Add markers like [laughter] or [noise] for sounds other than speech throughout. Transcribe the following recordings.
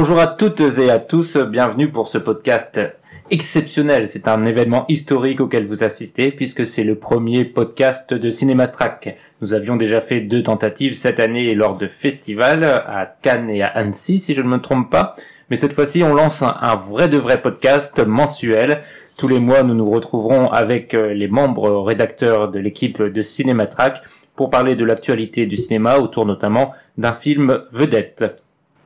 Bonjour à toutes et à tous, bienvenue pour ce podcast exceptionnel. C'est un événement historique auquel vous assistez puisque c'est le premier podcast de Cinématrack. Nous avions déjà fait deux tentatives cette année lors de festivals à Cannes et à Annecy si je ne me trompe pas. Mais cette fois-ci on lance un, vrai de vrai podcast mensuel. Tous les mois nous nous retrouverons avec euh, les membres rédacteurs de l'équipe de Cinématrack pour parler de l'actualité du cinéma autour notamment d'un film vedette.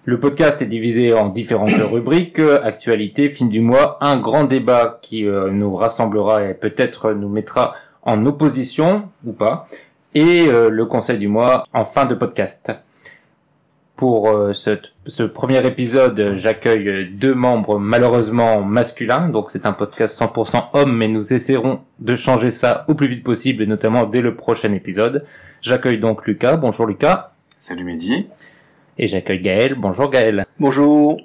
Le podcast est divisé en différentes [coughs] rubriques, actualité, film du mois, un grand débat qui euh, nous rassemblera et peut-être nous mettra en opposition ou pas, et euh, le conseil du mois en fin de podcast. Pour euh, ce, ce, premier épisode, j'accueille deux membres malheureusement masculins, donc c'est un podcast 100% homme, mais nous essaierons de changer ça au plus vite possible, et notamment dès le prochain épisode. J'accueille donc Lucas. Bonjour Lucas. Salut Mehdi. Et j'accueille Gaël. Bonjour Gaël. Bonjour.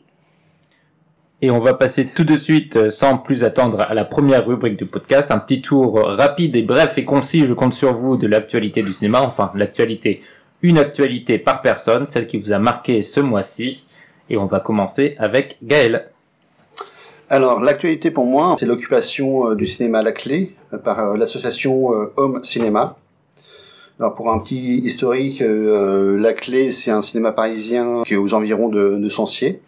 Et on va passer tout de suite, euh, sans plus attendre, à la première rubrique du podcast. Un petit tour rapide et bref et concis, je compte sur vous, de l'actualité du cinéma. Enfin, l'actualité, une actualité par personne, celle qui vous a marqué ce mois-ci. Et on va commencer avec Gaël. Alors, l'actualité pour moi, c'est l'occupation euh, du cinéma à la clé euh, par l'association Homme Cinéma. Alors pour un petit historique, euh, La Clé, c'est un cinéma parisien qui est aux environs de, de Sancier.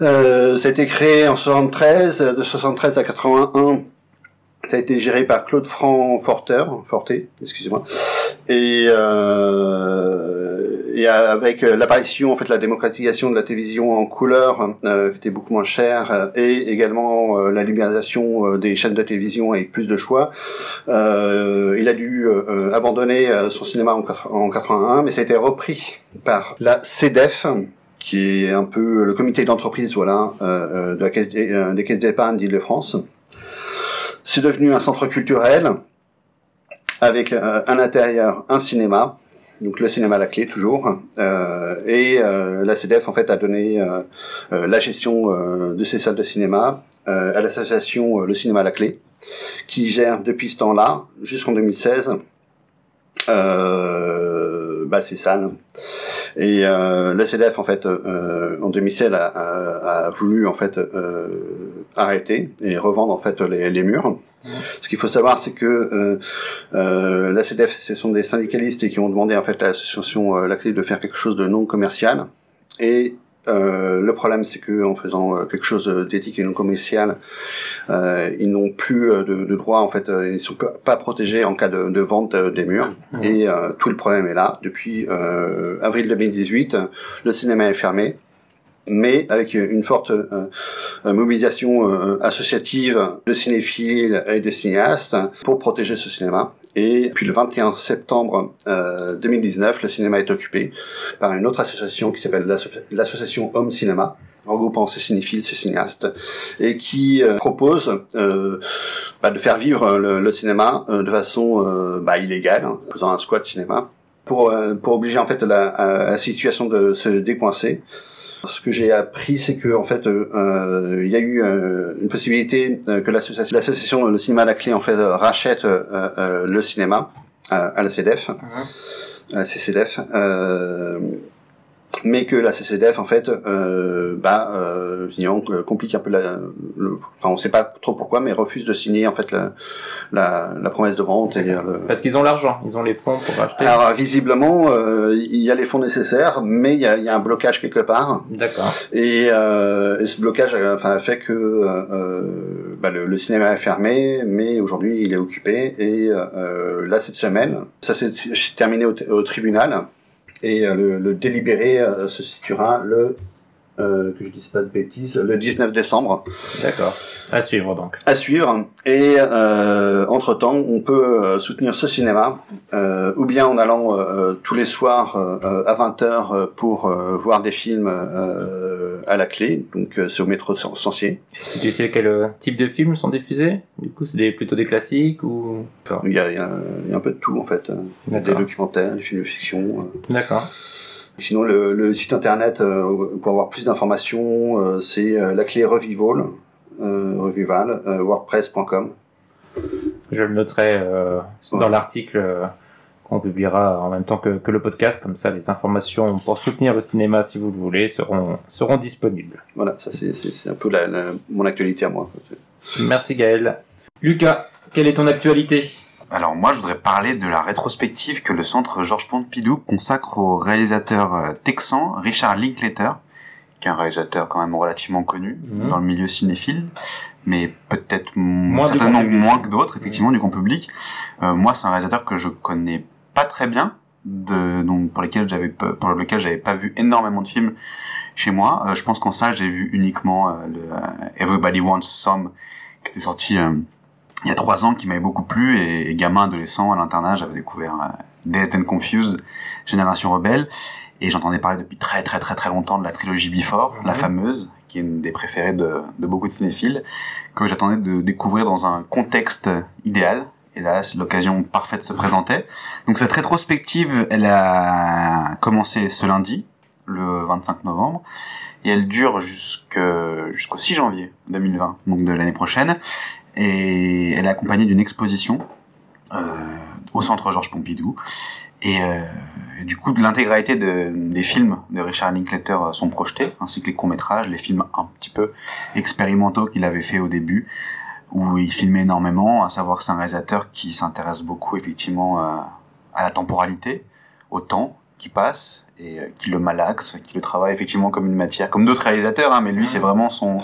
Euh, ça a été créé en 73, de 73 à 81. Ça a été géré par Claude Franc Forter, Forté, excusez-moi. Et, euh, et avec l'apparition, en fait, la démocratisation de la télévision en couleur, euh, qui était beaucoup moins chère, euh, et également euh, la libéralisation euh, des chaînes de télévision avec plus de choix, euh, il a dû abandonner son cinéma en, en 81, mais ça a été repris par la CEDEF, qui est un peu le comité d'entreprise, voilà, de la caisse des, des caisses d'épargne d'Île-de-France. C'est devenu un centre culturel avec euh, un intérieur un cinéma, donc le cinéma à la clé toujours, euh, et euh, la CDF en fait a donné euh, euh, la gestion de ces salles de cinéma à l'association Le Cinéma à la clé, qui gère depuis ce temps-là jusqu'en 2016 bah, ces salles. Et euh, la CDF en fait euh, en 2016 a, a, a, voulu en fait euh, arrêter et revendre en fait les, les murs. Ce qu'il faut savoir, c'est que euh, euh, la CDF, ce sont des syndicalistes qui ont demandé en fait à l'association euh, La Clé de faire quelque chose de non commercial. Et euh, le problème, c'est que en faisant euh, quelque chose d'éthique et non commercial, euh, ils n'ont plus de, de droit. En fait, ils sont pas protégés en cas de, de vente des murs. Mmh. Et tout le problème est là. Depuis avril 2018, le cinéma est fermé mais avec une forte mobilisation associative de cinéphiles et de cinéastes pour protéger ce cinéma. Et puis le 21 septembre euh, 2019, le cinéma est occupé par une autre association qui s'appelle l'association Homme Cinéma, regroupant ces cinéphiles, ces cinéastes, et qui euh, propose euh, bah, de faire vivre le, le cinéma euh, de façon euh, bah, illégale, en faisant un squat cinéma, pour, pour obliger en fait la, la situation de se décoincer. Ce que j'ai appris, c'est que en fait, euh, il y a eu euh, une possibilité euh, que l'association Le Cinéma à la Clé en fait rachète le cinéma à la CDF, -huh. à la CCDF mais que la CCDF en fait euh, bah euh, complique un peu la le, enfin on sait pas trop pourquoi mais refuse de signer en fait la la, la promesse de vente et, euh, parce qu'ils ont l'argent. Ils ont les fonds pour acheter. Alors visiblement euh, il y a les fonds nécessaires mais il y a, il y a un blocage quelque part. D'accord. Et, euh, et, ce blocage enfin fait que euh, bah, le, le, cinéma est fermé mais aujourd'hui il est occupé. Et là cette semaine ça s'est terminé au, au tribunal et euh, le, délibéré euh, se situera le euh, que je dise pas de bêtises, le 19 décembre. D'accord. À suivre donc. À suivre. Et euh, entre temps, on peut euh, soutenir ce cinéma, euh, ou bien en allant tous les soirs à 20h pour voir des films à la clé. Donc c'est au métro Sancier. Tu sais quel type de films sont diffusés? Du coup, c'est des, plutôt des classiques ou il y, a, il, y a, il y a un peu de tout en fait. Des documentaires, des films de fiction. D'accord. Sinon, le, le, site internet euh, pour avoir plus d'informations, euh, c'est euh, la clé Revival, Revival, WordPress.com. Je le noterai dans l'article On publiera en même temps que, que, le podcast, comme ça les informations pour soutenir le cinéma, si vous le voulez, seront, seront disponibles. Voilà, ça c'est un peu la, mon actualité à moi. Merci Gaël. Lucas, quelle est ton actualité? Alors moi, je voudrais parler de la rétrospective que le Centre Georges Pompidou consacre au réalisateur euh, texan Richard Linklater, qui est un réalisateur quand même relativement connu mhm. dans le milieu cinéphile, mais peut-être certainement moins que d'autres, effectivement, du grand public. Euh, moi, c'est un réalisateur que je connais pas très bien, de, donc pour lesquels j'avais pour lequel j'avais pas vu énormément de films chez moi. Euh, je pense qu'en salle, j'ai vu uniquement le Everybody Wants Some, qui était sorti il y a trois ans qui m'avait beaucoup plu et, gamin adolescent à l'internat j'avais découvert euh, Death and Confused Génération Rebelle et j'entendais parler depuis très très très très longtemps de la trilogie Before la fameuse qui est une des préférées de, de beaucoup de cinéphiles que j'attendais de découvrir dans un contexte idéal. Et là l'occasion parfaite se présentait. Donc cette rétrospective elle a commencé ce lundi le 25 novembre et elle dure jusqu'au 6 janvier 2020 donc de l'année prochaine et elle est accompagnée d'une exposition euh, au centre Georges Pompidou. Et, euh, du coup, l'intégralité de, des films de Richard Linklater sont projetés, ainsi que les courts-métrages, les films un petit peu expérimentaux qu'il avait fait au début, où il filmait énormément, à savoir que c'est un réalisateur qui s'intéresse beaucoup effectivement euh, à la temporalité, au temps qui passe, et euh, qui le malaxe, qui le travaille effectivement comme une matière, comme d'autres réalisateurs, hein, mais lui c'est vraiment son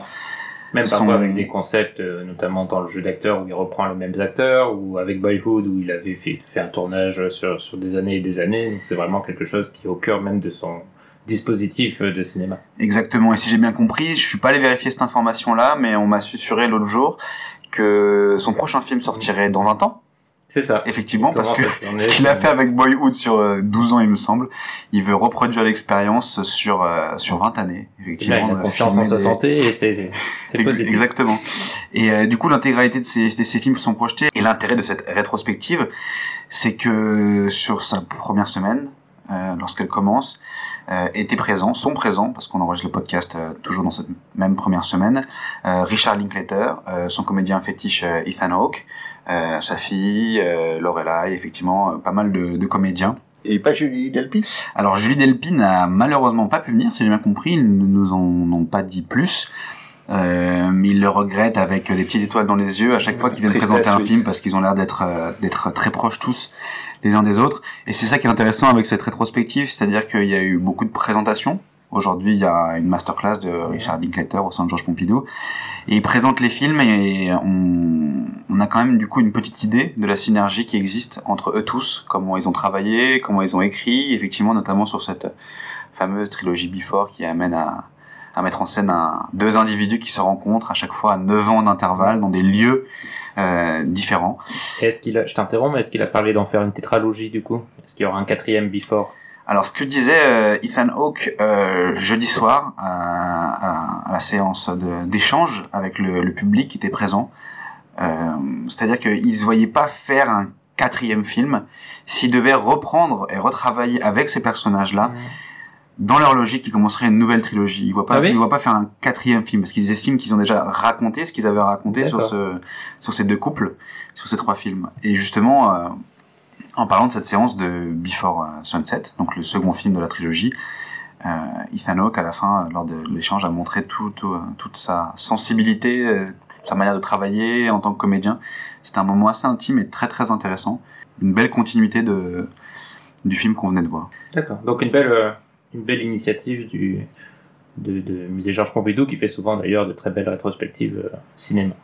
même parfois avec des concepts, euh, notamment dans le jeu d'acteur où il reprend les mêmes acteurs, ou avec Boyhood où il avait fait, fait un tournage sur, sur des années et des années. Donc c'est vraiment quelque chose qui est au cœur même de son dispositif de cinéma. Exactement. Et si j'ai bien compris, je suis pas allé vérifier cette information-là, mais on m'a susurré l'autre jour que son prochain film sortirait dans 20 ans. C'est ça. Effectivement, parce que ce qu'il a fait avec Boyhood sur 12 euh, ans, il me semble, il veut reproduire l'expérience sur euh, sur 20 années. Effectivement, il a confiance en sa santé et c'est positif. Exactement. Et euh, du coup, l'intégralité de ces de ces films sont projetés et l'intérêt de cette rétrospective, c'est que sur sa première semaine, lorsqu'elle commence, étaient présents, sont présents, parce qu'on enregistre le podcast toujours dans cette même première semaine, Richard Linklater, son comédien fétiche Ethan Hawke, euh, sa fille, euh, Lorelai, effectivement, euh, pas mal de, de comédiens. Et pas Julie Delpine Alors Julie Delpine n'a malheureusement pas pu venir, si j'ai bien compris, ils ne nous en ont pas dit plus. Euh, mais ils le regrettent avec des petites étoiles dans les yeux à chaque fois qu'ils viennent présenter un film parce qu'ils ont l'air d'être d'être très proches tous les uns des autres. Et c'est ça qui est intéressant avec cette rétrospective, c'est-à-dire qu'il y a eu beaucoup de présentations Aujourd'hui, il y a une masterclass de Richard Linklater au centre Georges Pompidou. Et il présente les films et on, on, a quand même du coup une petite idée de la synergie qui existe entre eux tous, comment ils ont travaillé, comment ils ont écrit, effectivement notamment sur cette fameuse trilogie Before qui amène à, à mettre en scène un, deux individus qui se rencontrent à chaque fois à 9 ans d'intervalle dans des lieux euh, différents. Est-ce qu'il a, je t'interromps, mais est-ce qu'il a parlé d'en faire une tétralogie du coup? Est-ce qu'il y aura un quatrième Before? Alors, ce que disait euh, Ethan Hawke euh, jeudi soir à, la séance d'échange avec le, public qui était présent, euh, c'est-à-dire qu'il se voyait pas faire un quatrième film s'il devait reprendre et retravailler avec ces personnages-là. Mmh. Dans leur logique, il commencerait une nouvelle trilogie. Ils voient pas, ah voient pas faire un quatrième film parce qu'ils estiment qu'ils ont déjà raconté ce qu'ils avaient raconté sur ce, sur ces deux couples, sur ces trois films. Et justement, en parlant de cette séance de Before euh, Sunset, donc le second film de la trilogie, euh, Ethan Hawke, à la fin, lors de l'échange, a montré tout, toute sa sensibilité, euh, sa manière de travailler en tant que comédien. C'était un moment assez intime et très très intéressant. Une belle continuité de, du film qu'on venait de voir. D'accord. Donc une belle, euh, une belle initiative du, de, de Musée Georges Pompidou qui fait souvent d'ailleurs de très belles rétrospectives cinéma.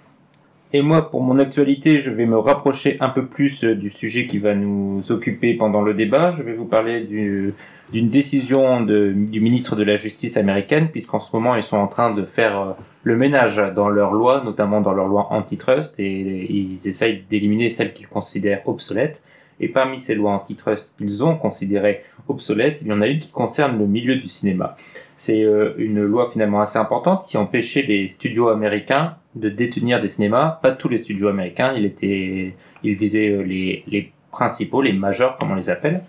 Et moi, pour mon actualité, je vais me rapprocher un peu plus euh, du sujet qui va nous occuper pendant le débat. Je vais vous parler d'une décision du ministre de la Justice américaine, puisqu'en ce moment, ils sont en train de faire euh, le ménage dans leurs lois, notamment dans leurs lois antitrust, et, et ils essayent d'éliminer celles qu'ils considèrent obsolètes. Et parmi ces lois antitrust qu'ils ont considérées il y en a une qui concerne le milieu du cinéma. C'est euh, une loi finalement assez importante qui empêchait les studios américains de détenir des cinémas. Pas tous les studios américains, il était, il visait euh, les, les principaux, les majeurs comme on les appelle,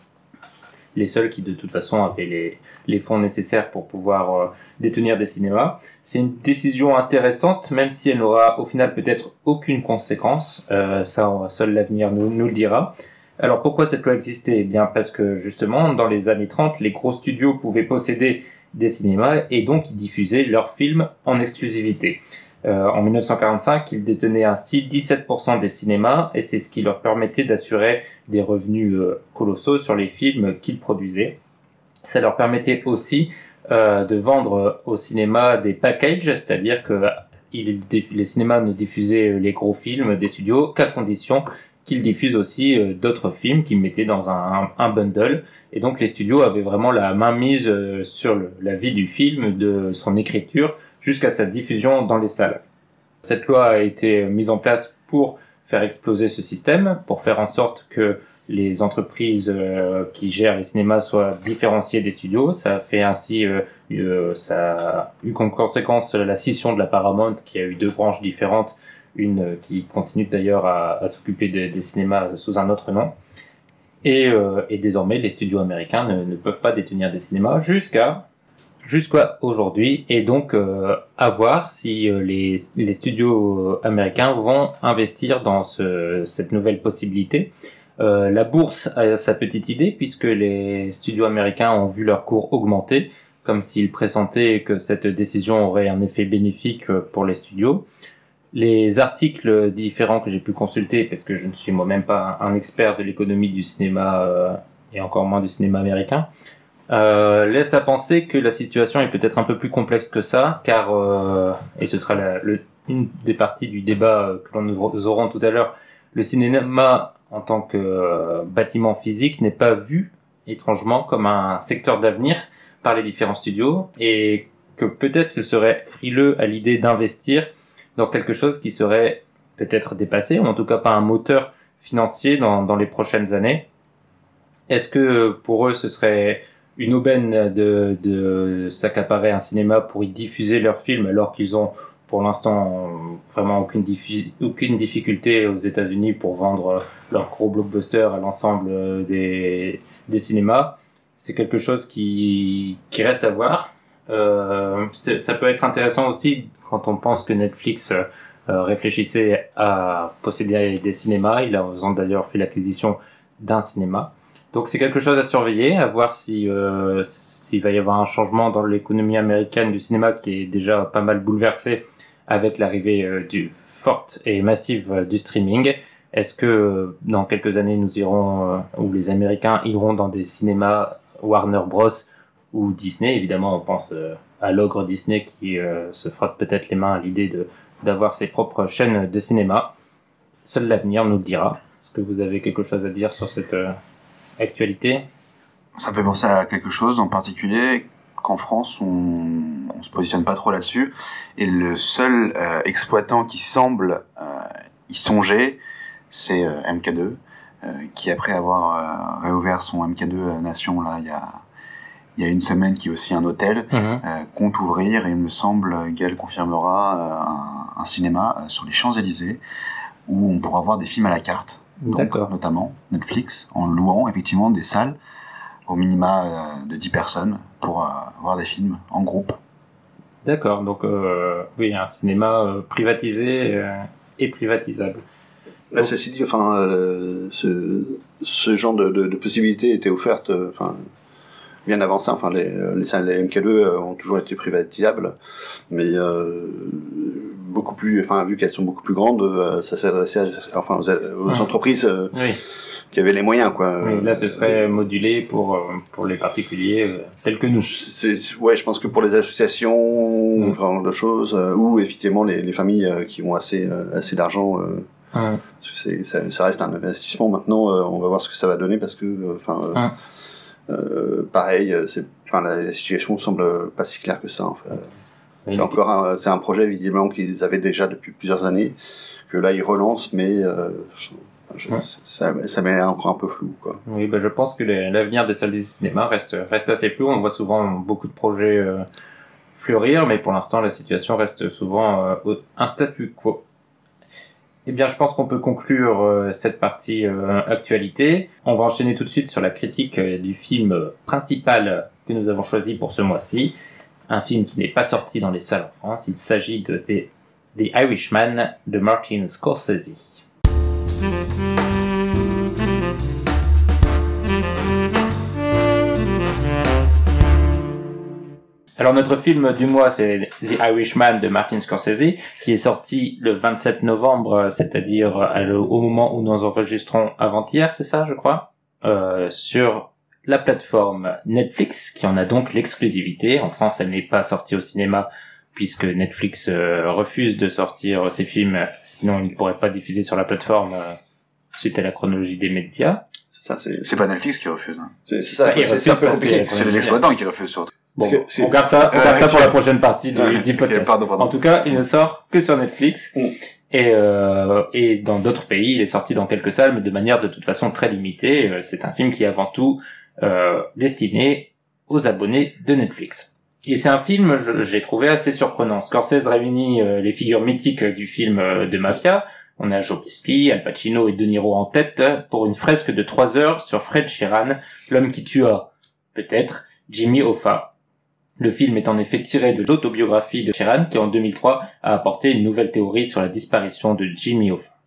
les seuls qui de toute façon avaient les, les fonds nécessaires pour pouvoir euh, détenir des cinémas. C'est une décision intéressante, même si elle n'aura au final peut-être aucune conséquence. Ça, seul l'avenir nous le dira. Alors pourquoi cette loi existait? Eh bien parce que justement, dans les années 30, les gros studios pouvaient posséder des cinémas et donc ils diffusaient leurs films en exclusivité. Euh, en 1945, ils détenaient ainsi 17% des cinémas et c'est ce qui leur permettait d'assurer des revenus euh, colossaux sur les films qu'ils produisaient. Ça leur permettait aussi euh, de vendre au cinéma des packages, c'est-à-dire que les cinémas ne diffusaient les gros films des studios qu'à condition qu'ils diffusent aussi euh, d'autres films qu'ils mettaient dans un, un, bundle. Et donc les studios avaient vraiment la main mise euh, sur la vie du film, de son écriture, jusqu'à sa diffusion dans les salles. Cette loi a été mise en place pour faire exploser ce système, pour faire en sorte que les entreprises euh, qui gèrent les cinémas soient différenciées des studios. Ça fait ainsi, ça a eu comme conséquence la scission de la Paramount, qui a eu deux branches différentes une euh, qui continue d'ailleurs à, s'occuper des, cinémas sous un autre nom. Et, euh, et désormais, les studios américains ne, peuvent pas détenir des cinémas jusqu'à jusqu'à aujourd'hui. Et donc, euh, à voir si les, les, studios américains vont investir dans ce, cette nouvelle possibilité. la bourse a sa petite idée puisque les studios américains ont vu leur cours augmenter, comme s'ils pressentaient que cette décision aurait un effet bénéfique pour les studios les articles différents que j'ai pu consulter, parce que je ne suis moi-même pas un expert de l'économie du cinéma euh, et encore moins du cinéma américain, euh, laissent à penser que la situation est peut-être un peu plus complexe que ça, car, euh, et ce sera la, une des parties du débat que nous aurons tout à l'heure, le cinéma en tant que bâtiment physique n'est pas vu étrangement comme un secteur d'avenir par les différents studios, et que peut-être il serait frileux à l'idée d'investir dans quelque chose qui serait peut-être dépassé, ou en tout cas pas un moteur financier dans, dans les prochaines années. Est-ce que pour eux ce serait une aubaine de, de s'accaparer un cinéma pour y diffuser leurs films alors qu'ils ont pour l'instant vraiment aucune, aucune difficulté aux États-Unis pour vendre leurs gros blockbusters à l'ensemble des, des cinémas? C'est quelque chose qui, qui reste à voir. Euh, ça peut être intéressant aussi quand on pense que Netflix euh, euh, réfléchissait à posséder des cinémas. Ils ont d'ailleurs fait l'acquisition d'un cinéma. Donc c'est quelque chose à surveiller, à voir si s'il va y avoir un changement dans l'économie américaine du cinéma qui est déjà pas mal bouleversée avec l'arrivée du forte et massive du streaming. Est-ce que dans quelques années nous irons ou les Américains iront dans des cinémas Warner Bros ou Disney? Évidemment, on pense euh, à l'ogre Disney qui euh, se frotte peut-être les mains à l'idée de d'avoir ses propres chaînes de cinéma. Seul l'avenir nous le dira. Est-ce que vous avez quelque chose à dire sur cette euh, actualité? Ça fait penser à quelque chose en particulier qu'en France on, on se positionne pas trop là-dessus et le seul exploitant qui semble y songer c'est MK2 qui après avoir réouvert son MK2 Nation là il y a il y a une semaine qui est aussi un hôtel, mhm. euh, compte ouvrir et il me semble, Gaël confirmera, euh, un, cinéma euh, sur les Champs-Élysées où on pourra voir des films à la carte, donc notamment Netflix, en louant effectivement des salles au minima de 10 personnes pour voir des films en groupe. D'accord, donc oui, un cinéma privatisé et privatisable. Là, ceci dit, enfin, ce, ce, genre de, de, de possibilités était offerte, enfin, bien avant ça. Enfin, les, les, les MK2 euh, ont toujours été privatisables, mais euh, beaucoup plus, enfin, vu qu'elles sont beaucoup plus grandes, euh, ça s'adressait enfin, aux, entreprises qui avaient les moyens, quoi. Oui, là, ce serait modulé pour pour les particuliers tels que nous. C'est, ouais, je pense que pour les associations, mmh. ce genre de choses, ou effectivement les, les familles qui ont assez assez d'argent. c'est, ça, ça, reste un investissement. Maintenant, on va voir ce que ça va donner parce que, enfin. Euh, pareil, euh, c'est, enfin, la, situation semble pas si claire que ça. C'est encore c'est un projet visiblement qu'ils avaient déjà depuis plusieurs années, que là ils relancent, mais euh, ça, ça met encore un peu flou. Quoi. Oui, bah, je pense que l'avenir des salles de cinéma reste, reste assez flou. On voit souvent beaucoup de projets fleurir, mais pour l'instant la situation reste souvent un statu quo. Eh bien, je pense qu'on peut conclure euh, cette partie euh, actualité. On va enchaîner tout de suite sur la critique euh, du film principal que nous avons choisi pour ce mois-ci. Un film qui n'est pas sorti dans les salles en France. Il s'agit de The, The Irishman de Martin Scorsese. Alors notre film du mois, c'est The Irishman de Martin Scorsese, qui est sorti le 27 novembre, c'est-à-dire au moment où nous enregistrons avant-hier, c'est ça, je crois, euh, sur la plateforme Netflix, qui en a donc l'exclusivité. En France, elle n'est pas sortie au cinéma puisque Netflix euh, refuse de sortir ses films, sinon il ne pourrait pas diffuser sur la plateforme euh, suite à la chronologie des médias. C'est pas Netflix qui refuse. Hein. C'est ça, c'est un peu compliqué. C'est les exploitants qui refusent surtout. Bon, on garde ça, on garde ça pour la prochaine partie du, podcast. En tout cas, il ne sort que sur Netflix. Mm. Et, euh, et dans d'autres pays, il est sorti dans quelques salles, mais de manière de toute façon très limitée. Euh, c'est un film qui est avant tout euh, destiné aux abonnés de Netflix. Et c'est un film, j'ai trouvé assez surprenant. Scorsese réunit euh, les figures mythiques du film euh, de mafia. On a Joe Pesci, Al Pacino et De Niro en tête pour une fresque de trois heures sur Fred Sheeran, l'homme qui tua, peut-être, Jimmy Hoffa, le film est en effet tiré de l'autobiographie de Sheeran qui en 2003 a apporté une nouvelle théorie sur la disparition de Jimmy Hoffa.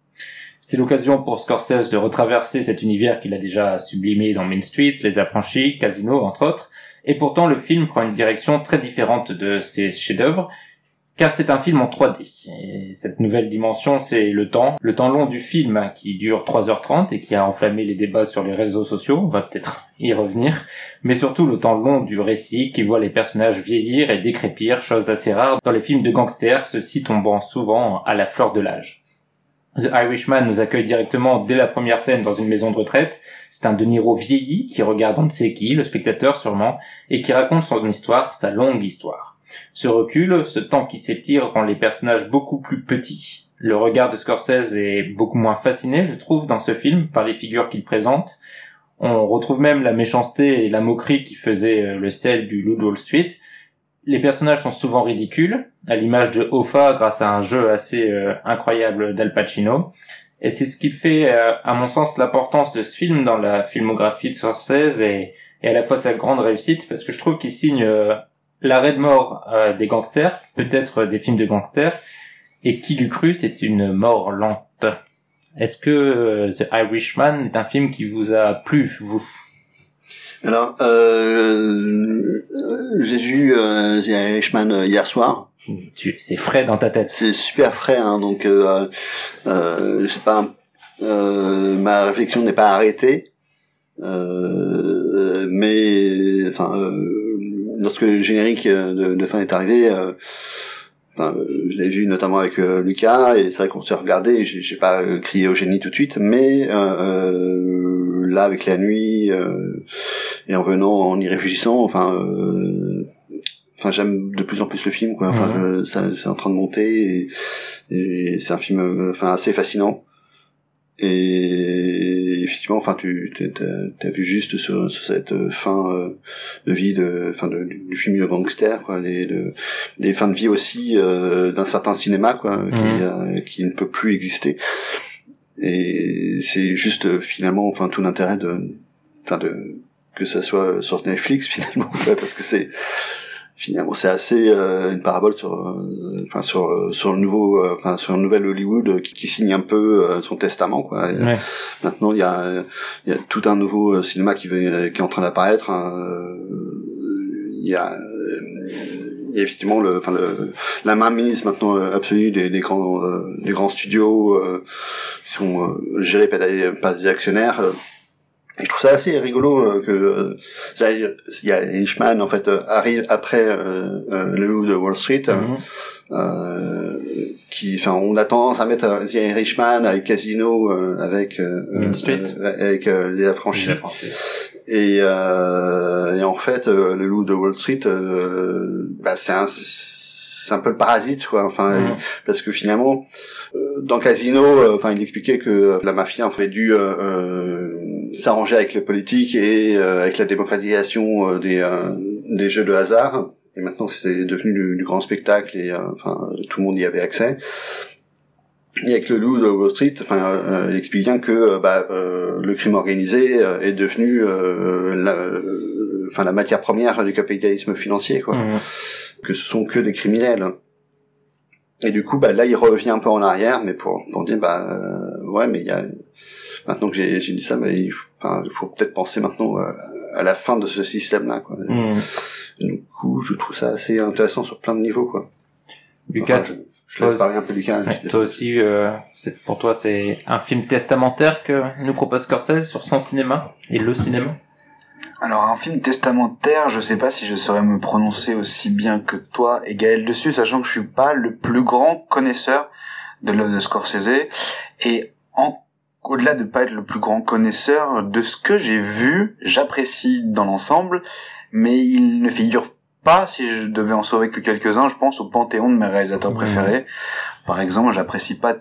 C'est l'occasion pour Scorsese de retraverser cet univers qu'il a déjà sublimé dans Main Streets, Les Affranchis, Casino entre autres, et pourtant le film prend une direction très différente de ses chefs-d'œuvre car c'est un film en 3D. Et cette nouvelle dimension, c'est le temps, le temps long du film qui dure 3h30 et qui a enflammé les débats sur les réseaux sociaux, on va peut-être [laughs] y revenir, mais surtout le temps long du récit qui voit les personnages vieillir et décrépir, chose assez rare dans les films de gangsters, ceux-ci tombant souvent à la fleur de l'âge. The Irishman nous accueille directement dès la première scène dans une maison de retraite. C'est un De Niro vieilli qui regarde on ne sait qui, le spectateur sûrement, et qui raconte son histoire, sa longue histoire. Ce recul, ce temps qui s'étire rend les personnages beaucoup plus petits. Le regard de Scorsese est beaucoup moins fasciné, je trouve, dans ce film, par les figures qu'il présente. On retrouve même la méchanceté et la moquerie qui faisaient euh, le sel du Loup Wall Street. Les personnages sont souvent ridicules, à l'image de Hoffa grâce à un jeu assez euh, incroyable d'Al Pacino. Et c'est ce qui fait, euh, à mon sens, l'importance de ce film dans la filmographie de Scorsese et, et à la fois sa grande réussite, parce que je trouve qu'il signe l'arrêt de mort euh, des gangsters, peut-être des films de gangsters, et qui l'eût cru, c'est une mort lente. Est-ce que euh, The Irishman est un film qui vous a plu, vous? Alors, euh, j'ai vu The Irishman hier soir. C'est frais dans ta tête. C'est super frais, hein, donc euh, euh, je sais pas, ma réflexion n'est pas arrêtée, mais enfin lorsque le générique euh, de, de fin est arrivé, euh, enfin, je l'ai vu notamment avec euh, Lucas, et c'est vrai qu'on s'est regardé, j'ai pas crié au génie tout de suite, mais là, avec la nuit, et en venant, en y réfléchissant, enfin enfin j'aime de plus en plus le film quoi. Enfin c'est en train de monter et, et c'est un film enfin assez fascinant. Et effectivement, enfin, tu as, vu juste sur, cette fin euh, de vie de, fin de, du film de gangster, quoi, les, des fins de vie aussi euh, d'un certain cinéma, quoi, qui, mhm. euh, qui ne peut plus exister. Et c'est juste finalement, enfin, tout l'intérêt de, enfin, de que ça soit sur Netflix [laughs] finalement, parce que c'est finalement c'est assez euh, une parabole sur euh, enfin sur euh, sur le nouveau enfin sur le nouvel Hollywood qui, signe un peu son testament quoi maintenant il y a il y a tout un nouveau cinéma qui qui est en train d'apparaître hein. il y a il y a effectivement le, enfin le, la mainmise maintenant absolue des, des grands, des grands studios qui sont gérés par des, par des actionnaires je trouve ça assez rigolo euh, que euh, il y a en fait euh, arrive après le loup de Wall Street. Mhm. Euh, qui, enfin, on a tendance à mettre The Irishman avec Casino, avec avec les affranchis. Et, et en fait, le loup de Wall Street, bah, c'est un, c'est un peu le parasite, quoi. Enfin, mhm. parce que finalement, dans Casino, enfin, il expliquait que la mafia en fait dû s'arranger avec le politique et euh, avec la démocratisation euh, des, euh, des jeux de hasard. Et maintenant, c'est devenu du, grand spectacle et enfin tout le monde y avait accès. Et avec le loup de Wall Street, enfin, il explique bien que bah, le crime organisé est devenu la, enfin la matière première du capitalisme financier, quoi. Mmh. Que ce sont que des criminels. Et du coup, bah là, il revient un peu en arrière, mais pour pour dire, bah ouais, mais il y a maintenant que j'ai dit ça, mais il faut, peut-être penser maintenant à la fin de ce système-là. Quoi. Mm. Du coup, je trouve ça assez intéressant sur plein de niveaux. Quoi. Lucas, je laisse parler un peu Lucas. toi aussi, euh, pour toi, c'est un film testamentaire que nous propose Scorsese sur son cinéma et le cinéma? Alors un film testamentaire, je sais pas si je saurais me prononcer aussi bien que toi et Gaël dessus, sachant que je suis pas le plus grand connaisseur de l'œuvre de Scorsese et en au-delà de pas être le plus grand connaisseur de ce que j'ai vu, j'apprécie dans l'ensemble, mais il ne figure pas, si je devais en sauver que quelques-uns, je pense au panthéon de mes réalisateurs préférés. Par exemple, j'apprécie pas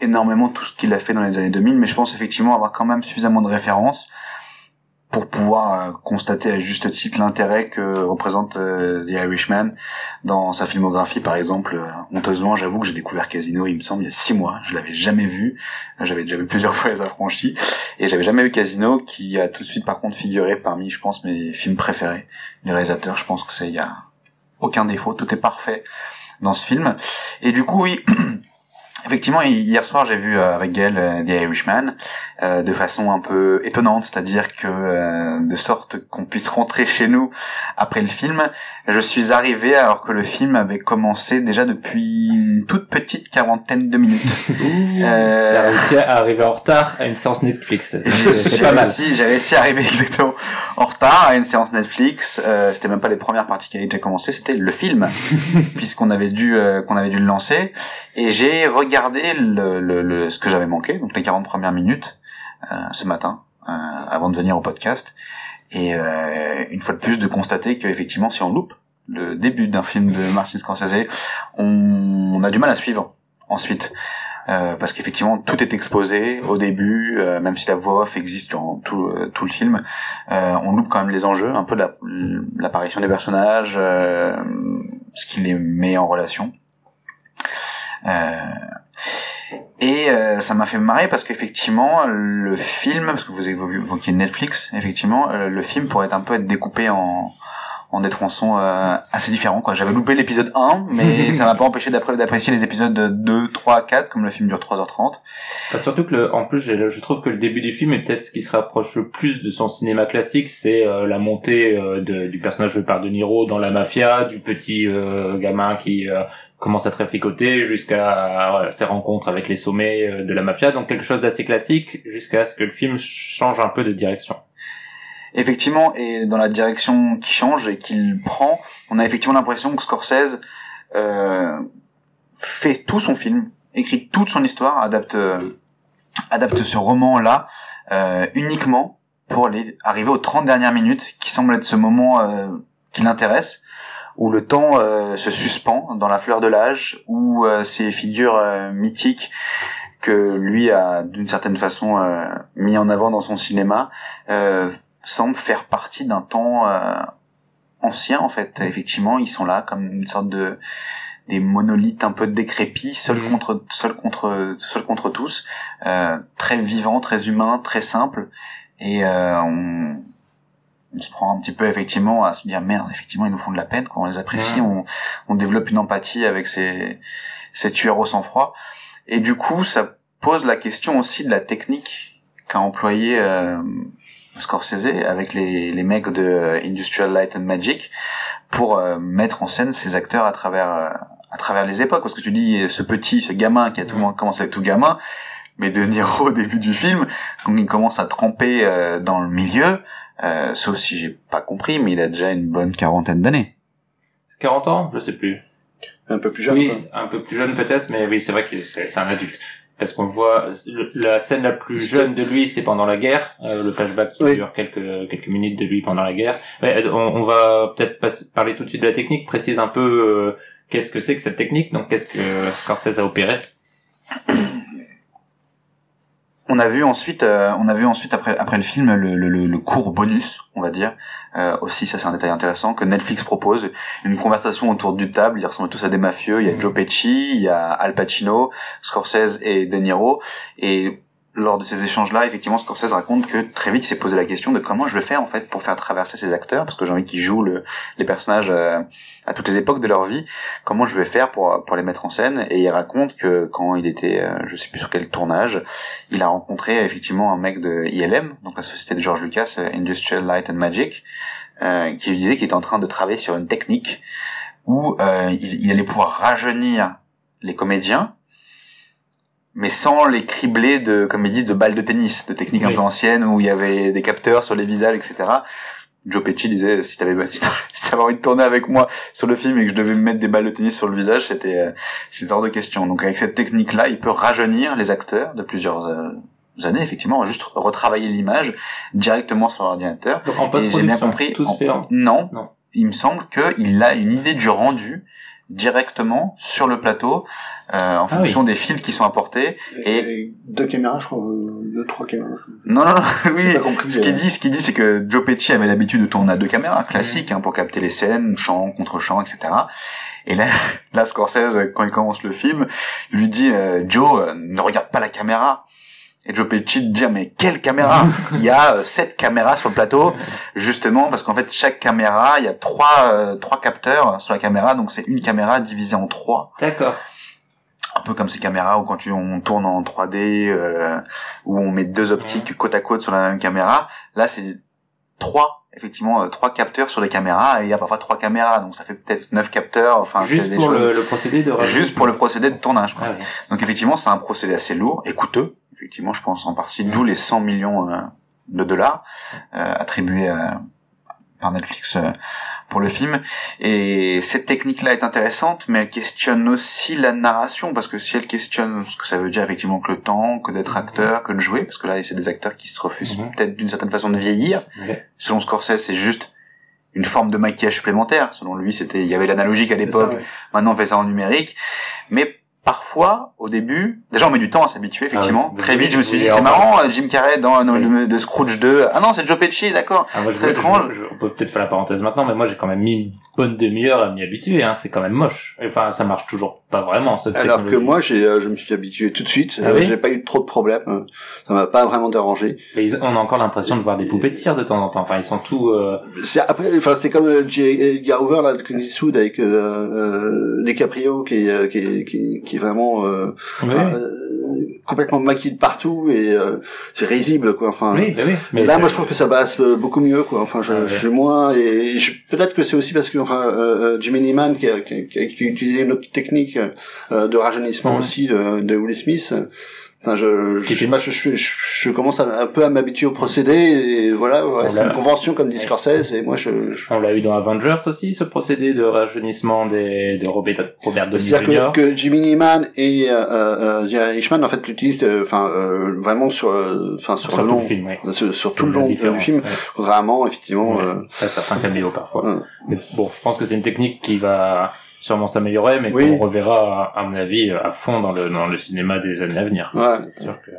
énormément tout ce qu'il a fait dans les années 2000, mais je pense effectivement avoir quand même suffisamment de références pour pouvoir euh, constater à juste titre l'intérêt que représente euh, The Irishman dans sa filmographie par exemple. Euh, honteusement j'avoue que j'ai découvert Casino il me semble il y a six mois. Je l'avais jamais vu. J'avais déjà vu [laughs] plusieurs fois les affranchis. Et j'avais jamais vu Casino qui a tout de suite par contre figuré parmi je pense mes films préférés les réalisateurs je pense que c'est il y a aucun défaut. Tout est parfait dans ce film. Et du coup oui [clears throat] Effectivement, hier soir, j'ai vu euh, avec Gaël euh, The Irishman euh, de façon un peu étonnante, c'est-à-dire que de sorte qu'on puisse rentrer chez nous après le film, je suis arrivé alors que le film avait commencé déjà depuis une toute petite quarantaine de minutes. [laughs] euh... réussi à arriver en retard à une séance Netflix. [laughs] C'est pas mal. J'ai réussi à arriver [laughs] exactement en retard à une séance Netflix. Euh, c'était même pas les premières parties qui avaient déjà commencé, c'était le film, puisqu'on avait dû qu'on avait dû le lancer. Et j'ai regardé le, ce que j'avais manqué, donc les 40 premières minutes, euh, ce matin, euh, avant de venir au podcast. Et euh, une fois de plus, de constater qu'effectivement, si on loupe le début d'un film de Martin Scorsese, on, a du mal à suivre ensuite. Parce qu'effectivement tout est exposé au début, même si la voix off existe durant tout le film, on loupe quand même les enjeux, un peu l'apparition des personnages, ce qui les met en relation. Euh, et euh, ça m'a fait marrer parce qu'effectivement le film, parce que vous évoquiez Netflix, effectivement euh, le film pourrait un peu être découpé en en des tronçons assez différents quoi. J'avais loupé l'épisode 1 mais [laughs] ça m'a pas empêché d'apprécier les épisodes 2, 3, 4 comme le film dure 3h30. Bah, surtout que le, en plus je trouve que le début du film est peut-être ce qui se rapproche le plus de son cinéma classique, c'est la montée de, du personnage joué par De Niro dans la mafia, du petit gamin qui commence à traficoter jusqu'à ses rencontres avec les sommets euh, de la mafia, donc quelque chose d'assez classique jusqu'à ce que le film change un peu de direction. Effectivement, et dans la direction qui change et qu'il prend, on a effectivement l'impression que Scorsese euh, fait tout son film, écrit toute son histoire, adapte euh, adapte ce roman-là euh, uniquement pour les, arriver aux 30 dernières minutes, qui semble être ce moment euh, qui l'intéresse, où le temps euh, se suspend dans la fleur de l'âge, où euh, ces figures euh, mythiques que lui a d'une certaine façon mis en avant dans son cinéma semblent faire partie d'un temps ancien en fait. Effectivement, ils sont là comme une sorte de des monolithes un peu décrépits, seuls mmh. contre seuls contre seuls contre tous, très vivants, très humains, très simples. Et on, on se prend un petit peu effectivement à se dire merde effectivement ils nous font de la peine quand on les apprécie on, on développe une empathie avec ces ces tueurs au sang froid et du coup ça pose la question aussi de la technique qu'a employé euh, Scorsese avec les, les mecs de Industrial Light and Magic pour euh, mettre en scène ces acteurs à travers euh, à travers les époques. Parce que tu dis ce petit ce gamin qui a tout le monde commence avec tout gamin mais de Niro au début du film quand il commence à tremper euh, dans le milieu euh, sauf si j'ai pas compris, mais il a déjà une bonne quarantaine d'années. 40 ans Je sais plus. Un peu plus jeune. Oui, un peu plus jeune peut-être, mais oui, c'est vrai que c'est un adulte. Parce qu'on voit la scène la plus jeune de lui, c'est pendant la guerre, euh, le flashback qui dure quelques quelques minutes de lui pendant la guerre. Mais on, on va peut-être parler tout de suite de la technique. Précise un peu euh, qu'est-ce que c'est que cette technique. Donc qu'est-ce que Scorsese a opéré on a vu ensuite, euh, on a vu ensuite après après le film le, le, le cours bonus, on va dire. Euh, aussi, ça c'est un détail intéressant que Netflix propose une conversation autour du table. Ils ressemblent tous à des mafieux. Il y a mm. Joe Pesci, il y a Al Pacino, Scorsese et De Niro. Et lors de ces échanges-là, effectivement, Scorsese raconte que très vite il s'est posé la question de comment je vais faire en fait pour faire traverser ces acteurs, parce que j'ai envie qu'ils jouent le, les personnages euh, à toutes les époques de leur vie. Comment je vais faire pour pour les mettre en scène? Et il raconte que quand il était, euh, je sais plus sur quel tournage, il a rencontré effectivement un mec de ILM, donc la société de George Lucas, euh, Industrial Light and Magic, euh, qui lui disait qu'il était en train de travailler sur une technique où il, il allait pouvoir rajeunir les comédiens mais sans les cribler de, comme ils disent, de balles de tennis, de techniques un peu anciennes où il y avait des capteurs sur les visages, etc. Joe Pesci disait [laughs] si t'avais si t'avais envie de tourner avec moi sur le film et que je devais me mettre des balles de tennis sur le visage, c'était euh, c'était hors de question. Donc avec cette technique-là, il peut rajeunir les acteurs de plusieurs euh, années, effectivement, juste retravailler l'image directement sur l'ordinateur. Et j'ai bien compris. Tout non, non, il me semble qu'il a une idée du rendu directement sur le plateau euh, en ah fonction des fils qui sont apportés. Et, deux caméras je crois deux trois caméras. Non non, non [laughs] oui. Ce qu'il dit ce qu'il dit c'est que Joe Pesci avait l'habitude de tourner à deux caméras classiques hein, pour capter les scènes chant contre chant etc et là [laughs] là Scorsese quand il commence le film lui dit euh, Joe euh, ne regarde pas la caméra et Joe Pesci de dire mais quelle caméra [laughs] Il y a euh, sept caméras sur le plateau, justement parce qu'en fait chaque caméra, il y a trois euh, trois capteurs sur la caméra, donc c'est une caméra divisée en trois. D'accord. Un peu comme ces caméras où quand tu, on tourne en 3D, euh, où on met deux optiques côte à côte sur la même caméra. Là, c'est trois effectivement trois capteurs sur les caméras et il y a parfois trois caméras donc ça fait peut-être neuf capteurs enfin juste pour le, procédé de juste pour le procédé de tournage ah donc effectivement c'est un procédé assez lourd et coûteux effectivement, je pense en partie, d'où les 100 millions euh, de dollars euh, attribués euh, par Netflix pour le film. Et cette technique-là est intéressante, mais elle questionne aussi la narration, parce que si elle questionne ce que ça veut dire effectivement que le temps, que d'être acteur, que de jouer, parce que là, c'est des acteurs qui se refusent mhm. peut-être d'une certaine façon de vieillir. Selon Scorsese, c'est juste une forme de maquillage supplémentaire. Selon lui, c'était, il y avait l'analogique à l'époque. Maintenant, on fait ça en numérique. Mais parfois, au début, déjà on met du temps à s'habituer, effectivement. Ah Très vite, je me suis dit, c'est marrant, euh, Jim Carrey dans de Scrooge 2. Ah non, c'est Joe Pesci, d'accord. Ah, c'est étrange. on peut peut-être faire la parenthèse maintenant, mais moi j'ai quand même mis bonne demi-heure à m'y habituer. Hein. C'est quand même moche. Enfin, ça marche toujours pas vraiment. Cette Alors que moi, j'ai, euh, je me suis habitué tout de suite. Ah euh, j'ai pas eu trop de problèmes. Ça m'a pas vraiment dérangé. Mais on a encore l'impression de voir des poupées de cire de temps en temps. Enfin, ils sont tout. Euh... C'est après, enfin, c'est comme euh, Edgar Hoover là, de Clint Eastwood avec euh, DiCaprio qui qui, qui est vraiment complètement maquillé de partout et c'est risible quoi. Enfin, oui, bah oui. Mais là, moi, je trouve que ça passe beaucoup mieux quoi. Enfin, je, je suis moins et peut-être que c'est aussi parce que enfin, euh, Jimmy Neiman qui a, qui, qui a, utilisé une autre technique euh, de rajeunissement aussi de, de Will Smith. Enfin, je, je, je, je, je, commence un peu à m'habituer au procédé et voilà, c'est une convention comme dit Scorsese et moi je, On l'a eu dans Avengers aussi, ce procédé de rajeunissement des, de Robert, Robert Downey Jr. C'est-à-dire que, que, Jimmy Neiman et euh, euh, Jerry Richman en fait l'utilisent euh, enfin euh, vraiment sur enfin sur, sur, le long, tout le film, ouais. sur, sur tout le long du film, contrairement effectivement ouais. euh, à certains caméos parfois. Mais bon, je pense que c'est une technique qui va sûrement s'améliorer, mais qu'on reverra, à mon avis, à fond dans le, dans le cinéma des années à venir. Ouais. C'est sûr que...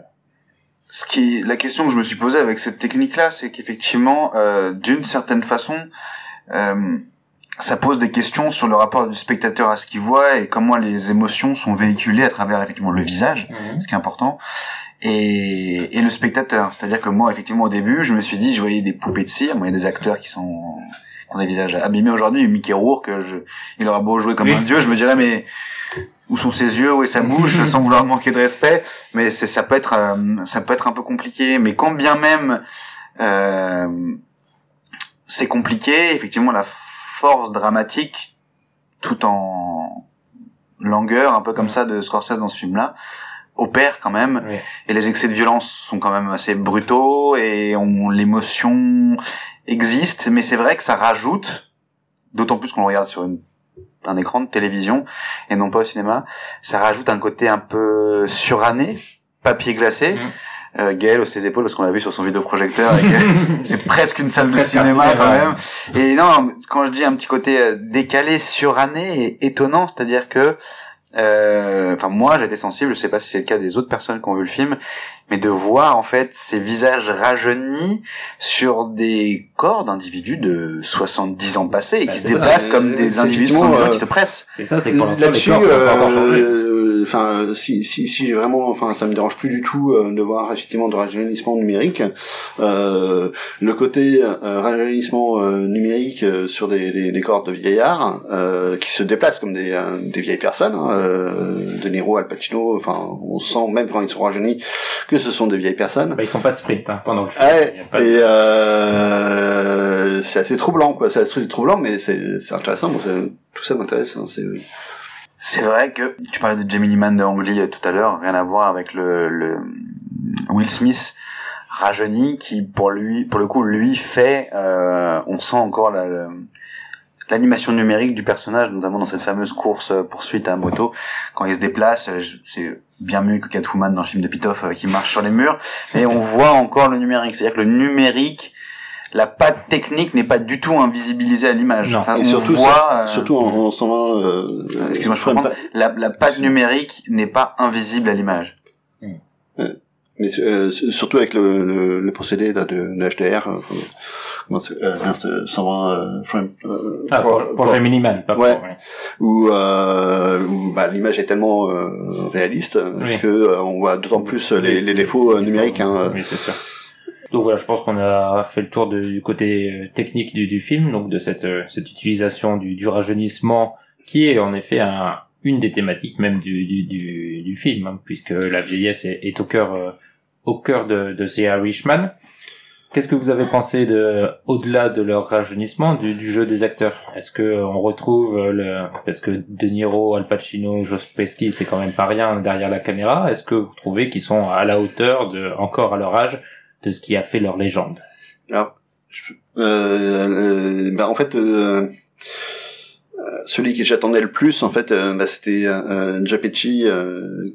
Ce qui, la question que je me suis posée avec cette technique-là, c'est qu'effectivement, euh, d'une certaine façon, euh, ça pose des questions sur le rapport du spectateur à ce qu'il voit et comment les émotions sont véhiculées à travers effectivement le visage, mhm. ce qui est important, et, et le spectateur. C'est-à-dire que moi, effectivement, au début, je me suis dit, je voyais des poupées de cire, moi, il y a des acteurs qui sont ont des visages abîmés aujourd'hui, Mickey Rourke, je, il aura beau jouer comme un dieu, je me dirais mais où sont ses yeux, où est sa bouche, [laughs] sans vouloir manquer de respect, mais c'est ça peut être euh, ça peut être un peu compliqué, mais quand bien même euh, c'est compliqué, effectivement la force dramatique tout en longueur un peu comme ça de Scorsese dans ce film-là opère quand même. Et les excès de violence sont quand même assez brutaux et on l'émotion existe, mais c'est vrai que ça rajoute, d'autant plus qu'on le regarde sur une, un écran de télévision et non pas au cinéma, ça rajoute un côté un peu suranné, papier glacé. Mmh. Euh, Gaël ses épaules parce qu'on l'a vu sur son vidéoprojecteur [laughs] c'est presque une salle de cinéma quand même et non quand je dis un petit côté euh, décalé suranné et étonnant c'est-à-dire que enfin moi j'ai été sensible, je sais pas si c'est le cas des autres personnes qui ont vu le film, mais de voir en fait ces visages rajeunis sur des corps d'individus de 70 ans passés et bah, qui se déplacent comme des individus de qui se pressent. C'est ça, c'est que pour l'instant les corps euh, enfin, si, si, si vraiment, enfin, ça me dérange plus du tout de voir effectivement de rajeunissement numérique. le côté rajeunissement numérique sur des, des, des corps de vieillards qui se déplacent comme des, des vieilles personnes, hein, de Niro, Al Pacino, enfin, on sent même quand ils sont rajeunis que ce sont des vieilles personnes. Bah, ils font pas de sprint hein, pendant le film. Ouais, et euh, c'est assez troublant, quoi. C'est assez troublant, mais c'est intéressant. tout ça m'intéresse. Hein, c'est c'est vrai que tu parlais de Jamie Lee de Angli euh, tout à l'heure, rien à voir avec le, le Will Smith rajeuni qui pour lui pour le coup lui fait euh, on sent encore la, l'animation numérique du personnage notamment dans cette fameuse course euh, poursuite à moto. Quand il se déplace c'est bien mieux que Catwoman dans le film de Pitoff qui marche sur les murs. Mais on voit encore le numérique. C'est-à-dire que le numérique la patte technique n'est pas du tout invisibilisée à l'image. Enfin, et surtout, voit, euh, surtout en, en ce moment, euh, excuse-moi, je comprends. La, la patte numérique n'est pas invisible à l'image. Mais euh, surtout avec le, le, le, procédé là, de, de HDR, euh, comment euh, 120 frame. ah, pour, pour, pour minimal, pas ouais, pour, Où, où bah, l'image est tellement réaliste que on voit d'autant plus les, les défauts numériques. Hein, oui, c'est sûr. Donc voilà, je pense qu'on a fait le tour du côté euh, technique du, du, film, donc de cette, euh, cette utilisation du, du rajeunissement qui est en effet un, une des thématiques même du, du, du film, hein, puisque la vieillesse est, au cœur euh, au cœur de, de C.A. Richman. Qu'est-ce que vous avez pensé de, au-delà de leur rajeunissement, du, du jeu des acteurs? Est-ce que on retrouve le, parce que De Niro, Al Pacino, Joe Pesci, c'est quand même pas rien derrière la caméra. Est-ce que vous trouvez qu'ils sont à la hauteur de, encore à leur âge, de ce qui a fait leur légende Alors, euh, euh, bah en fait, euh, euh, celui que j'attendais le plus, en fait, euh, bah, c'était euh, Giapecci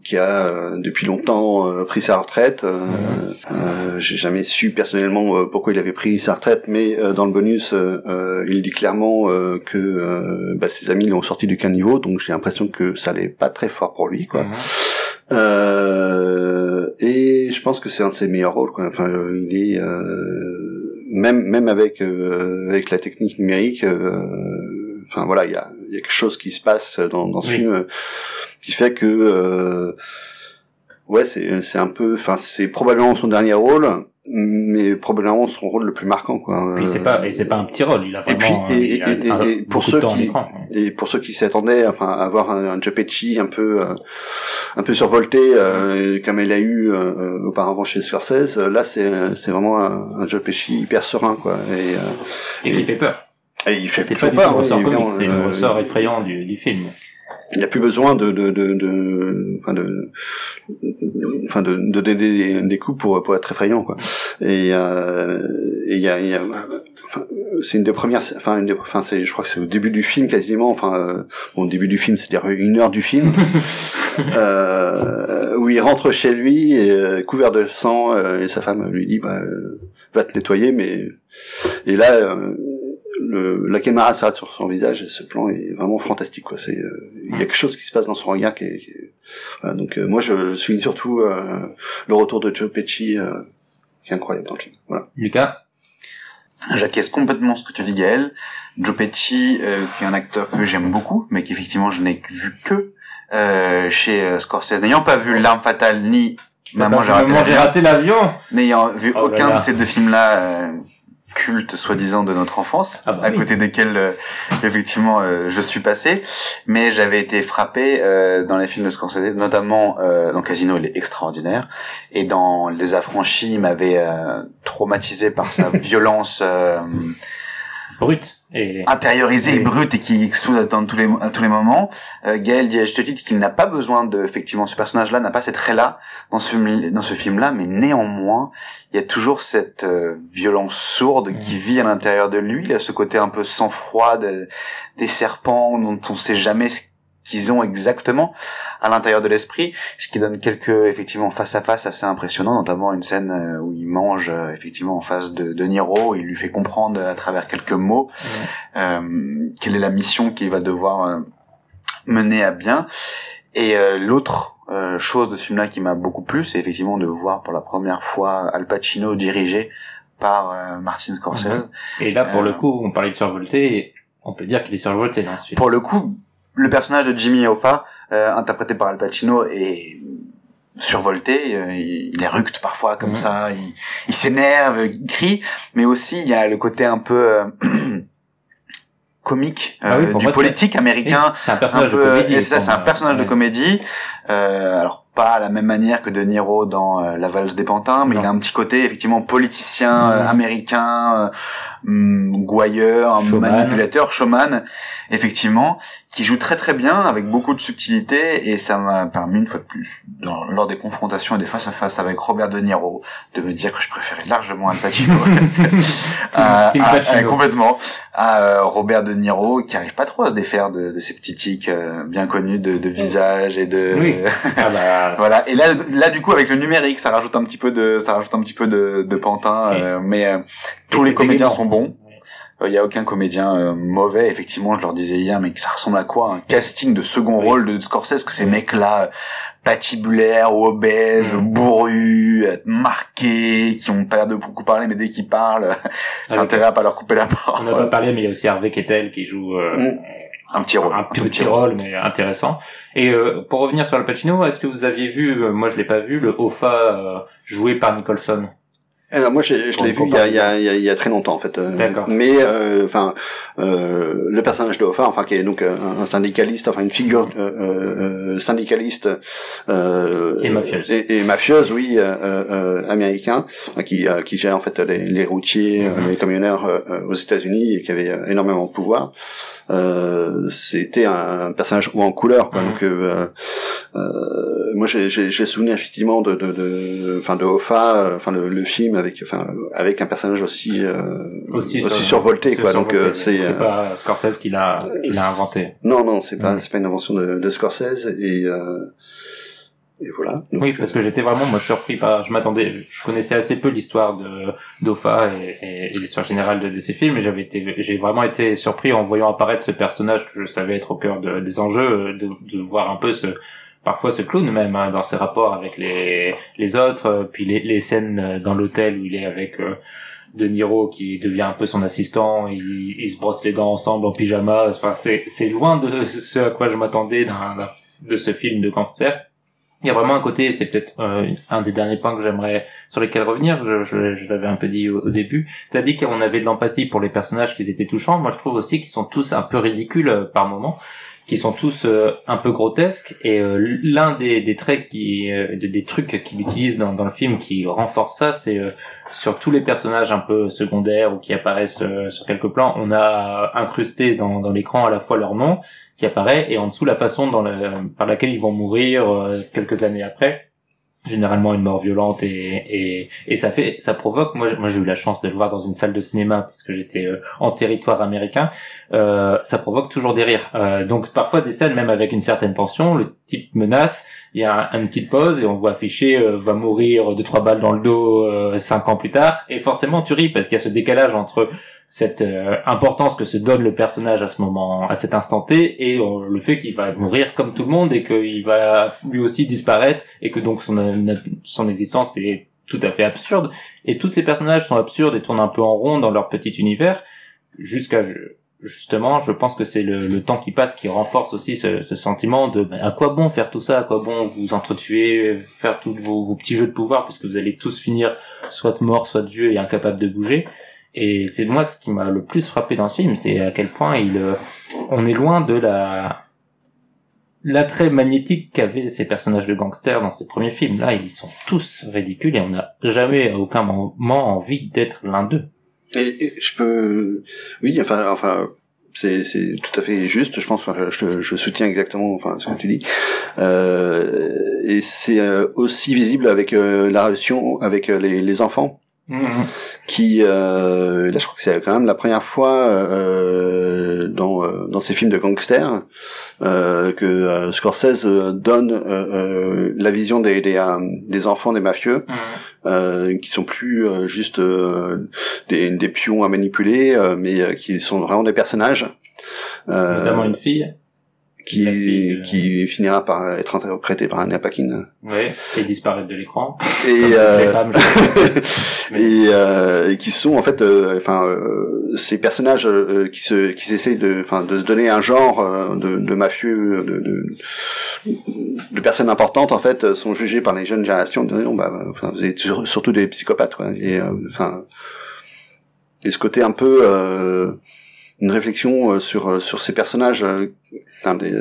qui a depuis longtemps pris sa retraite. Mhm. J'ai jamais su personnellement pourquoi il avait pris sa retraite, mais dans le bonus, il dit clairement que bah, ses amis l'ont sorti du niveau, donc j'ai l'impression que ça allait pas très fort pour lui, quoi. Mhm. Euh, et je pense que c'est un de ses meilleurs rôles. Quoi. Enfin, il est euh, même même avec euh, avec la technique numérique. enfin voilà, il y a, y a quelque chose qui se passe dans, dans ce film qui fait que ouais, c'est c'est un peu. Enfin, c'est probablement son dernier rôle mais probablement son rôle le plus marquant quoi. Puis c'est pas et c'est pas un petit rôle, il a vraiment et, et, pour ceux qui et pour ceux qui s'attendaient enfin à avoir un, un un peu euh, un peu survolté euh, comme il a eu euh, auparavant chez Scorsese, là c'est c'est vraiment un, un hyper serein quoi et et qui fait peur. Et il fait c'est pas peur, ressort c'est le ressort effrayant du, du film il n'y a plus besoin de de de de enfin de enfin de, de donner des, des, coups pour pour être effrayant quoi. Et euh, il y a, y a enfin, c'est une des premières enfin une des, enfin c'est je crois que c'est au début du film quasiment enfin euh, bon au début du film c'est-à-dire une heure du film. [laughs] Euh, où il rentre chez lui et, euh, couvert de sang euh, et sa femme lui dit bah va te nettoyer mais et là le, la caméra s'arrête sur son visage et ce plan est vraiment fantastique quoi. C'est euh, il y a quelque chose qui se passe dans son regard qui est, qui voilà, donc euh, moi je, souligne surtout euh, le retour de Joe Pesci qui est incroyable dans le film. Voilà. Lucas? J'acquiesce complètement ce que tu dis Gaël? Joe Pesci qui est un acteur que j'aime beaucoup mais qu'effectivement je n'ai vu que chez Scorsese. N'ayant pas vu l'arme fatale ni Maman j'ai raté l'avion. n'ayant vu oh aucun de ces deux films là culte soi-disant de notre enfance, ah bah à côté desquels euh, effectivement euh, je suis passé, mais j'avais été frappé euh, dans les films de Scorsese, notamment dans Casino, il est extraordinaire, et dans Les Affranchis, il m'avait traumatisé par sa [laughs] violence brute et intériorisé et brute et qui explose dans tous les à tous les moments. Euh, Gaël dit je te dis qu'il n'a pas besoin de effectivement ce personnage-là n'a pas cette trait là dans ce film dans ce film-là, mais néanmoins il y a toujours cette euh, violence sourde qui vit à l'intérieur de lui. Il a ce côté un peu sang froid des serpents dont on sait jamais ce qu'ils ont exactement à l'intérieur de l'esprit, ce qui donne quelques effectivement face à face assez impressionnants, notamment une scène euh, où il mange euh, effectivement en face de, de Niro, il lui fait comprendre à travers quelques mots euh, quelle est la mission qu'il va devoir euh, mener à bien. Et l'autre chose de ce film-là qui m'a beaucoup plu, c'est effectivement de voir pour la première fois Al Pacino dirigé par Martin Scorsese. Et là, pour le coup, on parlait de survolté, on peut dire qu'il est survolté dans ce film. Pour le coup, le personnage de Jimmy Hoffa, interprété par Al Pacino, est survolté, il est ructe parfois comme ça, il, il s'énerve, il crie, mais aussi il y a le côté un peu [clears throat] comique ah du politique américain. C'est un personnage de comédie. ça, c'est un personnage de comédie. alors pas à la même manière que De Niro dans euh, La valse des pantins, mais il a un petit côté effectivement politicien euh, américain, euh, mm, gouailleur, manipulateur, showman, effectivement, qui joue très très bien avec beaucoup de subtilité et ça m'a permis une fois de plus, dans, lors des confrontations et des face à face avec Robert De Niro, de me dire que je préférais largement Al Pacino, [laughs] [laughs] à, complètement. À Robert De Niro qui arrive pas trop à se défaire de, de ces petits tics bien connus de, de visage et de oui. [laughs] ah bah, voilà. Et là, là, du coup, avec le numérique, ça rajoute un petit peu de, ça rajoute un petit peu de, de pantin. Euh, mais euh, tous les comédiens sont bons. Il y a aucun comédien euh, mauvais. Effectivement, je leur disais hier, mais ça ressemble à quoi Un casting de second rôle de Scorsese que ces mecs-là, patibulaires, obèses, mm. bourrus, marqués, qui ont pas l'air de beaucoup parler, mais dès qu'ils parlent, intérêt à pas leur couper la parole. On n'a pas parlé, mais il y a aussi Harvey Kettel qui joue. Mm un petit rôle, un, petit, rôle, mais intéressant. Et euh, pour revenir sur Al Pacino, est-ce que vous aviez vu, euh, moi je l'ai pas vu, le Hoffa euh, joué par Nicholson? Alors moi je, je l'ai vu il y, a, il, y a, il y, a, très longtemps en fait. mais enfin le personnage de Hoffa, enfin qui est donc un syndicaliste, enfin une figure syndicaliste et mafieuse, et, mafieuse oui américain qui qui gère en fait les, les routiers, mm-hmm. les camionneurs aux États-Unis et qui avait énormément de pouvoir. Euh, c'était un personnage ou en couleur quoi. Mhm. donc euh, euh, moi j'ai souvenir effectivement de de de enfin de Hoffa enfin le, le, film avec enfin avec un personnage aussi aussi, aussi survolté quoi donc c'est c'est pas Scorsese qui l'a inventé non non c'est pas c'est pas une invention de, de Scorsese et et voilà. oui, parce que j'étais vraiment moi surpris par. Je m'attendais, je connaissais assez peu l'histoire de d'Ofa et, et, l'histoire générale de, de, ces films, et j'avais été, j'ai vraiment été surpris en voyant apparaître ce personnage que je savais être au cœur de, des enjeux, de, de voir un peu ce parfois ce clown même hein, dans ses rapports avec les les autres, puis les, les scènes dans l'hôtel où il est avec euh, De Niro qui devient un peu son assistant, ils, ils se brossent les dents ensemble en pyjama. Enfin, c'est c'est loin de ce à quoi je m'attendais d'un de ce film de gangster il y a vraiment un côté, c'est peut-être euh, un des derniers points que j'aimerais sur lesquels revenir. Je, je, je l'avais un peu dit au, début. T'as dit qu'on avait de l'empathie pour les personnages, qu'ils étaient touchants. Moi, je trouve aussi qu'ils sont tous un peu ridicules euh, par moments, qu'ils sont tous euh, un peu grotesques. Et l'un des, des, traits qui, des, trucs qu'il utilise dans, dans, le film qui renforce ça, c'est sur tous les personnages un peu secondaires ou qui apparaissent sur quelques plans, on a incrusté dans, dans l'écran à la fois leur nom qui apparaît et en dessous la façon dans la, par laquelle ils vont mourir euh, quelques années après. Généralement une mort violente et, et, et ça fait ça provoque. Moi moi j'ai eu la chance de le voir dans une salle de cinéma parce que j'étais euh, en territoire américain. Euh, ça provoque toujours des rires. Euh, donc parfois des scènes même avec une certaine tension le type menace il y a une petite pause et on voit afficher euh, va mourir de trois balles dans le dos cinq ans plus tard. Et forcément tu ris parce qu'il y a ce décalage entre cette euh, importance que se donne le personnage à ce moment, à cet instant T, et le fait qu'il va mourir comme tout le monde et qu'il va lui aussi disparaître et que donc son, son existence est tout à fait absurde. Et tous ces personnages sont absurdes et tournent un peu en rond dans leur petit univers jusqu'à justement, je pense que c'est le, temps qui passe qui renforce aussi ce, sentiment de ben, à quoi bon faire tout ça, à quoi bon vous entretuer, faire tous vos, vos petits jeux de pouvoir, puisque vous allez tous finir soit mort, soit vieux et incapable de bouger? Et c'est moi ce qui m'a le plus frappé dans ce film, c'est à quel point il, euh, on est loin de la l'attrait magnétique qu'avaient ces personnages de gangsters dans ces premiers films. Là, ils sont tous ridicules et on n'a jamais à aucun moment envie d'être l'un d'eux. Et, je peux, oui, enfin, enfin, c'est tout à fait juste. Je pense, enfin, je, soutiens exactement, enfin, ce que tu dis. Euh, et c'est euh, aussi visible avec euh, la relation avec les, les enfants Mhm. Qui, euh, là, je crois que c'est quand même la première fois euh, dans euh, dans ces films de gangsters euh, que euh, Scorsese donne la vision des des, des enfants des mafieux, mhm. qui sont plus juste des, des pions à manipuler, mais qui sont vraiment des personnages. Notamment une fille qui, fille de- qui finira par être interprété par Anna Paquin. Ouais, et disparaître de l'écran. Et, euh, femmes, [laughs] Mais- et, euh, et qui sont en fait, euh, enfin, euh, ces personnages euh, qui se, qui essayent de, enfin, de se donner un genre euh, de, de mafieux, de, de, de personnes importantes en fait, euh, sont jugés par les jeunes générations. De, non, bah, enfin, vous êtes sur- surtout des psychopathes, quoi. Et, euh, enfin, et ce côté un peu euh, une réflexion euh, sur euh, sur ces personnages, enfin, des,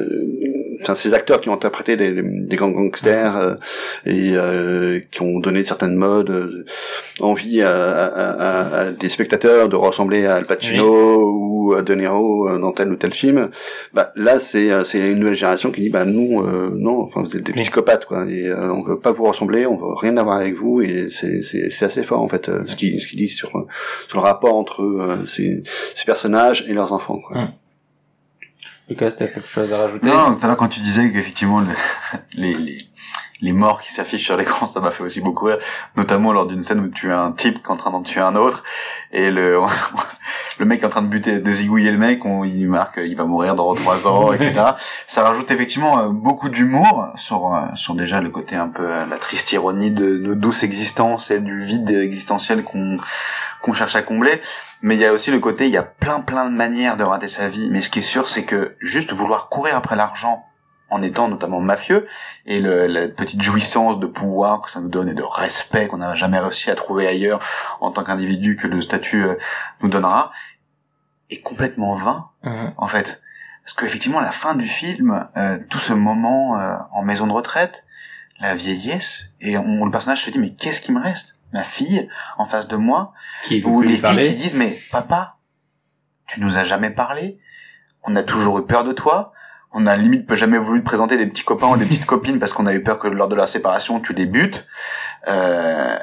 enfin, ces acteurs qui ont interprété des, des gang- gangsters euh, et euh, qui ont donné certaines modes, euh, envie à, à- à- à des spectateurs de ressembler à Al Pacino ou à De Niro euh, dans tel ou tel film. Bah, là, c'est euh, c'est une nouvelle génération qui dit bah nous euh, non, enfin vous êtes des psychopathes quoi, et euh, on veut pas vous ressembler, on veut rien avoir avec vous et c'est c'est c'est assez fort en fait ce qu'ils ce disent sur sur le rapport entre euh, ces ces personnages et leurs enfants quoi. Hum. Lucas, t'as quelque chose à rajouter? Non, tout à l'heure quand tu disais qu'effectivement le- [laughs] les, les, les morts qui s'affichent sur l'écran, ça m'a fait aussi beaucoup rire, notamment lors d'une scène où tu as un type qui est en train d'en tuer un autre, et le, [laughs] le mec est en train de buter, de zigouiller le mec, on, il marque il va mourir dans trois ans, etc. [laughs] Ça rajoute effectivement euh, beaucoup d'humour sur, euh, sur déjà le côté un peu euh, la triste ironie de nos douces existences et du vide existentiel qu'on qu'on cherche à combler. Mais il y a aussi le côté, il y a plein plein de manières de rater sa vie. Mais ce qui est sûr, c'est que juste vouloir courir après l'argent en étant notamment mafieux et le, la petite jouissance de pouvoir que ça nous donne et de respect qu'on n'a jamais réussi à trouver ailleurs en tant qu'individu que le statut euh, nous donnera est complètement vain Hum. en fait. Parce qu'effectivement, à la fin du film, euh, tout ce moment euh, en maison de retraite, la vieillesse, et on, le personnage se dit, mais qu'est-ce qui me reste? Ma fille, en face de moi, Qui ou les filles qui disent, mais papa, tu nous as jamais parlé, on a toujours eu peur de toi, on a limite jamais voulu te présenter des petits copains ou des petites [laughs] copines parce qu'on a eu peur que lors de la séparation, tu les butes. Euh,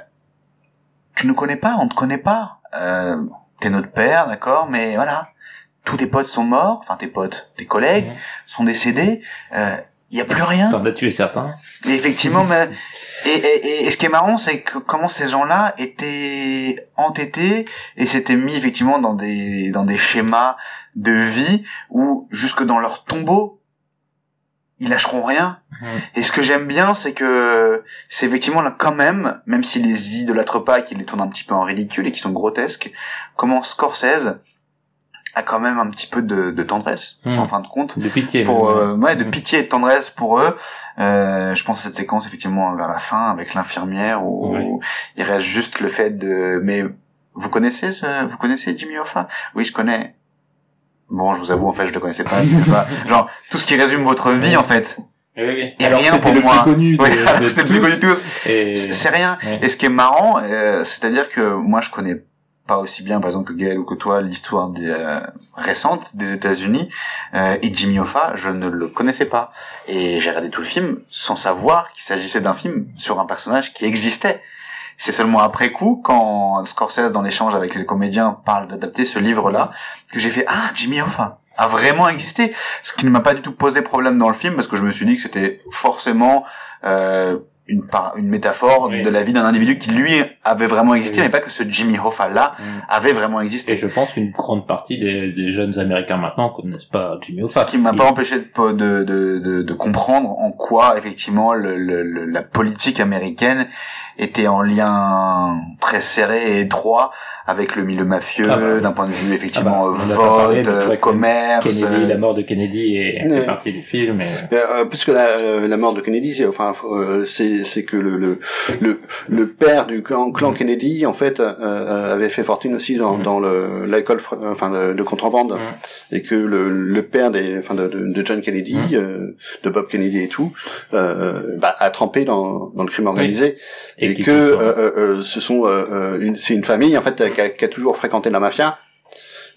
tu nous connais pas, on te connaît pas. Euh, T'es notre père, d'accord, mais voilà. Tous tes potes sont morts, enfin tes potes, tes collègues sont décédés. Il y a plus rien. T'en as tué certains. Et effectivement, mais et, et, et- ce qui est marrant, c'est que comment ces gens-là étaient entêtés et s'étaient mis effectivement dans des dans des schémas de vie où jusque dans leur tombeau, ils lâcheront rien. Hum. Et ce que j'aime bien, c'est que c'est effectivement là quand même, même s'ils les idolâtrent pas et qu'ils les tournent un petit peu en ridicule et qu'ils sont grotesques, comment Scorsese a quand même un petit peu de, de tendresse Hmm. en fin de compte De pitié. pour euh, ouais de Mm. pitié et de tendresse pour eux euh, je pense à cette séquence effectivement vers la fin avec l'infirmière où il reste juste le fait de mais vous connaissez ce, vous connaissez Jimmy Hoffa? Oui je connais bon je vous avoue en fait je le connaissais pas [laughs] genre tout ce qui résume votre vie en fait Oui, oui. Et Alors, rien pour le moi. plus connu de, Ouais, [laughs] de c'était le plus connu de tous Et... c'est c'est rien Ouais. et ce qui est marrant, euh, c'est-à-dire que moi je connais pas aussi bien, par exemple, que Gaël ou que toi, l'histoire euh, récente des États-Unis. Euh, et Jimmy Hoffa, je ne le connaissais pas. Et j'ai regardé tout le film sans savoir qu'il s'agissait d'un film sur un personnage qui existait. C'est seulement après coup, quand Scorsese, dans l'échange avec les comédiens, parle d'adapter ce livre-là, que j'ai fait ah Jimmy Hoffa a vraiment existé, ce qui ne m'a pas du tout posé problème dans le film parce que je me suis dit que c'était forcément euh, une, par- une métaphore Oui. de la vie d'un individu qui lui avait vraiment existé, Oui. mais pas que ce Jimmy Hoffa là Mm. avait vraiment Et existé. je pense qu'une grande partie des, des jeunes américains maintenant connaissent pas Jimmy Hoffa. Ce qui m'a Il- pas empêché de, de, de, de, de comprendre en quoi effectivement le, le, le- la politique américaine était en lien très serré et étroit avec le milieu mafieux Ah bah. d'un point de vue effectivement Ah bah, parlé, vote, euh, commerce. Kennedy, euh, la mort de Kennedy est, Ouais. fait partie du film. Et... Euh, plus que la, euh, la mort de Kennedy, c'est- enfin, euh, c'est c'est que le, le le le père du clan, clan Kennedy, en fait, euh, euh, avait fait fortune aussi dans, Mhm. dans le l'alcool, enfin, de contrebande, et que le, le père des, enfin, de, de, John Kennedy, Mhm. euh, de Bob Kennedy et tout, euh, bah, a trempé dans, dans le crime organisé, et, qui que euh, euh, euh, ce sont, euh, euh, une, c'est une famille en fait qui a, qui a toujours fréquenté la mafia.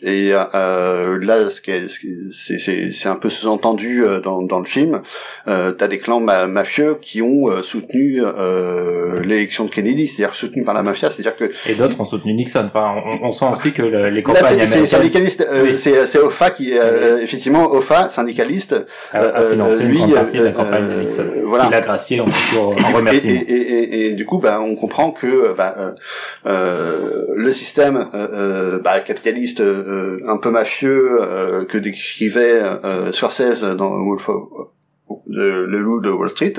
Et euh, là, ce qui est- c'est un peu sous-entendu euh, dans, dans le film. Euh, T'as des clans ma- mafieux qui ont euh, soutenu euh, l'élection de Kennedy, c'est-à-dire soutenu par la mafia, c'est-à-dire que et d'autres ont soutenu Nixon. Enfin, on, on sent aussi que le- les là campagnes c'est c'est américaines syndicaliste, euh, Oui. c'est Hoffa qui euh, effectivement Hoffa syndicaliste a, a euh, financé lui, une grande partie de la euh, campagne de euh, Nixon. voilà. Il l'a gracié en, en Et, remerciement. et, et, et, et du coup, bah, on comprend que bah, euh, euh, le système euh, euh, bah, capitaliste euh, euh, un peu mafieux euh, que décrivait euh, Scorsese dans Wolf of, de, le loup de Wall Street,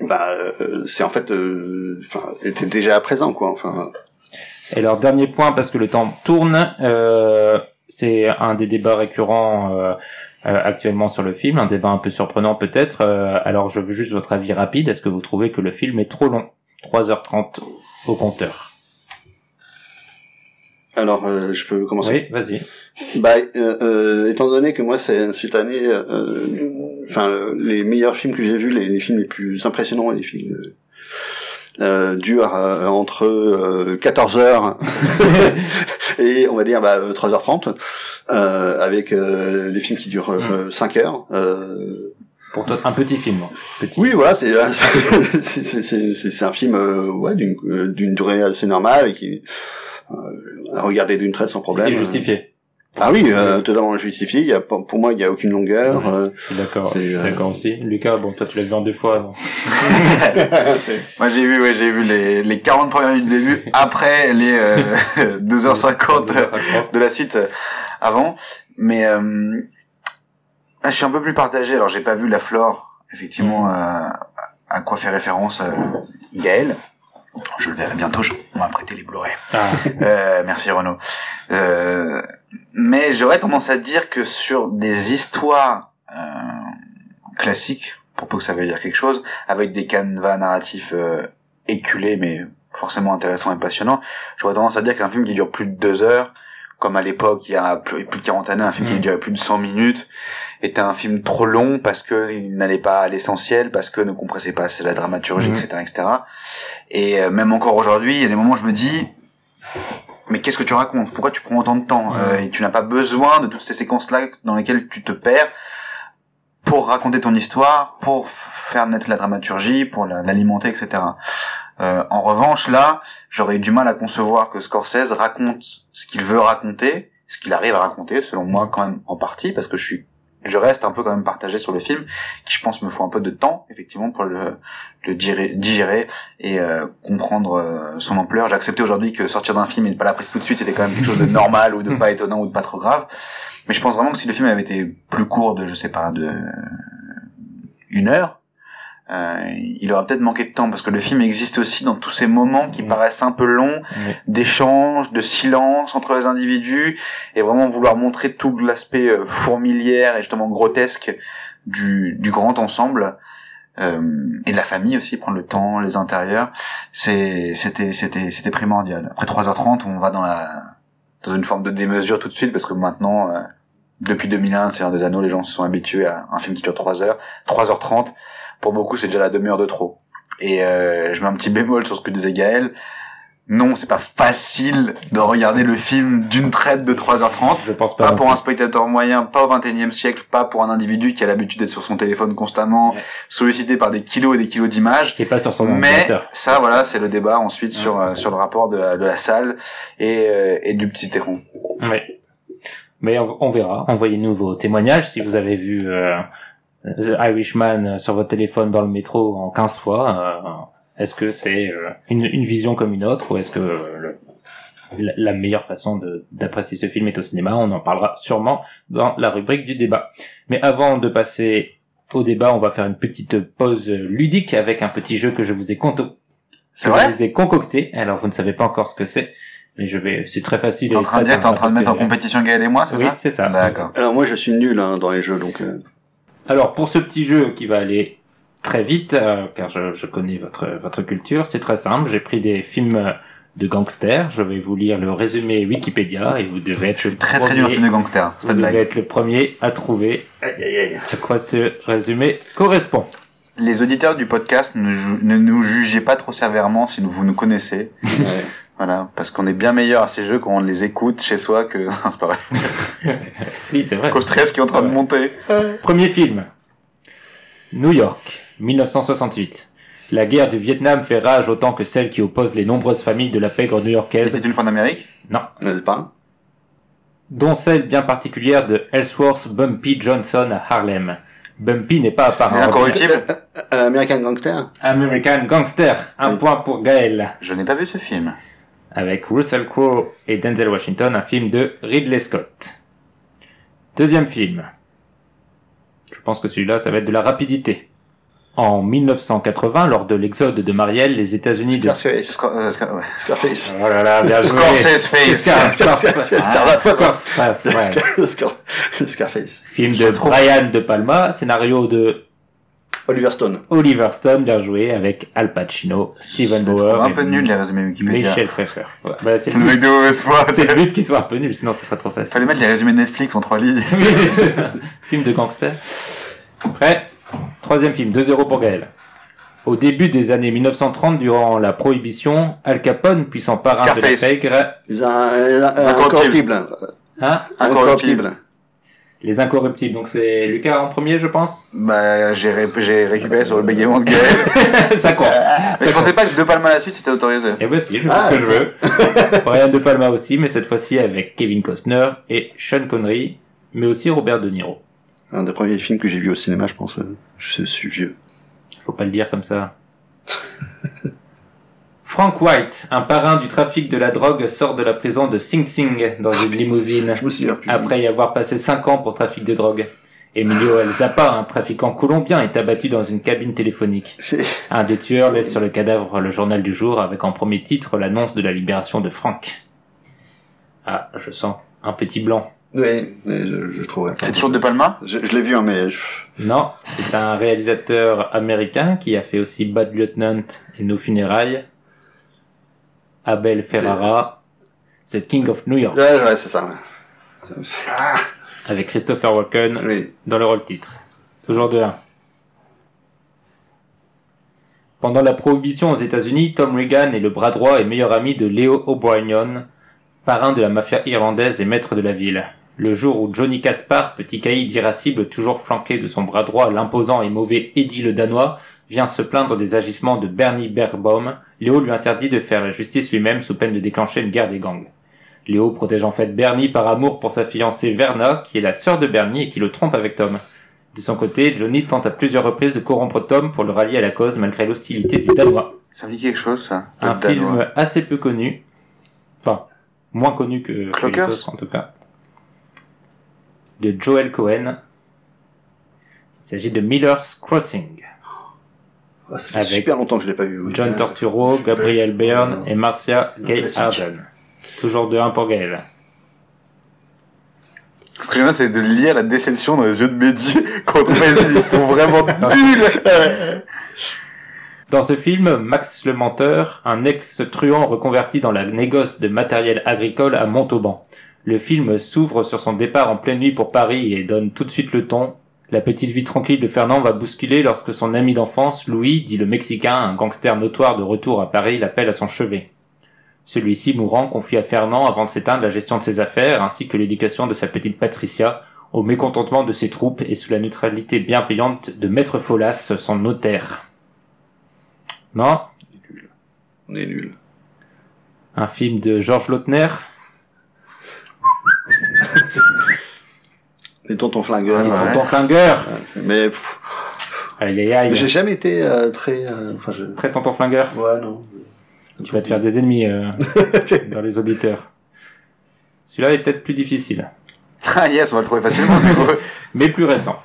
Mm. bah euh, c'est en fait, euh, enfin, était déjà présent quoi. Enfin, Et alors, dernier point, parce que le temps tourne, euh, c'est un des débats récurrents euh, euh, actuellement sur le film, un débat un peu surprenant peut-être. Euh, alors, je veux juste votre avis rapide. Est-ce que vous trouvez que le film est trop long? 3h30 au compteur. Alors euh, je peux commencer? Oui, vas-y. Bah, euh, euh, étant donné que moi, c'est cette année, euh, enfin, euh, les meilleurs films que j'ai vus, les, les films les plus impressionnants, les films euh, durent euh, entre euh, 14 heures [laughs] [laughs] et on va dire bah, 3h30, euh, avec euh, des films qui durent euh, 5 heures. Euh, Pour toi, un petit film. Petit. oui, voilà, c'est [laughs] c'est un film euh, ouais d'une d'une durée assez normale et qui à regarder d'une traite sans problème. Et justifié. Ah oui, euh, totalement justifié. Il y a pas- pour moi, il y a aucune longueur. Ouais. euh, Je suis d'accord. c'est, Je suis euh, d'accord aussi. Lucas, bon, toi, tu l'as vu en deux fois. [laughs] Moi j'ai vu, ouais, j'ai vu les, les 40 premières minutes du début après les euh, [laughs] 2h50 de la suite euh, avant. Mais euh, je suis un peu plus partagé. Alors j'ai pas vu la flore, effectivement, euh, à quoi fait référence euh, Gaël. Je le verrai bientôt, je- on m'a prêté les Blu-ray. Ah, Euh, merci Renaud. Euh, mais j'aurais tendance à dire que sur des histoires euh, classiques, pour peu que ça veuille dire quelque chose, avec des canevas narratifs euh, éculés mais forcément intéressants et passionnants, j'aurais tendance à dire qu'un film qui dure plus de deux heures, comme à l'époque il y a plus, plus de 40 années, un film qui Mm. durait plus de 100 minutes, était un film trop long parce que il n'allait pas à l'essentiel, parce que ne compressait pas assez la dramaturgie, etc., etc. Et euh, même encore aujourd'hui, il y a des moments où je me dis, mais qu'est-ce que tu racontes? Pourquoi tu prends autant de temps? Mhm. Euh, Et tu n'as pas besoin de toutes ces séquences-là dans lesquelles tu te perds pour raconter ton histoire, pour faire naître la dramaturgie, pour la- l'alimenter, etc. Euh, en revanche, là, j'aurais eu du mal à concevoir que Scorsese raconte ce qu'il veut raconter, ce qu'il arrive à raconter, selon moi, quand même en partie, parce que je suis, je reste un peu quand même partagé sur le film, qui je pense me faut un peu de temps, effectivement, pour le, le digérer, et euh, comprendre euh, son ampleur. J'ai accepté aujourd'hui que sortir d'un film et ne pas la prise tout de suite, c'était quand même quelque chose de normal ou de [laughs] pas étonnant ou de pas trop grave. Mais je pense vraiment que si le film avait été plus court de, je sais pas, de une heure, euh, il aurait peut-être manqué de temps parce que le film existe aussi dans tous ces moments qui Mm. paraissent un peu longs d'échanges, de silence entre les individus et vraiment vouloir montrer tout l'aspect euh, fourmilière et justement grotesque du, du grand ensemble euh, et de la famille aussi prendre le temps, les intérieurs, c'est c'était c'était c'était primordial. Après 3h30, on va dans la dans une forme de démesure tout de suite parce que maintenant euh, depuis 2001, c'est un des anneaux, les gens se sont habitués à un film qui dure 3 heures, 3h30. Pour beaucoup, c'est déjà la demi-heure de trop. Et euh, je mets un petit bémol sur ce que disait Gaël. Non, c'est pas facile de regarder le film d'une traite de 3h30. Je pense pas. Pas pour un spectateur moyen, pas au 21e siècle, pas pour un individu qui a l'habitude d'être sur son téléphone constamment, Ouais. sollicité par des kilos et des kilos d'images. Et pas sur son Mais ordinateur. ça, voilà, c'est le débat ensuite Ouais. sur euh, sur le rapport de la, de la salle et, euh, et du petit écran. Oui. Mais on, on verra. Envoyez-nous vos témoignages si vous avez vu euh, The Irishman sur votre téléphone dans le métro en 15 fois. euh, est-ce que c'est euh, une, une vision comme une autre ou est-ce que euh, le- la, meilleure façon de- d'apprécier ce film est au cinéma? On en parlera sûrement dans la rubrique du débat. Mais avant de passer au débat, on va faire une petite pause ludique avec un petit jeu que je vous ai que vrai? je vous ai concocté. Alors vous ne savez pas encore ce que c'est, mais je vais. C'est très facile. T'es en train de en train de mettre en compétition Gaël et moi, c'est Oui, ça? c'est ça. D'accord. Alors moi, je suis nul hein, dans les jeux, donc. euh, Alors pour ce petit jeu qui va aller très vite, euh, car je, je connais votre votre culture, c'est très simple. J'ai pris des films euh, de gangsters. Je vais vous lire le résumé Wikipédia et vous devez être Je suis le très premier. très film de gangster, c'est vous pas de devez être le premier à trouver Aïe aïe aïe. à quoi ce résumé correspond. Les auditeurs du podcast ne, ne nous jugez pas trop sévèrement si vous nous connaissez. Voilà, parce qu'on est bien meilleur à ces jeux quand on les écoute chez soi que... [laughs] Non, c'est pas vrai. [laughs] Si, c'est vrai. Qu'au stress qui est en train de monter. Premier film. New York, 1968. La guerre du Vietnam fait rage autant que celle qui oppose les nombreuses familles de la pègre new-yorkaise, c'est une fois en Amérique N'est-ce pas dont celle bien particulière de Ellsworth Bumpy Johnson à Harlem. Bumpy n'est pas apparent. incorruptible Euh, American Gangster American Gangster. Un Oui. point pour Gaël. Je n'ai pas vu ce film. Avec Russell Crowe et Denzel Washington, un film de Ridley Scott. Deuxième film. Je pense que celui-là, ça va être de la rapidité. En 1980, lors de l'exode de Marielle, les États-Unis de... Scarface. Scar- euh, Scar-. Scarface. Oh là là, bien joué. [laughs] Scarface, ouais. [laughs] Scar- Scarface. Film de Brian De Palma, scénario de Oliver Stone. Oliver Stone, bien joué, avec Al Pacino, Steven Bauer un peu nul les résumés Wikipédia. Michel Pfeiffer. Ouais, bah, c'est le but, le but qu'il soit un peu nul, sinon ce serait trop facile. Fallait mettre les résumés Netflix en trois lignes. [laughs] Film de gangster. Après, troisième film, 2-0 pour Gaël. Au début des années 1930, durant la Prohibition, Al Capone, puissant parrain de la Scarface. pègre, incorruptible. hein, Incorruptible. Les incorruptibles. Donc c'est Lucas en premier, je pense. Bah, j'ai ré- j'ai récupéré sur le bégaiement de Gaël. ça compte. Mais je pensais pas que De Palma à la suite c'était autorisé. Et voici, je fais Ah, ce que je veux. [laughs] Brian De Palma aussi, mais cette fois-ci avec Kevin Costner et Sean Connery, mais aussi Robert De Niro. Un des premiers films que j'ai vu au cinéma, je pense. euh, Je suis vieux. Faut pas le dire comme ça. [laughs] Frank White, un parrain du trafic de la drogue, sort de la prison de Sing Sing dans une limousine Je me après y avoir passé 5 ans pour trafic de drogue. Emilio El Zappa, un trafiquant colombien, est abattu dans une cabine téléphonique. C'est- Un des tueurs laisse sur le cadavre le journal du jour avec en premier titre l'annonce de la libération de Frank. Ah, je sens un petit blanc. Oui, mais je, je pas. C'est toujours De Palma? Je, je l'ai vu, hein, mais je- Non, c'est un réalisateur américain qui a fait aussi Bad Lieutenant et Nos funérailles. Abel Ferrara, The King of New York, Ouais, ouais, c'est ça. Ah, avec Christopher Walken oui. dans le rôle titre. Toujours de 1. Pendant la prohibition aux États-Unis, Tom Regan est le bras droit et meilleur ami de Leo O'Brien, parrain de la mafia irlandaise et maître de la ville. Le jour où Johnny Caspar, petit caïd irascible toujours flanqué de son bras droit l'imposant et mauvais Eddie le Danois, vient se plaindre des agissements de Bernie Berbaum, Léo lui interdit de faire la justice lui-même sous peine de déclencher une guerre des gangs. Léo protège en fait Bernie par amour pour sa fiancée Verna, qui est la sœur de Bernie et qui le trompe avec Tom. De son côté, Johnny tente à plusieurs reprises de corrompre Tom pour le rallier à la cause malgré l'hostilité du Danois. Ça me dit quelque chose ça. Le Un Danois. film assez peu connu, enfin, moins connu que, que les Clockers autres en tout cas, de Joel Cohen. Il s'agit de Miller's Crossing. Ah, ça fait Avec super longtemps que je l'ai pas vu. oui. John Torturo, Gabriel Byrne et Marcia Gay. Harden. Toujours de 1 pour Gaël. Ce que j'aime c'est de lire la déception dans les yeux de Mehdi [laughs] quand on ils sont vraiment [laughs] nuls. Dans ce film, Max le menteur, un ex-truand reconverti dans la négoce de matériel agricole à Montauban. Le film s'ouvre sur son départ en pleine nuit pour Paris et donne tout de suite le ton. La petite vie tranquille de Fernand va bousculer lorsque son ami d'enfance, Louis, dit le Mexicain, un gangster notoire de retour à Paris, l'appelle à son chevet. Celui-ci, mourant, confie à Fernand, avant de s'éteindre, la gestion de ses affaires, ainsi que l'éducation de sa petite Patricia, au mécontentement de ses troupes et sous la neutralité bienveillante de Maître Folas, son notaire. Non? On est nul. Un film de Georges Lautner? [laughs] Les tontons flingueurs. Ouais. Tonton Flingueur Mais pff, Aïe aïe aïe j'ai jamais été euh, très. euh, Enfin, je... Très Tonton Flingueur Ouais, non. Tu vas te faire des ennemis euh, [laughs] dans les auditeurs. Celui-là est peut-être plus difficile, [laughs] Ah yes, on va le trouver facilement. [laughs] mais plus récent.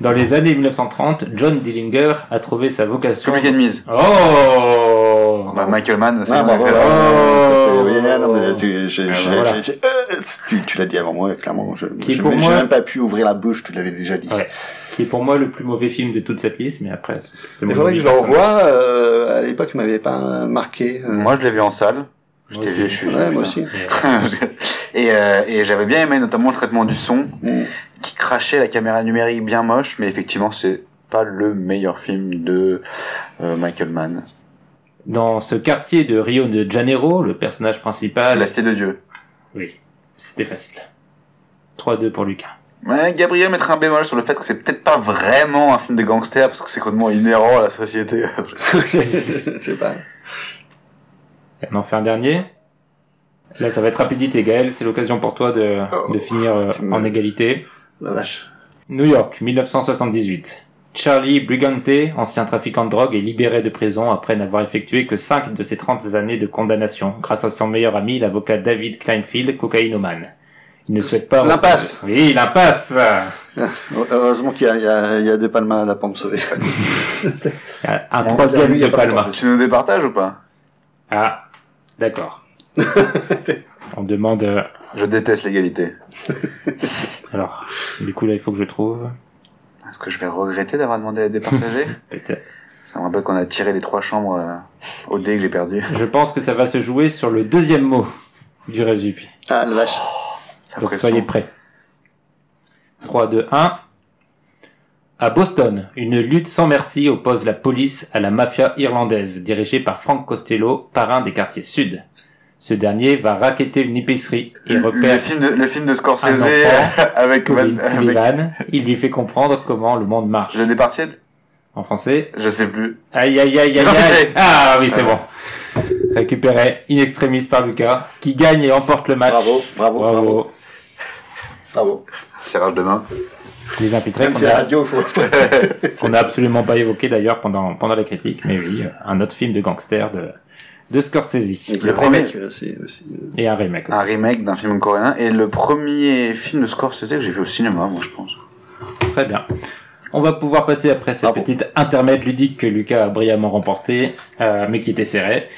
Dans les années 1930, John Dillinger a trouvé sa vocation... Public Enemies. Oh Bah, Michael Mann, c'est Ah, Oh. non, mais tu, Ah, j'ai- voilà. euh, tu, tu l'as dit avant moi, clairement. Je, moi- même pas pu ouvrir la bouche, tu l'avais déjà dit. Ouais. Qui est pour moi le plus mauvais film de toute cette liste, mais après... c'est- faudrait que je le revoie. Euh, à l'époque, il m'avait pas marqué. euh. Moi, je l'ai vu en salle. J'étais je suis ouais, moi aussi. [laughs] et euh, et j'avais bien aimé notamment le traitement du son Mm. qui crachait la caméra numérique bien moche, mais effectivement c'est pas le meilleur film de euh, Michael Mann. Dans ce quartier de Rio de Janeiro, le personnage principal... La Cité de Dieu. Oui, c'était facile. 3-2 pour Lucas. Ouais, Gabriel mettrait un bémol sur le fait que c'est peut-être pas vraiment un film de gangster parce que c'est complètement inhérent à la société. [laughs] C'est pas. Et on en fait un dernier. Là, ça va être rapidité. Gaël, c'est l'occasion pour toi de, Oh. de finir euh, me- en égalité. La vache. New York, 1978. Charlie Brigante, ancien trafiquant de drogue, est libéré de prison après n'avoir effectué que 5 de ses 30 années de condamnation, grâce à son meilleur ami, l'avocat David Kleinfield, cocaïnomane. Il ne souhaite pas... L'impasse. Oui, l'impasse Ah, Heureusement qu'il y a, il y, a, il y a De Palma là pour me sauver. [laughs] Un troisième lui, de Palma. Tu nous départages ou pas? Ah, d'accord. [laughs] On demande... euh, Je déteste l'égalité. [laughs] Alors, du coup là, il faut que je trouve... Est-ce que je vais regretter d'avoir demandé à être départagé [laughs] Peut-être. Ça me rappelle qu'on a tiré les trois chambres euh, au dé que j'ai perdu. Je pense que ça va se jouer sur le deuxième mot du résumé. Ah, la vache. La Donc pression. soyez prêts. 3, 2, 1. À Boston, une lutte sans merci oppose la police à la mafia irlandaise, dirigée par Frank Costello, parrain des quartiers sud. Ce dernier va raqueter une épicerie et Le, repère film de, le film de Scorsese [laughs] enfant, avec, Colin avec Sullivan. Il lui fait comprendre comment le monde marche. The Departed En français, Je sais plus. Aïe aïe aïe aïe aïe. Ah oui, c'est bon. Récupéré in extremis par Lucas, qui gagne et emporte le match. Bravo, bravo, bravo. Bravo. bravo. Serrage de main. Les infiltrés Même la a, radio, faut. qu'on [laughs] n'a absolument pas évoqué d'ailleurs pendant, pendant la critique, mais oui, un autre film de gangster de, de Scorsese. Donc, Le remake, euh, aussi. euh, Et un remake. Un remake d'un film coréen. Et le premier film de Scorsese que j'ai vu au cinéma, moi je pense. Très bien. On va pouvoir passer après cette Bravo. petite intermède ludique que Lucas a brillamment remporté, euh, mais qui était serré,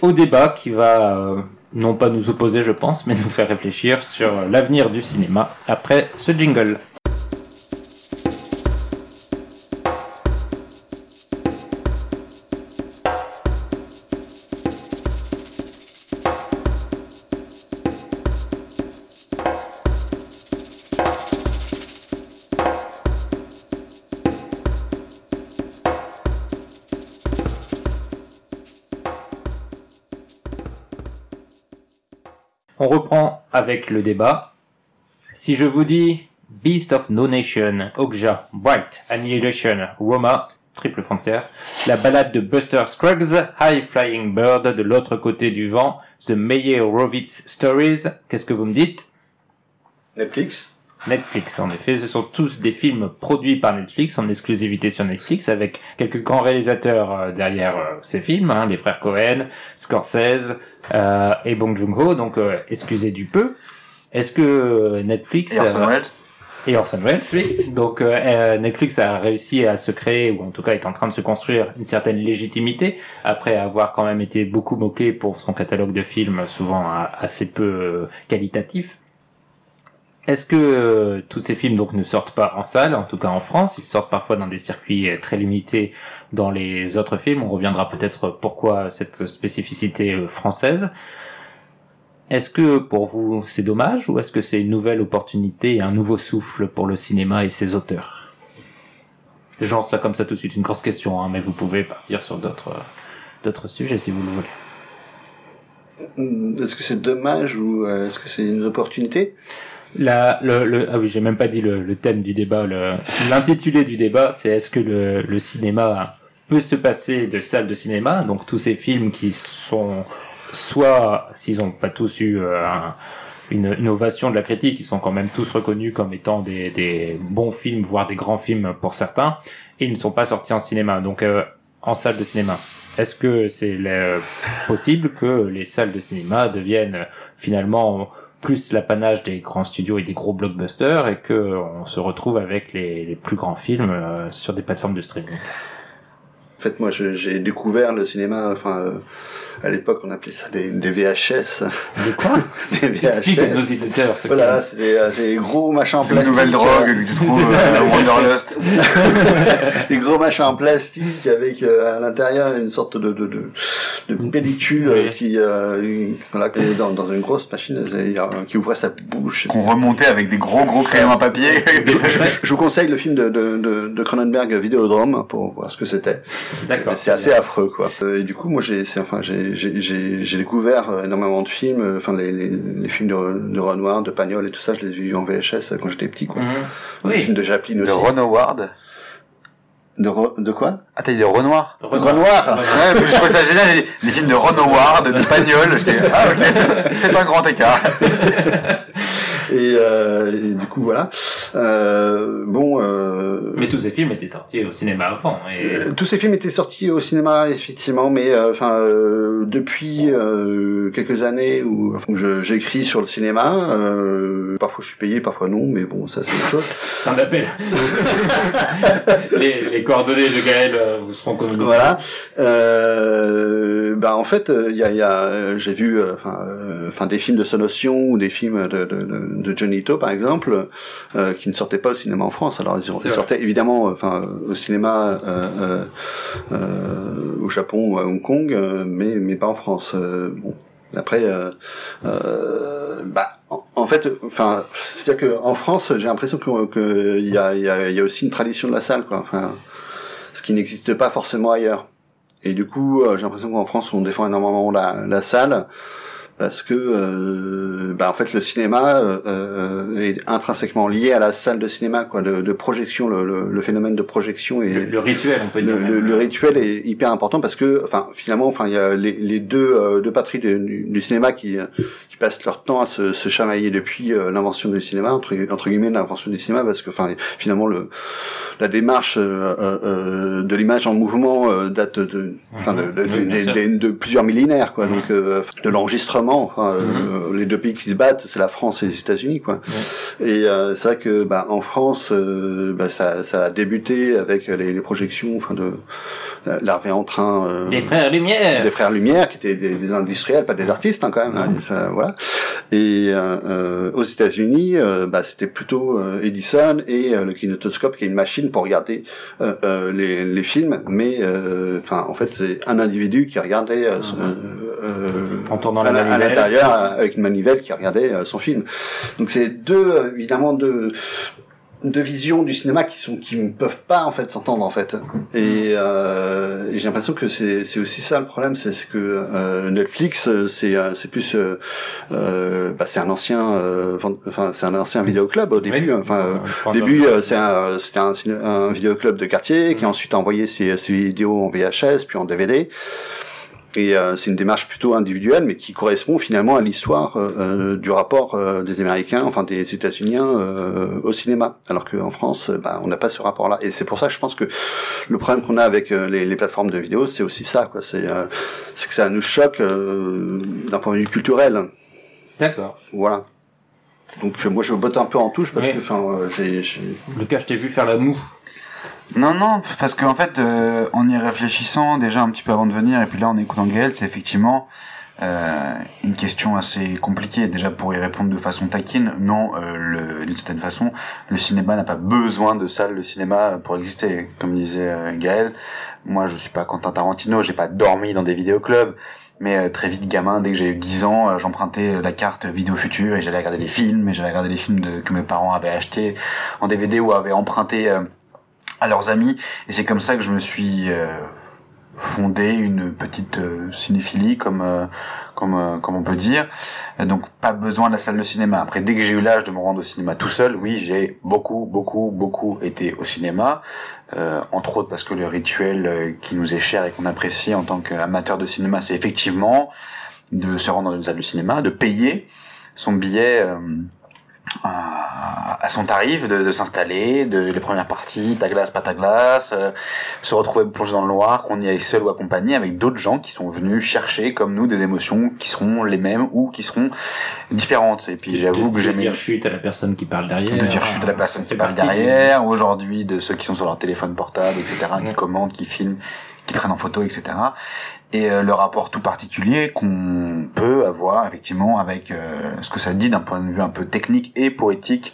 au débat qui va euh, non pas nous opposer, je pense, mais nous faire réfléchir sur l'avenir du cinéma après ce jingle. Avec le débat. Si je vous dis Beast of No Nation, Okja, Bright, Annihilation, Roma, triple frontière, la balade de Buster Scruggs, High Flying Bird de l'autre côté du vent, The Meyerowitz Stories, qu'est-ce que vous me dites? Netflix Netflix, en effet, ce sont tous des films produits par Netflix, en exclusivité sur Netflix, avec quelques grands réalisateurs euh, derrière euh, ces films, hein, les frères Cohen, Scorsese euh, et Bong Joon-ho, donc euh, excusez du peu. Est-ce que Netflix... Et Orson Welles et Orson Welles, oui. Donc euh, euh, Netflix a réussi à se créer, ou en tout cas est en train de se construire une certaine légitimité, après avoir quand même été beaucoup moqué pour son catalogue de films, souvent euh, assez peu qualitatif. Est-ce que euh, tous ces films donc ne sortent pas en salle, en tout cas en France, ils sortent parfois dans des circuits euh, très limités dans les autres films. On reviendra peut-être pourquoi cette spécificité euh, française. Est-ce que pour vous c'est dommage ou est-ce que c'est une nouvelle opportunité et un nouveau souffle pour le cinéma et ses auteurs? Je lance là comme ça tout de suite une grosse question, hein, mais vous pouvez partir sur d'autres euh, d'autres sujets si vous le voulez. Est-ce que c'est dommage ou est-ce que c'est une opportunité? La, le, le- ah oui, j'ai même pas dit le, le thème du débat. L'intitulé du débat, c'est est-ce que le, le cinéma peut se passer de salles de cinéma, donc tous ces films qui sont soit, s'ils n'ont pas tous eu euh, un- une, une ovation de la critique, ils sont quand même tous reconnus comme étant des, des bons films, voire des grands films pour certains, et ils ne sont pas sortis en cinéma, donc euh, en salle de cinéma. Est-ce que c'est euh, possible que les salles de cinéma deviennent finalement plus l'apanage des grands studios et des gros blockbusters et que on se retrouve avec les, plus grands films euh, sur des plateformes de streaming. En fait, moi, j'ai découvert le cinéma, euh, à l'époque, on appelait ça des, des VHS. De quoi [laughs] des à nos VHS. éditeurs ce Voilà, c'est des, euh, des gros machins en C'est une plastique. nouvelle drogue que tu [laughs] trouves euh, Wanderlust. [laughs] des gros machins en plastique avec euh, à l'intérieur une sorte de, de, de, de pellicule Oui. euh, qui, euh, voilà, qui est dans, dans une grosse machine euh, qui ouvrait sa bouche. Qu'on remontait avec des gros gros crayons à papier. Je, je vous conseille le film de, de, de, de Cronenberg Vidéodrome pour voir ce que c'était. D'accord. C'est assez affreux, quoi. Euh, Et du coup, moi, j'ai, enfin, j'ai, j'ai, découvert euh, énormément de films, euh, enfin, les, les, les films de, de Renoir, de Pagnol et tout ça, je les ai vus en VHS euh, quand j'étais petit, quoi. Mhm. Les films Oui. de Chaplin De aussi. Ron Howard. De, Ro- de quoi? Ah, t'as dit de Renoir Renoir. Ouais, mais je trouve ça génial, les, les films de Ron Howard, de Pagnol, j'étais, ah ok, c'est un grand écart. [laughs] et, euh, et, du coup voilà. Euh, bon. Euh, mais tous ces films étaient sortis au cinéma avant. Et... Euh, tous ces films étaient sortis au cinéma effectivement, mais euh, enfin depuis quelques années où, où j'écris sur le cinéma, parfois je suis payé, parfois non, mais bon ça c'est une chose. Un appel. [laughs] les, les, coordonnées de Gaël vous seront communiquées. Voilà. bah en fait il y a, y a j'ai vu enfin des films de Sonotion ou des films de, de, de Johnny To par exemple qui ne sortaient pas au cinéma en France. Alors ils, sortaient évidemment enfin au cinéma euh, euh, au Japon ou à Hong Kong, mais mais pas en France. bon. Après, bah, en, fait, enfin, c'est-à-dire que en France, j'ai l'impression que il y a, y, a, y a aussi une tradition de la salle, quoi. Enfin, ce qui n'existe pas forcément ailleurs. Et du coup, j'ai l'impression qu'en France, on défend énormément la, la salle parce que euh, bah en fait le cinéma euh, euh, est intrinsèquement lié à la salle de cinéma quoi. De, de projection le, le, le, phénomène de projection et le, rituel on peut dire le, le, rituel est hyper important parce que enfin finalement enfin il y a les, les deux euh, deux patries du, du, cinéma qui qui passent leur temps à se, se chamailler depuis euh, l'invention du cinéma entre, entre guillemets l'invention du cinéma parce que enfin finalement le la démarche de l'image en mouvement date de, de, de, de, de, plusieurs millénaires quoi. Donc de l'enregistrement Enfin, euh, mhm. les deux pays qui se battent, c'est la France et les États-Unis, quoi. Et euh, c'est vrai que, bah, en France, euh, bah, ça, ça, a débuté avec les, les projections, enfin, de l'armée en train. des frères Lumière. Des frères Lumière, qui étaient des, des industriels, pas des artistes, hein, quand même. Hein, voilà. Et aux États-Unis, bah, c'était plutôt Edison et le kinetoscope, qui est une machine pour regarder les, les films, mais enfin, en fait, c'est un individu qui regardait mhm. en tournant la à l'intérieur avec une manivelle qui regardait euh, son film. Donc c'est deux euh, évidemment deux deux visions du cinéma qui sont qui ne peuvent pas en fait s'entendre en fait. Et, euh, j'ai l'impression que c'est c'est aussi ça le problème c'est que euh, Netflix c'est c'est plus euh, bah, c'est un ancien enfin c'est un ancien vidéoclub au début enfin au début c'est un c'était un, un vidéoclub de quartier qui a ensuite envoyé ses, ses vidéos en VHS puis en DVD et euh, c'est une démarche plutôt individuelle, mais qui correspond finalement à l'histoire euh, euh du rapport euh, des Américains, enfin des États-Unis au cinéma. Alors qu'en France, bah, on n'a pas ce rapport-là. Et c'est pour ça que je pense que le problème qu'on a avec les, les, plateformes de vidéo, c'est aussi ça. quoi. C'est que ça nous choque d'un point de vue culturel. D'accord. Voilà. Donc moi je botte un peu en touche parce que enfin j'ai. Le cas je t'ai vu faire la moue non, non, parce qu'en fait, euh, en y réfléchissant déjà un petit peu avant de venir, et puis là en écoutant Gaël, c'est effectivement euh, une question assez compliquée. Déjà pour y répondre de façon taquine, non, euh, d'une certaine façon, le cinéma n'a pas besoin de salle de cinéma pour exister. Comme disait euh, Gaël, moi je suis pas Quentin Tarantino, j'ai pas dormi dans des vidéoclubs. Mais euh, très vite, gamin, dès que j'ai eu 10 ans, j'empruntais la carte Vidéo Future et j'allais regarder les films, et j'allais regarder les films que mes parents avaient achetés en DVD ou avaient emprunté à leurs amis. Et c'est comme ça que je me suis euh, fondé une petite euh, cinéphilie, comme euh, comme comme on peut dire. Donc pas besoin de la salle de cinéma. Après, dès que j'ai eu l'âge de me rendre au cinéma tout seul, oui, j'ai beaucoup, beaucoup, beaucoup été au cinéma. entre autres parce que le rituel qui nous est cher et qu'on apprécie en tant qu'amateur de cinéma, c'est effectivement de se rendre dans une salle de cinéma, de payer son billet à son tarif de, de s'installer, de les premières parties, ta glace, pas ta glace, euh, se retrouver plongé dans le noir, qu'on y aille seul ou accompagné avec d'autres gens qui sont venus chercher comme nous des émotions qui seront les mêmes ou qui seront différentes. Et puis j'avoue que j'aime de dire chute à la personne qui parle derrière, de dire chute à la personne qui parle derrière. Aujourd'hui, de ceux qui sont sur leur téléphone portable, etc., qui commentent, qui filment, qui prennent en photo, etc et euh, le rapport tout particulier qu'on peut avoir effectivement avec euh, ce que ça dit d'un point de vue un peu technique et poétique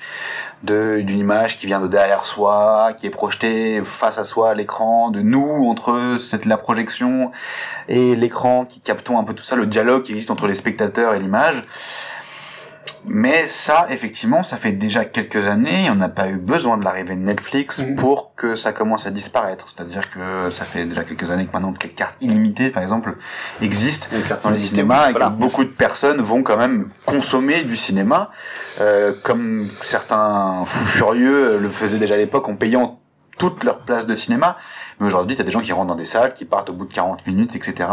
de d'une image qui vient de derrière soi, qui est projetée face à soi à l'écran, de nous entre cette la projection et l'écran qui captons un peu tout ça, le dialogue qui existe entre les spectateurs et l'image. Mais ça, effectivement, ça fait déjà quelques années, on n'a pas eu besoin de l'arrivée de Netflix mhm. pour que ça commence à disparaître. C'est-à-dire que ça fait déjà quelques années que maintenant que les cartes illimitées, par exemple, existent dans les cinémas et que beaucoup de personnes vont quand même consommer du cinéma, euh, comme certains fous furieux le faisaient déjà à l'époque en payant toute leur place de cinéma. Mais aujourd'hui, tu as des gens qui rentrent dans des salles, qui partent au bout de 40 minutes, etc.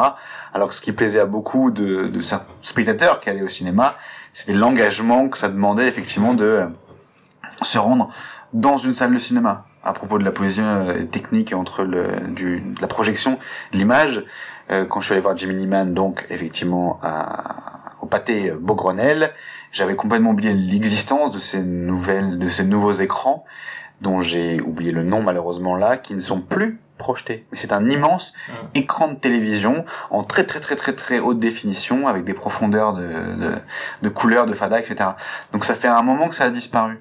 Alors que ce qui plaisait à beaucoup de, de spectateurs qui allaient au cinéma, c'était l'engagement que ça demandait effectivement de euh, se rendre dans une salle de cinéma. À propos de la position euh, technique entre le, du, la projection, l'image, euh, quand je suis allé voir Jimmy Neiman, donc effectivement au pâté Beaugrenelle, j'avais complètement oublié l'existence de ces nouvelles, de ces nouveaux écrans dont j'ai oublié le nom malheureusement là, qui ne sont plus projetés. Mais c'est un immense écran de télévision en très très très très très haute définition avec des profondeurs de, de, de couleurs, de fada, etc. Donc ça fait un moment que ça a disparu.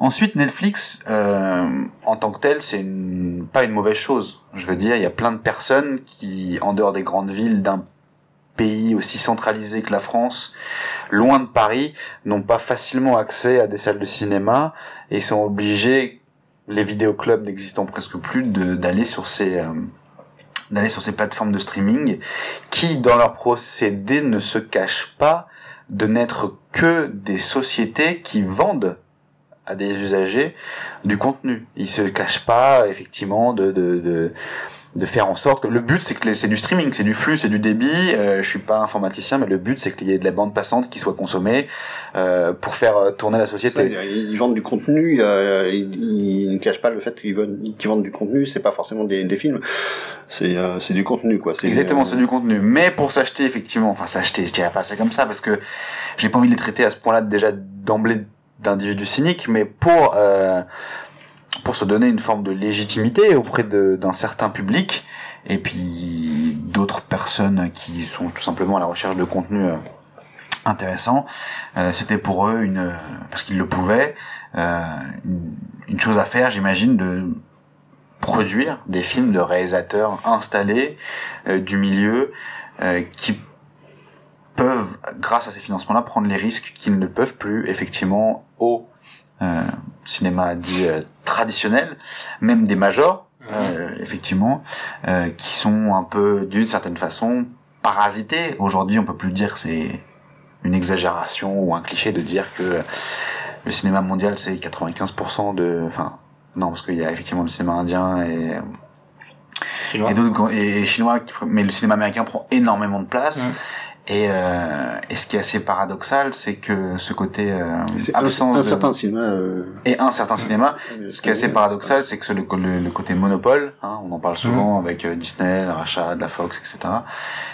Ensuite, Netflix, euh, en tant que tel, c'est pas une mauvaise chose. Je veux dire, il y a plein de personnes qui, en dehors des grandes villes d'un pays aussi centralisé que la France, loin de Paris, n'ont pas facilement accès à des salles de cinéma et sont obligés, les vidéoclubs n'existant presque plus, d'aller sur ces euh, d'aller sur ces plateformes de streaming qui, dans leur procédé, ne se cachent pas de n'être que des sociétés qui vendent à des usagers du contenu. Ils se cachent pas effectivement de, de, de de faire en sorte que le but c'est que c'est du streaming, c'est du flux, c'est du débit. Euh, je suis pas informaticien, mais le but c'est qu'il y ait de la bande passante qui soit consommée euh, pour faire euh, tourner la société. ils vendent du contenu, euh, ils, ne cachent pas le fait qu'ils vendent, qu'ils vendent du contenu. C'est pas forcément des, des films, c'est euh, c'est du contenu quoi. Exactement, c'est du contenu. Mais pour s'acheter effectivement, enfin s'acheter, je dirais pas ça comme ça parce que j'ai pas envie de les traiter à ce point-là déjà d'emblée d'individus cyniques, mais pour pour se donner une forme de légitimité auprès d'un certain public et puis d'autres personnes qui sont tout simplement à la recherche de contenu euh, intéressant. Euh, C'était pour eux une parce qu'ils le pouvaient euh, une, chose à faire, j'imagine, de produire des films de réalisateurs installés du milieu qui peuvent, grâce à ces financements-là, prendre les risques qu'ils ne peuvent plus effectivement au cinéma dit euh, traditionnel, même des majors, mhm. euh, effectivement, qui sont un peu, d'une certaine façon, parasités. Aujourd'hui, on peut plus dire c'est une exagération ou un cliché de dire que le cinéma mondial c'est 95% de, enfin, non, parce qu'il y a effectivement le cinéma indien et chinois. et, chinois, mais le cinéma américain prend énormément de place. Mhm. Et, euh, et, ce qui est assez paradoxal, c'est que ce côté euh, absence un, un certain cinéma euh... et un certain cinéma. ce qui est assez paradoxal, c'est que le, le, côté monopole, hein, on en parle souvent mhm. avec euh, Disney, le rachat de la Fox, etc.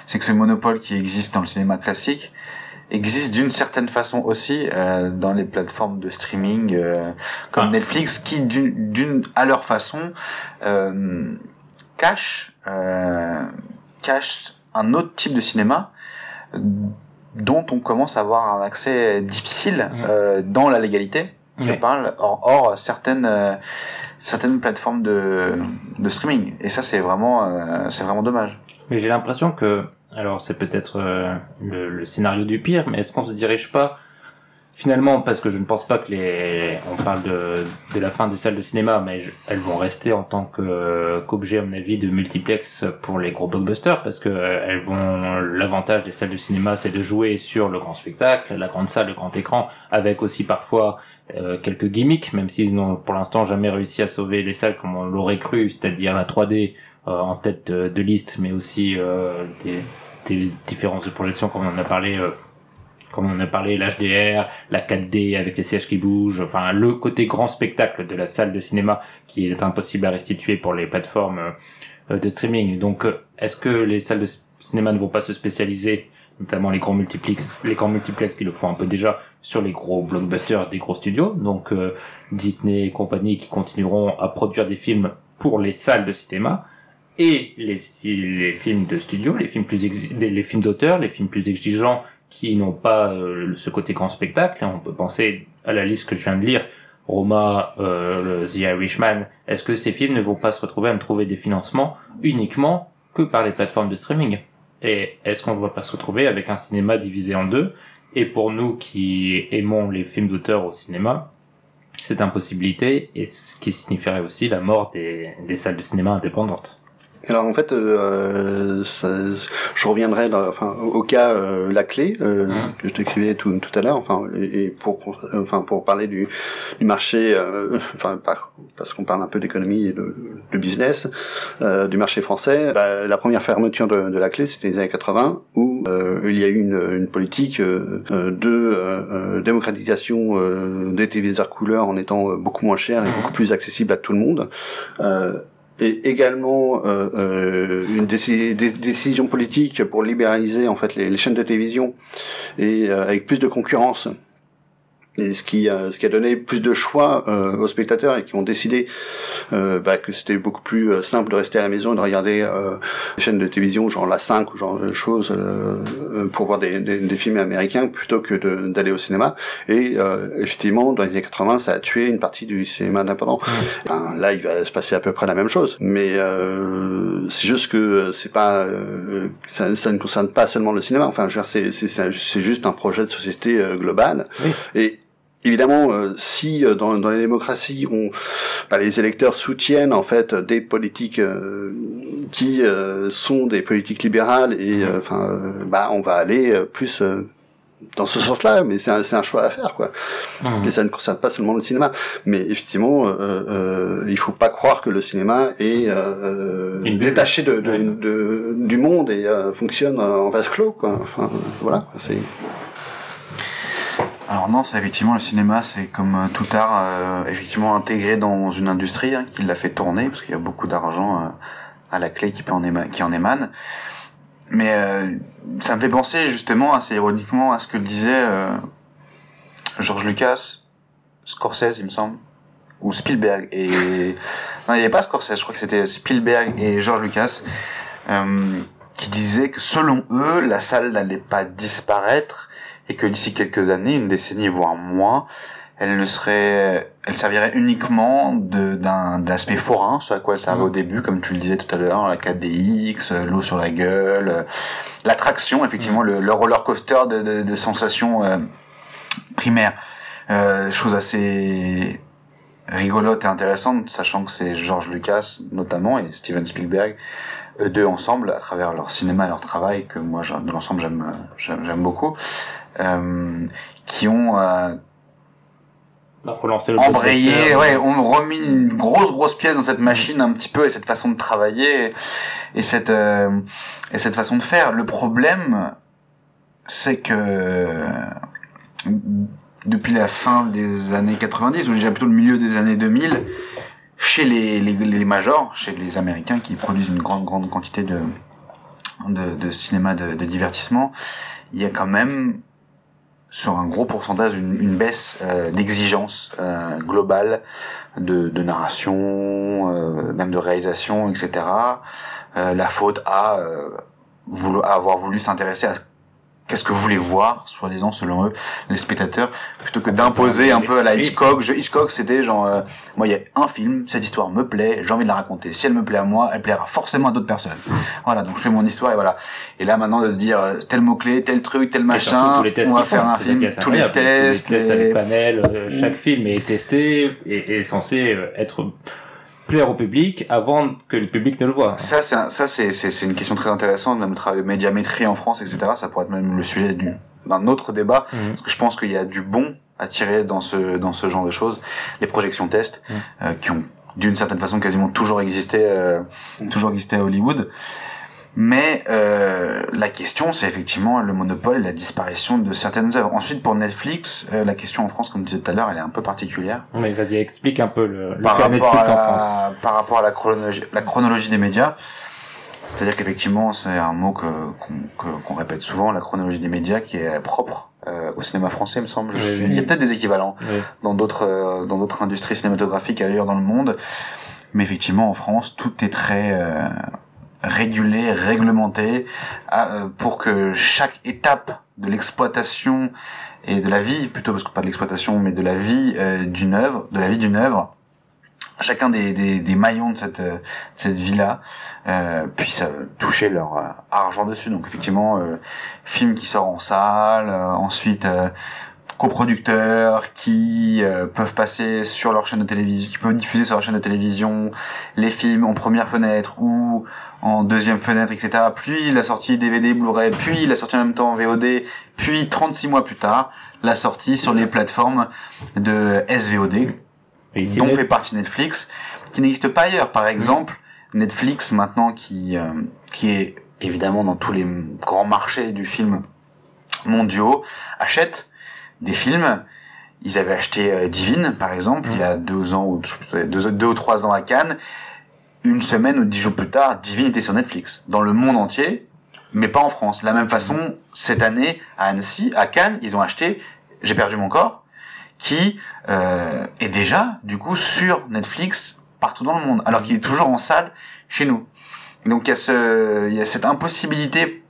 C'est que ce monopole qui existe dans le cinéma classique existe d'une certaine façon aussi euh, dans les plateformes de streaming euh, comme ah. Netflix, qui d'une à leur façon euh, cache cache un autre type de cinéma dont on commence à avoir un accès difficile euh, dans la légalité. Je parle hors, certaines euh, certaines plateformes de, de streaming. Et ça, c'est vraiment euh, c'est vraiment dommage. Mais j'ai l'impression que alors c'est peut-être le, le, scénario du pire, mais est-ce qu'on se dirige pas finalement, parce que je ne pense pas que les, on parle de, de la fin des salles de cinéma, mais elles vont rester en tant qu'objet, à mon avis, de multiplex pour les gros blockbusters, parce que euh, elles vont, l'avantage des salles de cinéma, c'est de jouer sur le grand spectacle, la grande salle, le grand écran, avec aussi parfois euh, quelques gimmicks, même s'ils n'ont pour l'instant jamais réussi à sauver les salles comme on l'aurait cru, c'est-à-dire la 3D euh, en tête de, liste, mais aussi des, des différences de projection comme on en a parlé comme on a parlé, l'HDR, la 4D avec les sièges qui bougent, enfin le côté grand spectacle de la salle de cinéma qui est impossible à restituer pour les plateformes euh, de streaming. Donc euh, est-ce que les salles de cinéma ne vont pas se spécialiser, notamment les grands multiplex, les grands multiplex qui le font un peu déjà sur les gros blockbusters des gros studios, donc euh, Disney et compagnie qui continueront à produire des films pour les salles de cinéma et les, les films de studio, les films plus les films d'auteur, les films plus exigeants qui n'ont pas euh, ce côté grand spectacle. On peut penser à la liste que je viens de lire, Roma, euh, The Irishman. Est-ce que ces films ne vont pas se retrouver à me trouver des financements uniquement que par les plateformes de streaming? Et est-ce qu'on ne va pas se retrouver avec un cinéma divisé en deux? Et pour nous qui aimons les films d'auteur au cinéma, cette impossibilité, et ce qui signifierait aussi la mort des salles de cinéma indépendantes. Alors en fait, euh, ça, je reviendrai enfin, au cas euh, la clé euh, mmh. que je décrivais tout, tout à l'heure, enfin et, pour enfin pour parler du, du marché, euh, [laughs] enfin parce qu'on parle un peu d'économie et de, de business euh, du marché français. Bah, la première fermeture de, de la clé, c'était les années 80 où il y a eu une, une politique de démocratisation des téléviseurs couleurs en étant beaucoup moins cher et mmh. beaucoup plus accessible à tout le monde et également euh, euh, une décision politique pour libéraliser en fait les, les chaînes de télévision et euh, avec plus de concurrence et ce qui a, ce qui a donné plus de choix euh, aux spectateurs et qui ont décidé euh, bah, que c'était beaucoup plus euh, simple de rester à la maison et de regarder euh, des chaînes de télévision genre la 5 ou genre de choses euh, pour voir des, des, des, films américains plutôt que d'aller au cinéma. Et effectivement dans les années 80 ça a tué une partie du cinéma indépendant. Ben, là il va se passer à peu près la même chose. Mais c'est juste que c'est pas ça, ça, ne concerne pas seulement le cinéma. Enfin c'est c'est juste un projet de société global et Évidemment, euh, si euh, dans, dans, les démocraties, on, bah, les électeurs soutiennent en fait des politiques euh, qui sont des politiques libérales, et mmh. enfin, bah, on va aller plus dans ce sens-là, mais c'est un, un, choix à faire, quoi. Mmh. Et ça ne concerne pas seulement le cinéma. Mais effectivement, euh, il faut pas croire que le cinéma est détaché de, de, de, du monde et fonctionne en vase clos, quoi. Enfin, voilà, c'est. Alors non, c'est effectivement le cinéma, c'est comme euh, tout art, euh, effectivement intégré dans une industrie hein, qui l'a fait tourner, parce qu'il y a beaucoup d'argent euh, à la clé qui, en émane. Mais ça me fait penser justement assez ironiquement à ce que disait George Lucas, Scorsese, il me semble, ou Spielberg. Et non, il n'y avait pas Scorsese, je crois que c'était Spielberg et George Lucas, qui disaient que selon eux, la salle n'allait pas disparaître et que d'ici quelques années, une décennie voire moins, elle ne serait, elle servirait uniquement d'un aspect forain, ce à quoi elle servait au mmh. début, comme tu le disais tout à l'heure, la 4DX, l'eau sur la gueule, l'attraction, effectivement, mmh. le, le, roller coaster de, de, de sensations euh, primaires, euh, chose assez rigolote et intéressante, sachant que c'est George Lucas notamment et Steven Spielberg, eux deux ensemble, à travers leur cinéma et leur travail, que moi, de l'ensemble, j'aime j'aime beaucoup, qui ont euh, bah, le embrayé, ouais, ont remis une grosse grosse pièce dans cette machine un petit peu et cette façon de travailler et, cette euh, et cette façon de faire. Le problème, c'est que depuis la fin des années 90 ou déjà plutôt le milieu des années 2000, chez les, les, les majors, chez les Américains qui produisent une grande grande quantité de de, de cinéma de, de divertissement, il y a quand même sur un gros pourcentage une, baisse euh, d'exigence euh, globale de, narration, euh, même de réalisation, etc. Euh, la faute à, à avoir voulu s'intéresser à qu'est-ce que vous voulez voir, soi-disant, selon eux, les spectateurs, plutôt que d'imposer un peu à la Hitchcock. Je, Hitchcock, c'était genre, euh, moi, il y a un film, cette histoire me plaît, j'ai envie de la raconter. Si elle me plaît à moi, elle plaira forcément à d'autres personnes. Voilà, donc je fais mon histoire et voilà. Et là, maintenant, de dire euh, tel mot-clé, tel truc, tel machin, on va faire un film, tous les tests, les tests les... panels, euh, chaque mm. film est testé et est censé être plaire au public avant que le public ne le voit. Ça, c'est ça, c'est c'est une question très intéressante, même le travail de médiamétrie en France, etc. Ça pourrait être même le sujet du d'un autre débat, mhm. parce que je pense qu'il y a du bon à tirer dans ce dans ce genre de choses. Les projections tests, mhm. euh, qui ont d'une certaine façon quasiment toujours existé, euh, mhm. toujours existé à Hollywood. Mais euh, la question, c'est effectivement le monopole, la disparition de certaines œuvres. Ensuite, pour Netflix, euh, la question en France, comme tu disais tout à l'heure, elle est un peu particulière. Mais vas-y, explique un peu le, le par rapport Netflix à en France. Par rapport à la chronologie, la chronologie des médias, c'est-à-dire qu'effectivement, c'est un mot qu'on répète souvent, la chronologie des médias, qui est propre euh, au cinéma français, il me semble. Je Il y a peut-être des équivalents dans d'autres euh, dans d'autres industries cinématographiques ailleurs dans le monde, mais effectivement, en France, tout est très régulé, réglementé, euh, pour que chaque étape de l'exploitation et de la vie, plutôt parce que pas de l'exploitation, mais de la vie euh, d'une œuvre, de la vie d'une œuvre, chacun des, des, maillons de cette, euh, cette vie-là euh, puisse toucher leur argent dessus. Donc effectivement, film qui sort en salle, ensuite coproducteurs qui peuvent passer sur leur chaîne de télévision, qui peuvent diffuser sur leur chaîne de télévision les films en première fenêtre ou en deuxième fenêtre, etc. Puis la sortie DVD, Blu-ray, puis la sortie en même temps en VOD, puis 36 mois plus tard, la sortie sur les plateformes de SVOD, dont fait partie Netflix, qui n'existe pas ailleurs. Par exemple, Netflix maintenant qui euh, qui est évidemment dans tous les grands marchés du film mondiaux achète des films. Ils avaient acheté euh, Divine, par exemple, il y a deux ans ou deux, deux ou trois ans à Cannes. Une semaine ou dix jours plus tard, Divine était sur Netflix. Dans le monde entier, mais pas en France. De la même façon, cette année, à Annecy, à Cannes, ils ont acheté J'ai perdu mon corps, qui euh, est déjà, du coup, sur Netflix partout dans le monde, alors qu'il est toujours en salle chez nous. Donc il y a, ce, il y a cette impossibilité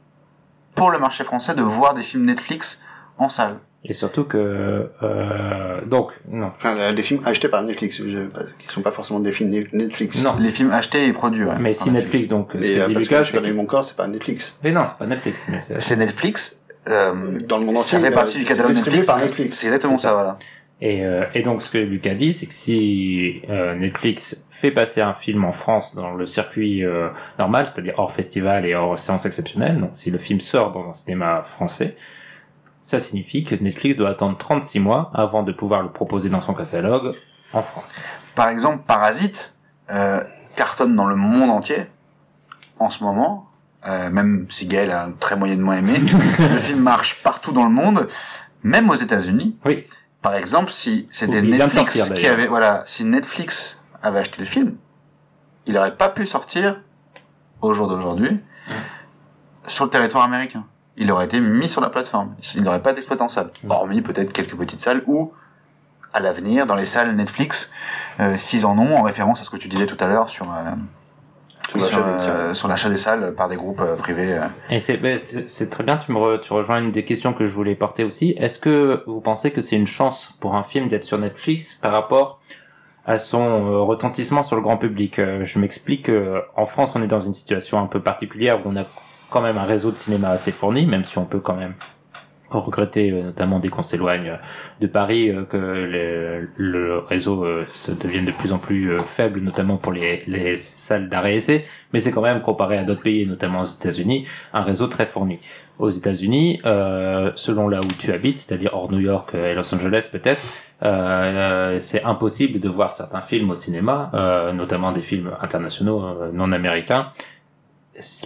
pour le marché français de voir des films Netflix en salle. Et surtout que euh, donc non. Enfin, des films achetés par Netflix, qui sont pas forcément des films Netflix. Non, les films achetés et produits. Ouais, mais si Netflix, donc. Mais euh, parce que je perdu mon corps, c'est pas Netflix. Mais non, c'est pas Netflix. c'est Netflix. Euh, dans le monde entier. Ça fait partie du catalogue Netflix. Par Netflix. C'est exactement ça. voilà. Et, euh, et, donc ce que Lucas dit, c'est que si euh, Netflix fait passer un film en France dans le circuit euh, normal, c'est-à-dire hors festival et hors séance exceptionnelle, donc si le film sort dans un cinéma français, ça signifie que Netflix doit attendre 36 mois avant de pouvoir le proposer dans son catalogue en France. Par exemple, Parasite cartonne dans le monde entier en ce moment, même si Gaël a très moyennement aimé, [laughs] le film marche partout dans le monde, même aux États-Unis. Oui. Par exemple, si c'était Netflix qui avait, voilà, si Netflix avait acheté le film, il n'aurait pas pu sortir au jour d'aujourd'hui sur le territoire américain. Il aurait été mis sur la plateforme. Il n'aurait pas d'exploitant en salle. Hormis peut-être quelques petites salles ou, à l'avenir, dans les salles Netflix, euh, s'ils en ont, en référence à ce que tu disais tout à l'heure sur, euh, euh, sur, l'achat des salles par des groupes euh, privés. Euh. Et ben, c'est très bien, tu me tu rejoins une des questions que je voulais porter aussi. Est-ce que vous pensez que c'est une chance pour un film d'être sur Netflix par rapport à son retentissement sur le grand public? Je m'explique. en France, on est dans une situation un peu particulière où on a quand même un réseau de cinéma assez fourni, même si on peut quand même regretter, euh, notamment dès qu'on s'éloigne de Paris, euh, que le, réseau euh, se devienne de plus en plus faible, notamment pour les, les salles d'arrêt essai, mais c'est quand même, comparé à d'autres pays, notamment aux États-Unis, un réseau très fourni. Aux États-Unis, euh, selon là où tu habites, c'est-à-dire hors New York et Los Angeles peut-être, euh, c'est impossible de voir certains films au cinéma, euh, notamment des films internationaux non américains,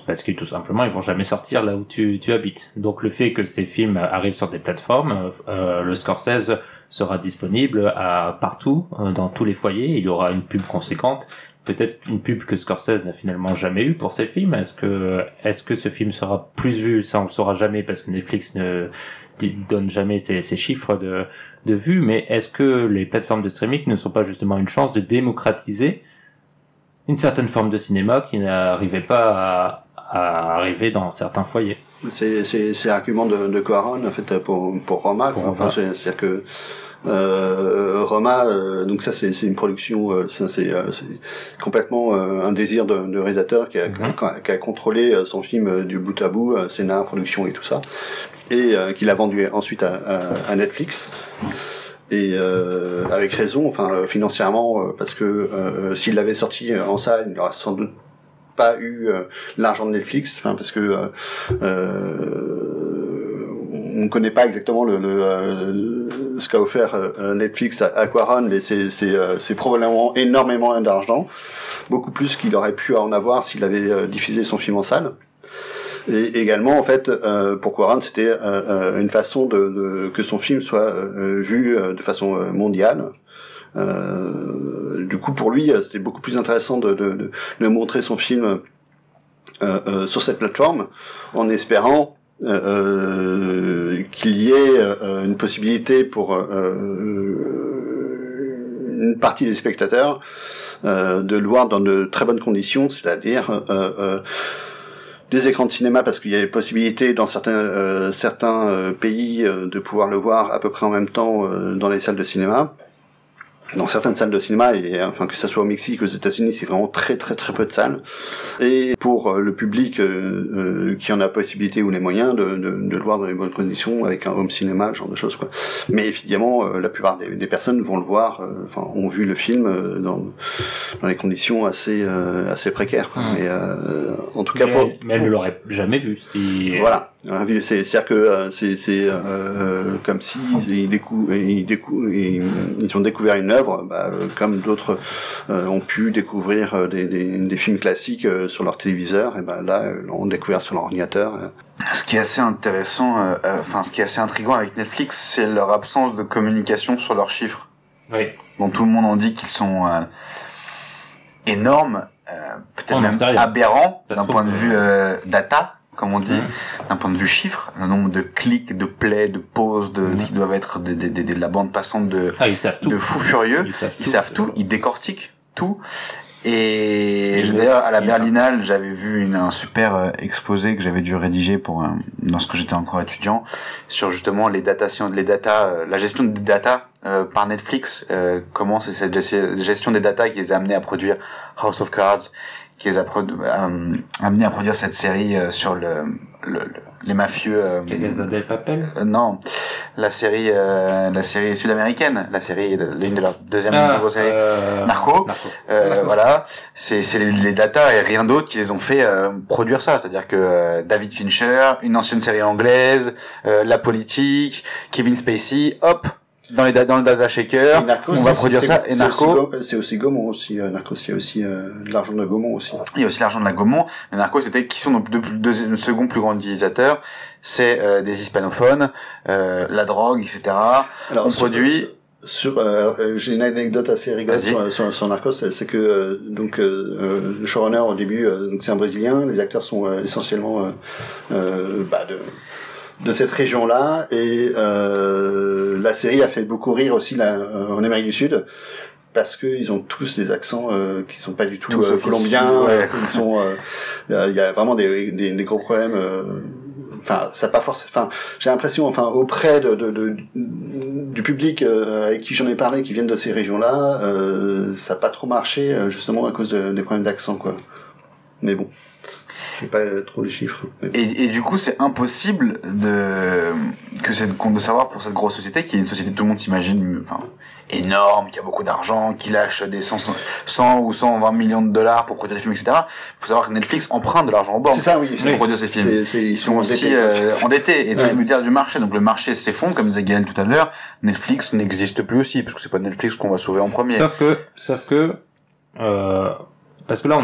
parce que tout simplement ils vont jamais sortir là où tu, habites. Donc le fait que ces films arrivent sur des plateformes, euh, le Scorsese sera disponible à partout, euh, dans tous les foyers. Il y aura une pub conséquente, peut-être une pub que Scorsese n'a finalement jamais eu pour ses films. Est-ce que est-ce que ce film sera plus vu? Ça on le saura jamais parce que Netflix ne donne jamais ses chiffres de vues. Mais est-ce que les plateformes de streaming ne sont pas justement une chance de démocratiser une certaine forme de cinéma qui n'arrivait pas à, arriver dans certains foyers. C'est l'argument de, de en fait, pour, pour Roma. Enfin, C'est-à-dire que euh, Roma, euh, donc ça c'est une production, euh, c'est euh, complètement un désir de, de réalisateur qui a, mhm. qui a, contrôlé son film du bout à bout, scénar, production et tout ça, et qui l'a vendu ensuite à, à, à Netflix et euh, avec raison, enfin euh, financièrement, euh, parce que euh, s'il l'avait sorti en salle, il n'aurait sans doute pas eu l'argent de Netflix, enfin parce que on ne connaît pas exactement le, le ce qu'a offert Netflix à, à Quaron, mais c'est probablement énormément d'argent, beaucoup plus qu'il aurait pu en avoir s'il avait diffusé son film en salle. Et également, en fait, euh, pour Quaran, c'était euh, euh, une façon de, de, que son film soit vu de façon mondiale. du coup, pour lui, c'était beaucoup plus intéressant de, de, de montrer son film sur cette plateforme, en espérant euh, qu'il y ait une possibilité pour une partie des spectateurs de le voir dans de très bonnes conditions, c'est-à-dire des écrans de cinéma parce qu'il y avait possibilité dans certains euh, certains euh, pays euh, de pouvoir le voir à peu près en même temps dans les salles de cinéma dans certaines salles de cinéma et enfin que ça soit au Mexique, aux États-Unis, c'est vraiment très très très peu de salles. Et pour le public qui en a possibilité ou les moyens de, de, de, le voir dans les bonnes conditions avec un home cinéma, ce genre de choses quoi. Mais évidemment, la plupart des, des, personnes vont le voir, enfin ont vu le film dans, dans les conditions assez assez précaires. Hum. Mais en tout cas, pour, mais elle ne l'aurait jamais vu si. Voilà. C'est-à-dire que euh, c'est euh, comme si ils, décou ils, décou ils, ils, ont découvert une œuvre, bah, comme d'autres euh, ont pu découvrir des, des, des films classiques euh, sur leur téléviseur, et ben là, l'ont découvert sur leur ordinateur. Ce qui est assez intéressant, enfin ce qui est assez intriguant avec Netflix, c'est leur absence de communication sur leurs chiffres. Oui. Dont tout le monde en dit qu'ils sont énormes, peut-être même aberrants d'un point de vue data comme on dit, mmh. d'un point de vue chiffre, le nombre de clics, de plays, de pauses, de, mmh. qui doivent être de, de, de, de, la bande passante de, ah, ils de fous furieux. Ils savent ils tout, savent tout, ils décortiquent tout. Et d'ailleurs à la Berlinale, j'avais vu une, un super euh, exposé que j'avais dû rédiger pour un, lorsque j'étais encore étudiant sur justement les datations, les data, euh, la gestion des data euh, par Netflix. Euh, comment c'est cette gestion des data qui les a amenés à produire House of Cards, qui les a euh, amené à produire cette série euh, sur le, le, les mafieux. Euh, del Papel? euh, Non, la série, euh, la série sud-américaine, la série, l'une de leurs deuxième ah, série, euh, Narco. Narco. Euh, voilà, c'est c'est les, les data et rien d'autre qui les ont fait produire ça. C'est-à-dire que David Fincher, une ancienne série anglaise, la politique, Kevin Spacey, hop, dans, les, dans le data shaker, Narcos, on va produire ça. Et Narco, c'est aussi Gaumont aussi. Euh, Narcos, il y a aussi euh, de l'argent de Gaumont aussi. Il y a aussi l'argent de la Gaumont. Mais Narco, c'était qui sont nos deux, deux, deux second plus grands utilisateurs. C'est euh, des hispanophones, la drogue, etc. Alors, on produit. Sur, euh, j'ai une anecdote assez rigolote sur, sur, sur Narcos, c'est que euh, donc euh, le showrunner au début, donc c'est un Brésilien, les acteurs sont essentiellement bah, de de cette région-là et euh, la série a fait beaucoup rire aussi là, euh, en Amérique du Sud parce que ils ont tous des accents euh, qui sont pas du tout euh, colombiens, ouais. ils sont euh, il y a vraiment des, des, des gros problèmes euh, enfin ça pas forcément enfin j'ai l'impression enfin auprès de, de, de- du public euh, avec qui j'en ai parlé qui viennent de ces régions-là euh, ça a pas trop marché euh, justement à cause de- des problèmes d'accent quoi. Mais bon je sais pas euh, trop les chiffres. Et, et du coup, c'est impossible de que cette de savoir pour cette grosse société qui est une société que tout le monde s'imagine enfin énorme, qui a beaucoup d'argent, qui lâche des 100, 100 ou 120 millions de dollars pour produire des films, etc. faut savoir que Netflix emprunte de l'argent au bord c'est ça oui pour produire ces films. Ils sont aussi endettés, euh, endettés et Ouais. tributaires du marché. Donc le marché s'effondre, comme disait Gaël tout à l'heure. Netflix n'existe plus aussi, parce que c'est pas Netflix qu'on va sauver en premier. Sauf que, sauf que, euh, parce que là,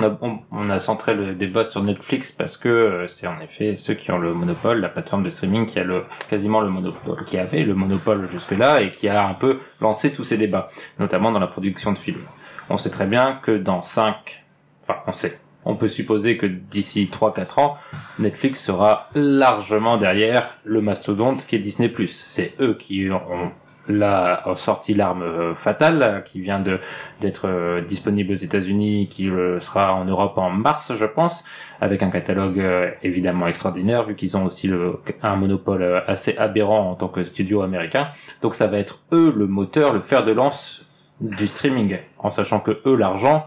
on a, centré le débat sur Netflix parce que euh, c'est en effet ceux qui ont le monopole, la plateforme de streaming qui a le, quasiment le monopole, qui avait le monopole jusque-là et qui a un peu lancé tous ces débats, notamment dans la production de films. On sait très bien que dans 5, enfin, on sait, on peut supposer que d'ici 3-4 ans, Netflix sera largement derrière le mastodonte qui est Disney+. C'est eux qui ont là ont sorti l'arme euh, fatale qui vient de d'être euh, disponible aux États-Unis, qui euh, sera en Europe en mars, je pense, avec un catalogue évidemment extraordinaire vu qu'ils ont aussi le, un monopole assez aberrant en tant que studio américain. Donc ça va être eux le moteur, le fer de lance du streaming, en sachant que eux l'argent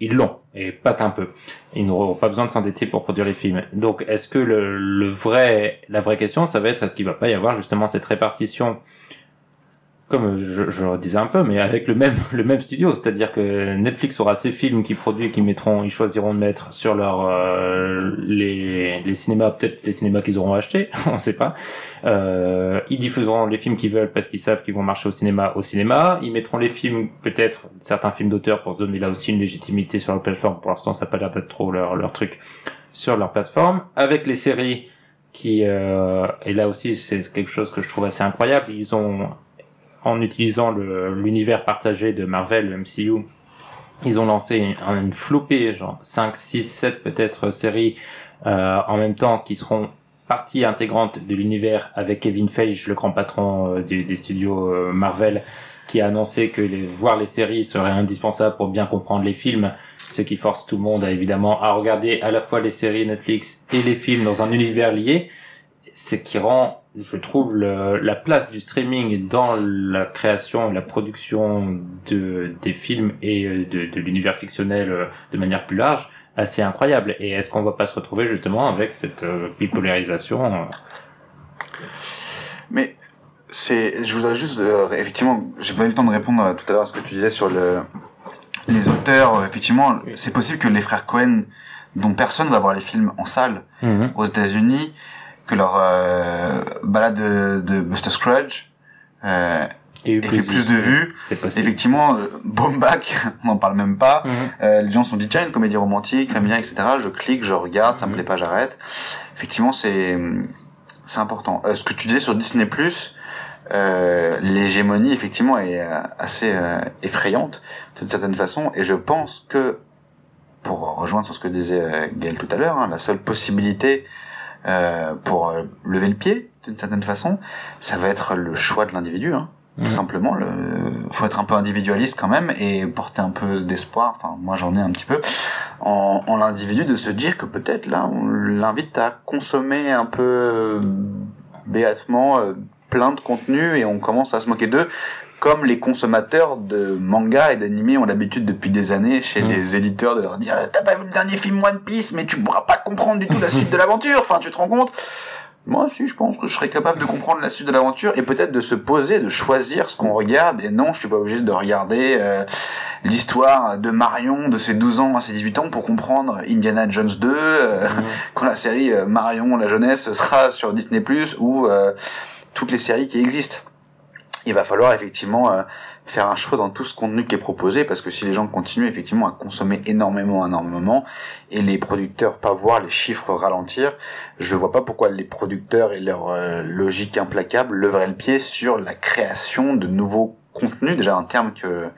ils l'ont et pas qu'un peu. Ils n'auront pas besoin de s'endetter pour produire les films. Donc est-ce que le, le vrai la vraie question ça va être est-ce qu'il va pas y avoir justement cette répartition comme je, je le disais un peu, mais avec le même [laughs] le même studio, c'est-à-dire que Netflix aura ses films qu'ils produisent, qu'ils mettront, ils choisiront de mettre sur leur euh, les les cinémas, peut-être les cinémas qu'ils auront achetés, [laughs] on sait pas. Euh, ils diffuseront les films qu'ils veulent parce qu'ils savent qu'ils vont marcher au cinéma au cinéma. Ils mettront les films, peut-être certains films d'auteur pour se donner là aussi une légitimité sur la plateforme. Pour l'instant, ça n'a pas l'air d'être trop leur leur truc sur leur plateforme. Avec les séries qui euh, et là aussi c'est quelque chose que je trouve assez incroyable. Ils ont en utilisant l'univers partagé de Marvel, le MCU, ils ont lancé une, une flopée, genre 5, 6, 7 peut-être séries euh, en même temps qui seront partie intégrante de l'univers avec Kevin Feige, le grand patron euh, des, des studios euh, Marvel, qui a annoncé que les, voir les séries serait indispensable pour bien comprendre les films, ce qui force tout le monde à, évidemment à regarder à la fois les séries Netflix et les films dans un univers lié, ce qui rend je trouve la place du streaming dans la création et la production de, des films et euh, de, de l'univers fictionnel euh, de manière plus large assez incroyable. Et est-ce qu'on va pas se retrouver justement avec cette euh, bipolarisation Mais c'est, je voudrais juste, effectivement, j'ai pas eu le temps de répondre tout à l'heure à ce que tu disais sur le, les auteurs. Effectivement, c'est possible que les frères Cohen, dont personne va voir les films en salle mhm. aux États-Unis, que leur euh, balade de, de, Buster Scrugge euh, ait fait plus de vues. Effectivement, euh, Back, [laughs] on n'en parle même pas. Mhm. Euh, les gens se sont dit tiens une comédie romantique, familiale, etc. Je clique, je regarde, ça me mhm. plaît pas, j'arrête. Effectivement, c'est c'est important. Euh, ce que tu disais sur Disney. Euh, l'hégémonie effectivement est assez effrayante d'une certaine façon et je pense que pour rejoindre sur ce que disait Gaël tout à l'heure hein, la seule possibilité euh, pour euh, lever le pied d'une certaine façon, ça va être le choix de l'individu. Hein. Tout mhm. simplement, le... faut être un peu individualiste quand même et porter un peu d'espoir. Enfin, moi j'en ai un petit peu en, en l'individu de se dire que peut-être là on l'invite à consommer un peu euh, béatement plein de contenu et on commence à se moquer d'eux comme les consommateurs de manga et d'anime ont l'habitude depuis des années chez mm. les éditeurs de leur dire t'as pas vu le dernier film One Piece mais tu pourras pas comprendre du tout la suite de l'aventure enfin tu te rends compte? Moi aussi je pense que je serais capable de comprendre la suite de l'aventure et peut-être de se poser de choisir ce qu'on regarde et non je suis pas obligé de regarder euh, l'histoire de Marion de ses 12 ans à ses 18 ans pour comprendre Indiana Jones 2 euh, mm. [laughs] quand la série euh, Marion la jeunesse sera sur Disney Plus ou toutes les séries qui existent il va falloir effectivement euh, faire un choix dans tout ce contenu qui est proposé parce que si les gens continuent effectivement à consommer énormément énormément et les producteurs pas voir les chiffres ralentir je vois pas pourquoi les producteurs et leur euh, logique implacable leveraient le pied sur la création de nouveaux contenus déjà un terme que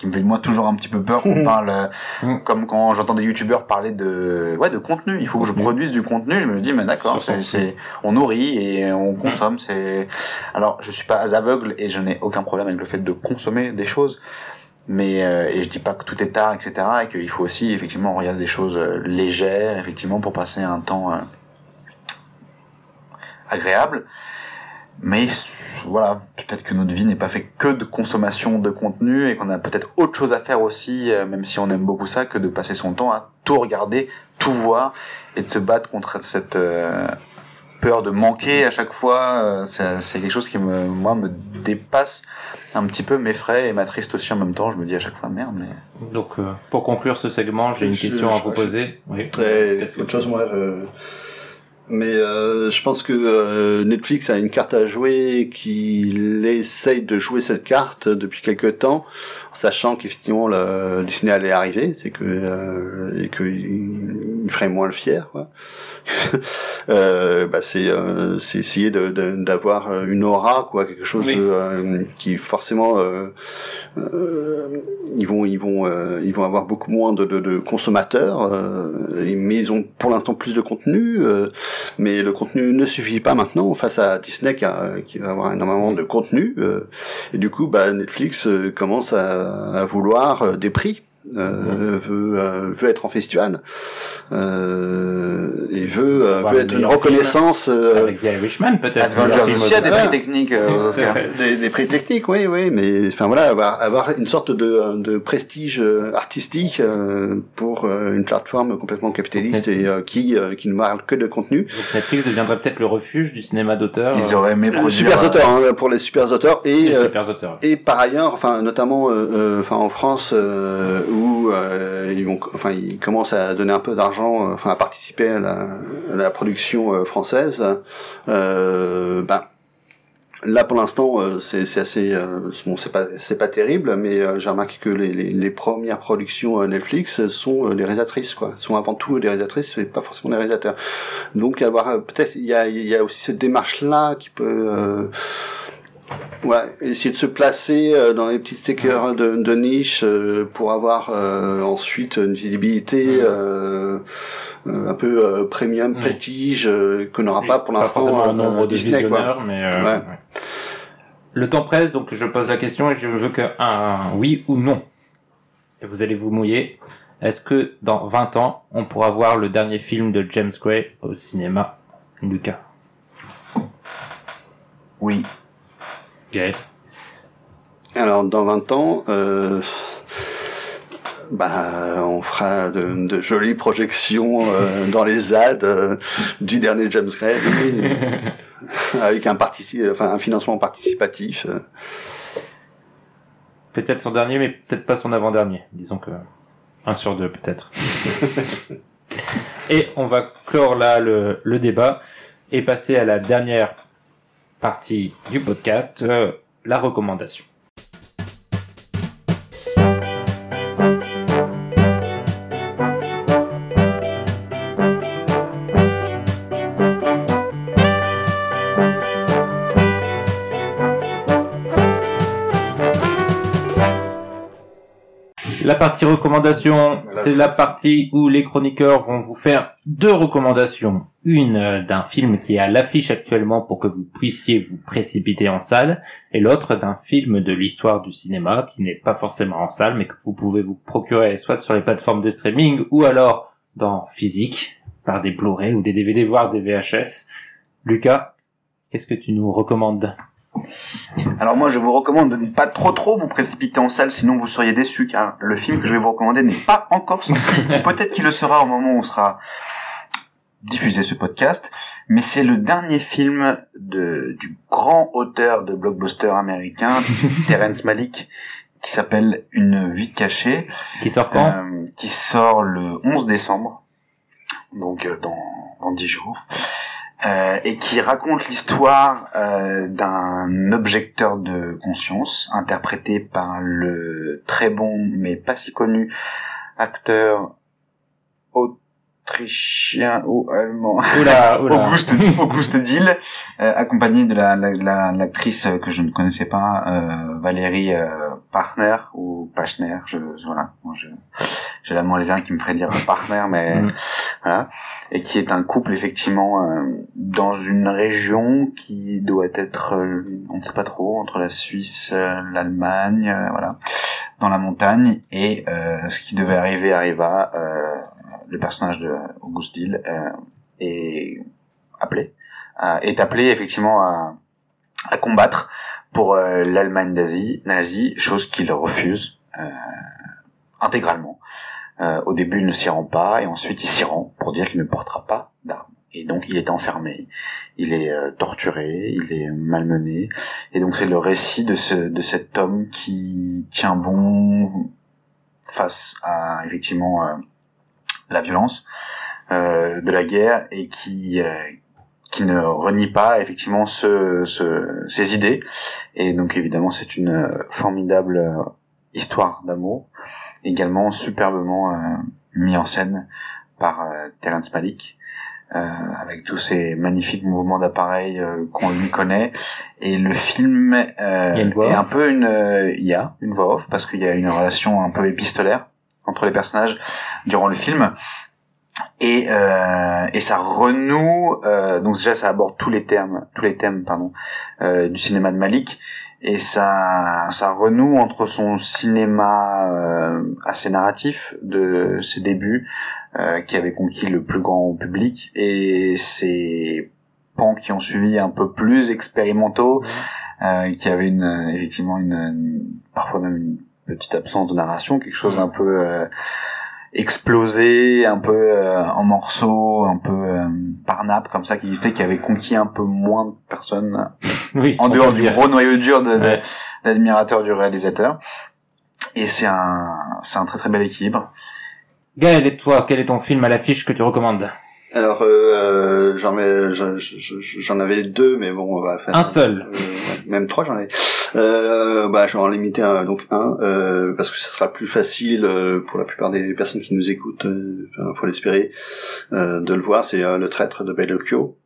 qui me fait moi toujours un petit peu peur qu'on [laughs] parle euh, mm. comme quand j'entends des youtubeurs parler de ouais de contenu. Il faut que je produise du contenu. Je me dis mais d'accord c'est on nourrit et on consomme c'est alors je suis pas aveugle et je n'ai aucun problème avec le fait de consommer des choses. Mais euh, et je dis pas que tout est tard etc et qu'il faut aussi effectivement regarder des choses euh, légères effectivement pour passer un temps agréable. Mais voilà, peut-être que notre vie n'est pas fait que de consommation de contenu et qu'on a peut-être autre chose à faire aussi, euh, même si on aime beaucoup ça, que de passer son temps à tout regarder, tout voir et de se battre contre cette euh, peur de manquer à chaque fois. Euh, c'est quelque chose qui me, moi, me dépasse un petit peu, m'effraie et m'attriste aussi en même temps. Je me dis à chaque fois merde. Mais... Donc, pour conclure ce segment, j'ai une question à vous poser. Oui. Très, autre chose, moi. Mais euh, je pense que euh, Netflix a une carte à jouer qu'il essaye de jouer cette carte depuis quelque temps, sachant qu'effectivement le Disney allait arriver, c'est que euh, et qu'il ferait moins le fier. Quoi. [laughs] euh, bah c'est euh, c'est essayer de d'avoir une aura quoi, quelque chose qui forcément ils vont ils vont ils vont avoir beaucoup moins de, de, de consommateurs, mais ils ont pour l'instant plus de contenu mais le contenu ne suffit pas maintenant face à Disney qui, qui va avoir énormément de contenu. Euh, et du coup, bah, Netflix euh, commence à, à vouloir euh, des prix euh, veut, euh, veut être en festival. Euh, et veut, euh, veut être une reconnaissance euh, avec The Irishman peut-être. Aussi a des prix techniques des, des, prix techniques oui oui mais enfin voilà avoir, avoir une sorte de, de prestige artistique pour une plateforme complètement capitaliste et qui qui ne parle que de contenu. Donc Netflix deviendrait peut-être le refuge du cinéma d'auteur ils auraient aimé produire super auteurs hein, pour les super auteurs et les super auteurs. et par ailleurs enfin notamment enfin en France où euh, ils vont, enfin, ils commencent à donner un peu d'argent, euh, enfin, à participer à la, à la production euh, française. Euh, ben, Là, pour l'instant, c'est assez, bon, c'est pas, c'est pas terrible, mais j'ai remarqué que les, les, les, premières productions Netflix sont les réalisatrices, quoi, sont avant tout les réalisatrices, mais pas forcément les réalisateurs. Donc, avoir peut-être, il y a, il y a aussi cette démarche-là qui peut Ouais, essayer de se placer euh, dans les petites secteurs de, de niche euh, pour avoir euh, ensuite une visibilité un peu premium, prestige qu'on n'aura pas pour l'instant un nombre de Disney, Mais ouais. Le temps presse, donc je pose la question et je veux que un oui ou non. Et vous allez vous mouiller. Est-ce que dans 20 ans, on pourra voir le dernier film de James Gray au cinéma Lucas? Oui. Gaël Alors, dans 20 ans, euh, bah, on fera de, de jolies projections euh, [laughs] dans les ZAD euh, du dernier James Gray, [laughs] avec un, enfin, un financement participatif. Peut-être son dernier, mais peut-être pas son avant-dernier. Disons que un sur deux, peut-être. [laughs] et on va clore là le, le débat et passer à la dernière partie du podcast, euh, la recommandation. Partie recommandation, c'est la partie où les chroniqueurs vont vous faire deux recommandations. Une euh, d'un film qui est à l'affiche actuellement pour que vous puissiez vous précipiter en salle, et l'autre d'un film de l'histoire du cinéma qui n'est pas forcément en salle, mais que vous pouvez vous procurer soit sur les plateformes de streaming ou alors dans physique, par des Blu-ray ou des DVD, voire des VHS. Lucas, qu'est-ce que tu nous recommandes? Alors moi, je vous recommande de ne pas trop trop vous précipiter en salle, sinon vous seriez déçus, car le film que je vais vous recommander n'est pas encore sorti. [laughs] Peut-être qu'il le sera au moment où sera diffusé ce podcast, mais c'est le dernier film de, du grand auteur de blockbuster américain, [laughs] Terrence Malick, qui s'appelle Une vie cachée, Qui sort quand? Euh, qui sort le 11 décembre, donc euh, dans, dans 10 jours, euh, et qui raconte l'histoire euh, d'un objecteur de conscience, interprété par le très bon mais pas si connu acteur autrichien ou allemand Oula, [laughs] oula. Auguste, [laughs] Auguste Dill, euh, accompagné de la la- la- l'actrice que je ne connaissais pas, euh, Valérie euh, Partner ou Pachner, je, je- voilà, moi je j'ai l'allemand lévin qui me ferait dire Partner, mais Mm. voilà, et qui est un couple effectivement euh, dans une région qui doit être, euh, on ne sait pas trop, entre la Suisse, euh, l'Allemagne, voilà, dans la montagne, et euh, ce qui devait arriver arriva. Euh, le personnage de Auguste Dill euh, est appelé, est appelé effectivement à, à combattre pour euh, l'Allemagne nazie, chose qu'il refuse euh, intégralement. Euh, au début, il ne s'y rend pas, et ensuite il s'y rend pour dire qu'il ne portera pas d'armes. Et donc il est enfermé, il est euh, torturé, il est malmené, et donc c'est le récit de ce de cet homme qui tient bon face à effectivement euh, la violence euh, de la guerre et qui qui ne renie pas effectivement ce, ce, ses idées. Et donc évidemment c'est une euh, formidable euh, histoire d'amour. Également superbement euh, mis en scène par euh, Terrence Malick euh, avec tous ces magnifiques mouvements d'appareil euh, qu'on lui connaît. Et le film euh, est un peu une euh, il y a une voix off parce qu'il y a une relation un peu épistolaire entre les personnages durant le film et euh, et ça renoue euh, donc déjà ça aborde tous les termes tous les thèmes pardon euh, du cinéma de Malik. Et ça ça renoue entre son cinéma euh, assez narratif de ses débuts euh, qui avait conquis le plus grand public et ses pans qui ont suivi un peu plus expérimentaux euh, qui avaient une effectivement une, une- parfois même une petite absence de narration quelque chose un peu euh, explosé, un peu euh, en morceaux, un peu euh, par nappe comme ça qui existait, qui avait conquis un peu moins de personnes [laughs] Oui. en dehors du gros noyau dur de, Ouais. d'admirateurs du réalisateur. Et c'est un, c'est un très très bel équilibre. Gaël, et toi, quel est ton film à l'affiche que tu recommandes? Alors, euh, j'en mets- j'en avais deux, mais bon, on va faire Un seul. Euh, même trois, j'en ai. Euh, bah, je vais en limiter un, donc un, euh, parce que ça sera plus facile euh, pour la plupart des personnes qui nous écoutent, euh, enfin, faut l'espérer, euh, de le voir. C'est euh, le traître de Bellocchio,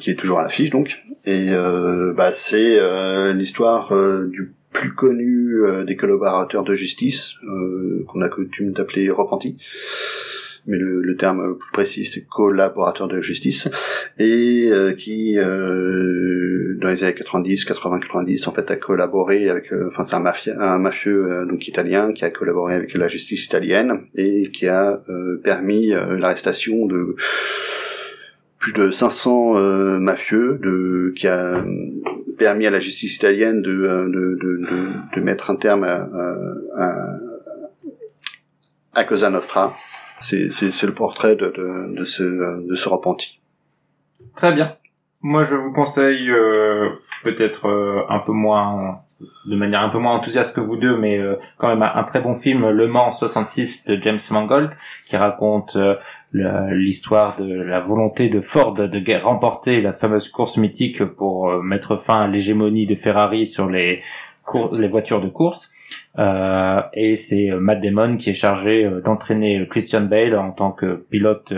qui est toujours à l'affiche, donc. Et euh, bah, c'est euh, l'histoire euh, du plus connu euh, des collaborateurs de justice, euh, qu'on a coutume d'appeler repenti mais le, le terme plus précis c'est collaborateur de justice et euh, qui euh, dans les années 90 80 90 en fait a collaboré avec euh, enfin c'est un mafieux un mafieux euh, donc italien qui a collaboré avec la justice italienne et qui a permis l'arrestation de plus de 500 euh, mafieux, de, qui a permis à la justice italienne de, de, de, de mettre un terme à, à, à Cosa Nostra. C'est le portrait de, de, ce, de ce repenti. Très bien. Moi, je vous conseille euh, peut-être euh, un peu moins, de manière un peu moins enthousiaste que vous deux, mais euh, quand même un, très bon film, Le Mans 66 de James Mangold, qui raconte l'histoire de la volonté de Ford de remporter la fameuse course mythique pour mettre fin à l'hégémonie de Ferrari sur les, les voitures de course. Euh, et c'est Matt Damon qui est chargé d'entraîner Christian Bale en tant que pilote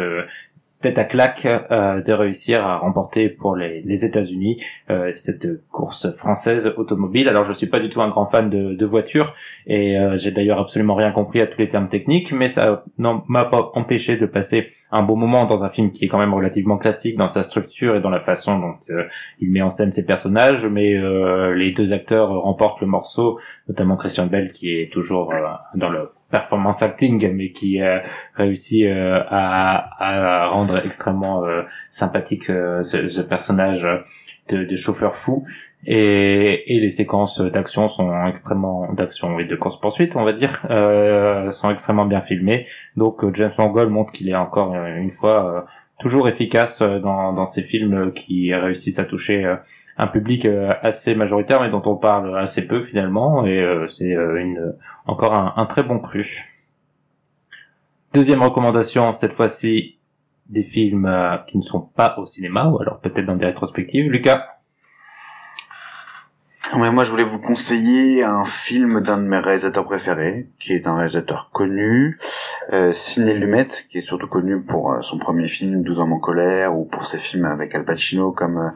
tête à claque euh, de réussir à remporter pour les, les États-Unis euh, cette course française automobile. Alors je suis pas du tout un grand fan de, de voitures et euh, j'ai d'ailleurs absolument rien compris à tous les termes techniques, mais ça m'a pas empêché de passer un beau moment dans un film qui est quand même relativement classique dans sa structure et dans la façon dont il met en scène ses personnages, mais les deux acteurs remportent le morceau, notamment Christian Bell qui est toujours dans le performance acting, mais qui a réussi euh, à, à, rendre extrêmement euh, sympathique euh, ce, personnage de, de, chauffeur fou. Et, et les séquences d'action sont extrêmement d'action et de course poursuite, on va dire, sont extrêmement bien filmées. Donc James Mangold montre qu'il est encore une fois toujours efficace dans, dans ces films qui réussissent à toucher un public euh, assez majoritaire mais dont on parle assez peu finalement et euh, c'est euh, une encore un, très bon cru. Deuxième recommandation cette fois-ci des films qui ne sont pas au cinéma ou alors peut-être dans des rétrospectives. Lucas. Ouais, moi, je voulais vous conseiller un film d'un de mes réalisateurs préférés, qui est un réalisateur connu, euh, Sidney Lumet, qui est surtout connu pour son premier film 12 hommes en colère, ou pour ses films avec Al Pacino comme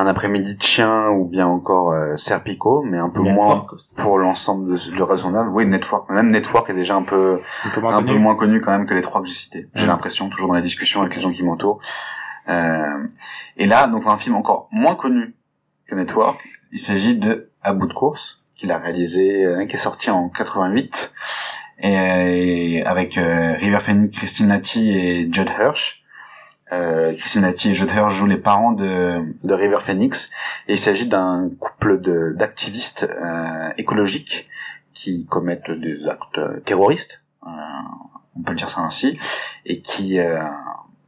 un après-midi de chien ou bien encore euh, Serpico, mais un peu moins pour l'ensemble du raisonnable. Oui, Network, même Network est déjà un peu un peu moins, connu. moins connu quand même que les trois que j'ai cités. J'ai l'impression toujours dans les discussions avec les gens qui m'entourent. Euh, et là, donc un film encore moins connu que Network. Il s'agit de À bout de course qu'il a réalisé, euh, qui est sorti en 88 et, avec euh, River Phoenix, Christine Latti et Judd Hirsch. Euh, Christine Nati et Joder jouent les parents de, de River Phoenix. Et il s'agit d'un couple d'activistes euh, écologiques qui commettent des actes terroristes, euh, on peut dire ça ainsi, et qui euh,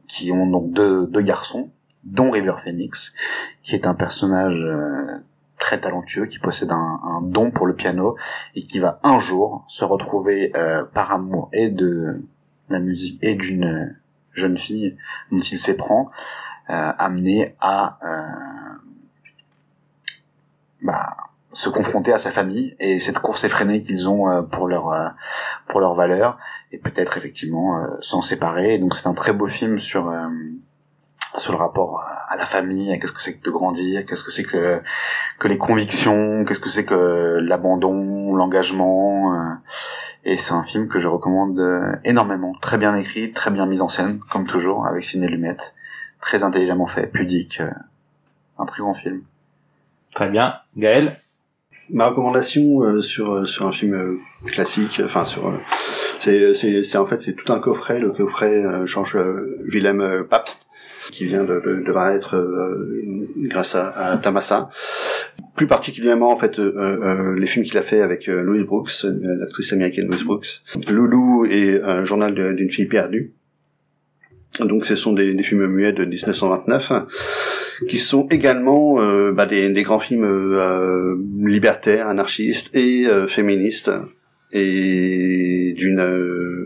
qui ont donc deux, deux garçons, dont River Phoenix, qui est un personnage euh, très talentueux, qui possède un, un, don pour le piano et qui va un jour se retrouver par amour et de la musique et d'une jeune fille dont il s'éprend, euh, amené à euh, bah, se confronter à sa famille et cette course effrénée qu'ils ont euh, pour leur pour leurs valeurs et peut-être effectivement s'en séparer. donc c'est un très beau film sur sur le rapport à la famille, qu'est-ce que c'est que de grandir, qu'est-ce que c'est que que les convictions, qu'est-ce que c'est que l'abandon, l'engagement. Et c'est un film que je recommande euh, énormément. Très bien écrit, très bien mis en scène, comme toujours, avec Ciné Lumet. Très intelligemment fait, pudique. Euh, un très grand film. Très bien. Gaël? Ma recommandation euh, sur sur un film classique, enfin sur c'est c'est en fait c'est tout un coffret, le coffret Georges Willem Pabst qui vient de, de, de être grâce à, à Tamassa plus particulièrement en fait euh, euh, les films qu'il a fait avec euh, Louise Brooks, l'actrice américaine Louise Brooks, Loulou et journal d'une fille perdue. Donc ce sont des, films muets de 1929 qui sont également bah, des, grands films libertaires, anarchistes et féministes et d'une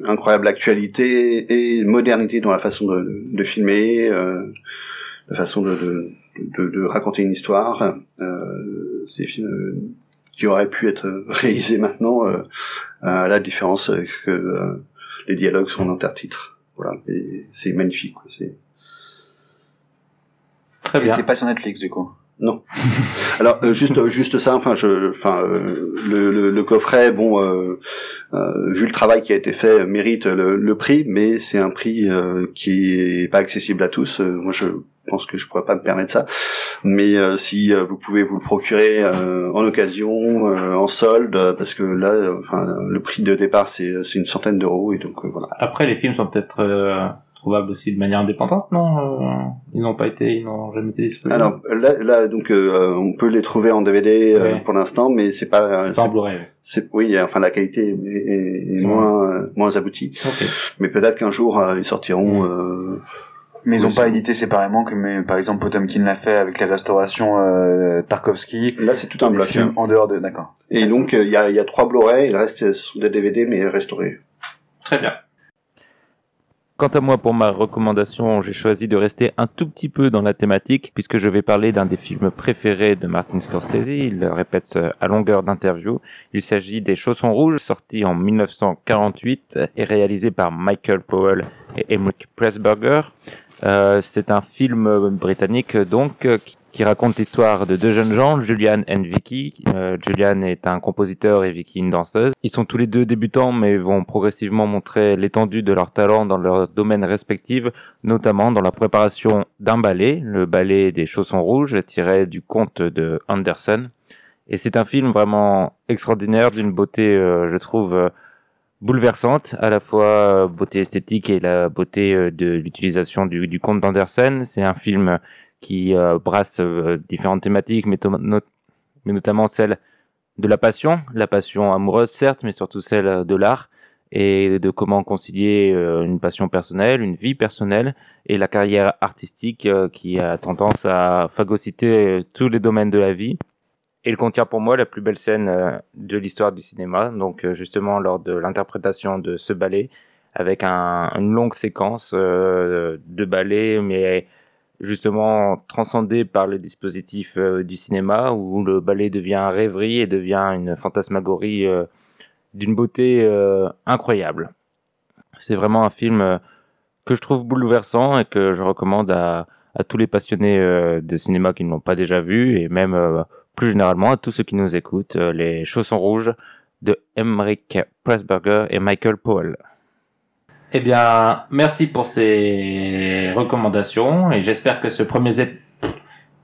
incroyable actualité et modernité dans la façon de, de filmer, la façon de, de, de raconter une histoire. Euh, c'est des films euh, qui auraient pu être [laughs] réalisés maintenant, euh, à la différence que euh, les dialogues sont en intertitres. Voilà, c'est magnifique. C'est très bien. Et c'est pas sur Netflix du coup. Non. Alors euh, juste juste ça. Enfin, je, enfin le, le, le, coffret, bon, euh, vu le travail qui a été fait, mérite le, le prix, mais c'est un prix qui est pas accessible à tous. moi, je pense que je pourrais pas me permettre ça. Mais euh, si euh, vous pouvez vous le procurer euh, en occasion, en solde, parce que là, enfin, le prix de départ c'est une centaine d'euros et donc voilà. Après, les films sont peut-être trouvables aussi de manière indépendante, non euh, Ils n'ont pas été, ils n'ont jamais été disponibles. Alors là, là donc euh, on peut les trouver en DVD euh, pour l'instant, mais c'est pas. C'est pas en Blu-ray. c'est- oui, enfin la qualité est, est- est moins euh, moins aboutie. Ok. Mais peut-être qu'un jour euh, ils sortiront. Mm. euh, Mais ils Oui, ont pas édité séparément, comme par exemple Potemkin l'a fait avec les restaurations euh, Tarkovsky. Là, c'est tout un bloc. films hein. en dehors de, d'accord. Et donc euh, il y a y a trois Blu-ray, il reste ce sont des DVD mais restaurés. Très bien. Quant à moi, pour ma recommandation, j'ai choisi de rester un tout petit peu dans la thématique, puisque je vais parler d'un des films préférés de Martin Scorsese. Il le répète euh, à longueur d'interview. Il s'agit des Chaussons Rouges, sorti en 1948 et réalisé par Michael Powell et Emmerich Pressburger. Euh, c'est un film euh, britannique, donc, euh, qui raconte l'histoire de deux jeunes gens, Julian et Vicky. Euh, Julian est un compositeur et Vicky une danseuse. Ils sont tous les deux débutants, mais vont progressivement montrer l'étendue de leur talent dans leurs domaines respectifs, notamment dans la préparation d'un ballet, le ballet des chaussons rouges, tiré du conte de Anderson. Et c'est un film vraiment extraordinaire, d'une beauté, euh, je trouve, euh, bouleversante, à la fois beauté esthétique et la beauté de l'utilisation du, du conte d'Andersen. C'est un film qui euh, brasse euh, différentes thématiques, mais, notamment celle de la passion, la passion amoureuse certes, mais surtout celle euh, de l'art et de comment concilier une passion personnelle, une vie personnelle et la carrière artistique qui a tendance à phagocyter tous les domaines de la vie. Et il contient pour moi la plus belle scène de l'histoire du cinéma, donc justement lors de l'interprétation de ce ballet, avec un- une longue séquence de ballet, mais justement transcendé par le dispositif euh, du cinéma, où le ballet devient rêverie et devient une fantasmagorie euh, d'une beauté euh, incroyable. C'est vraiment un film que je trouve bouleversant et que je recommande à, tous les passionnés de cinéma qui ne l'ont pas déjà vu et même plus généralement à tous ceux qui nous écoutent, les Chaussons Rouges de Emmerich Pressburger et Michael Powell. Eh bien, merci pour ces recommandations et j'espère que ce premier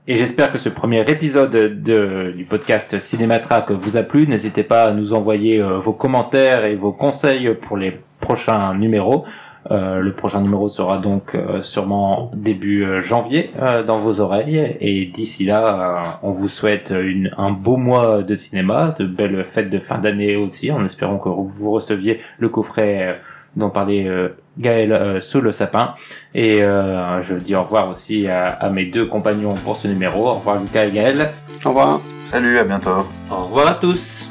et j'espère que ce premier épisode de, du podcast Cinématrack vous a plu. N'hésitez pas à nous envoyer euh, vos commentaires et vos conseils pour les prochains numéros. Euh, le prochain numéro sera donc euh, sûrement début janvier dans vos oreilles. Et d'ici là, on vous souhaite un beau mois de cinéma, de belles fêtes de fin d'année aussi, en espérant que vous receviez le coffret dont parlait euh, Gaël euh, sous le sapin. Et euh, je dis au revoir aussi à, à mes deux compagnons pour ce numéro. Au revoir Lucas et Gaël. Au revoir. Salut, à bientôt. Au revoir à tous.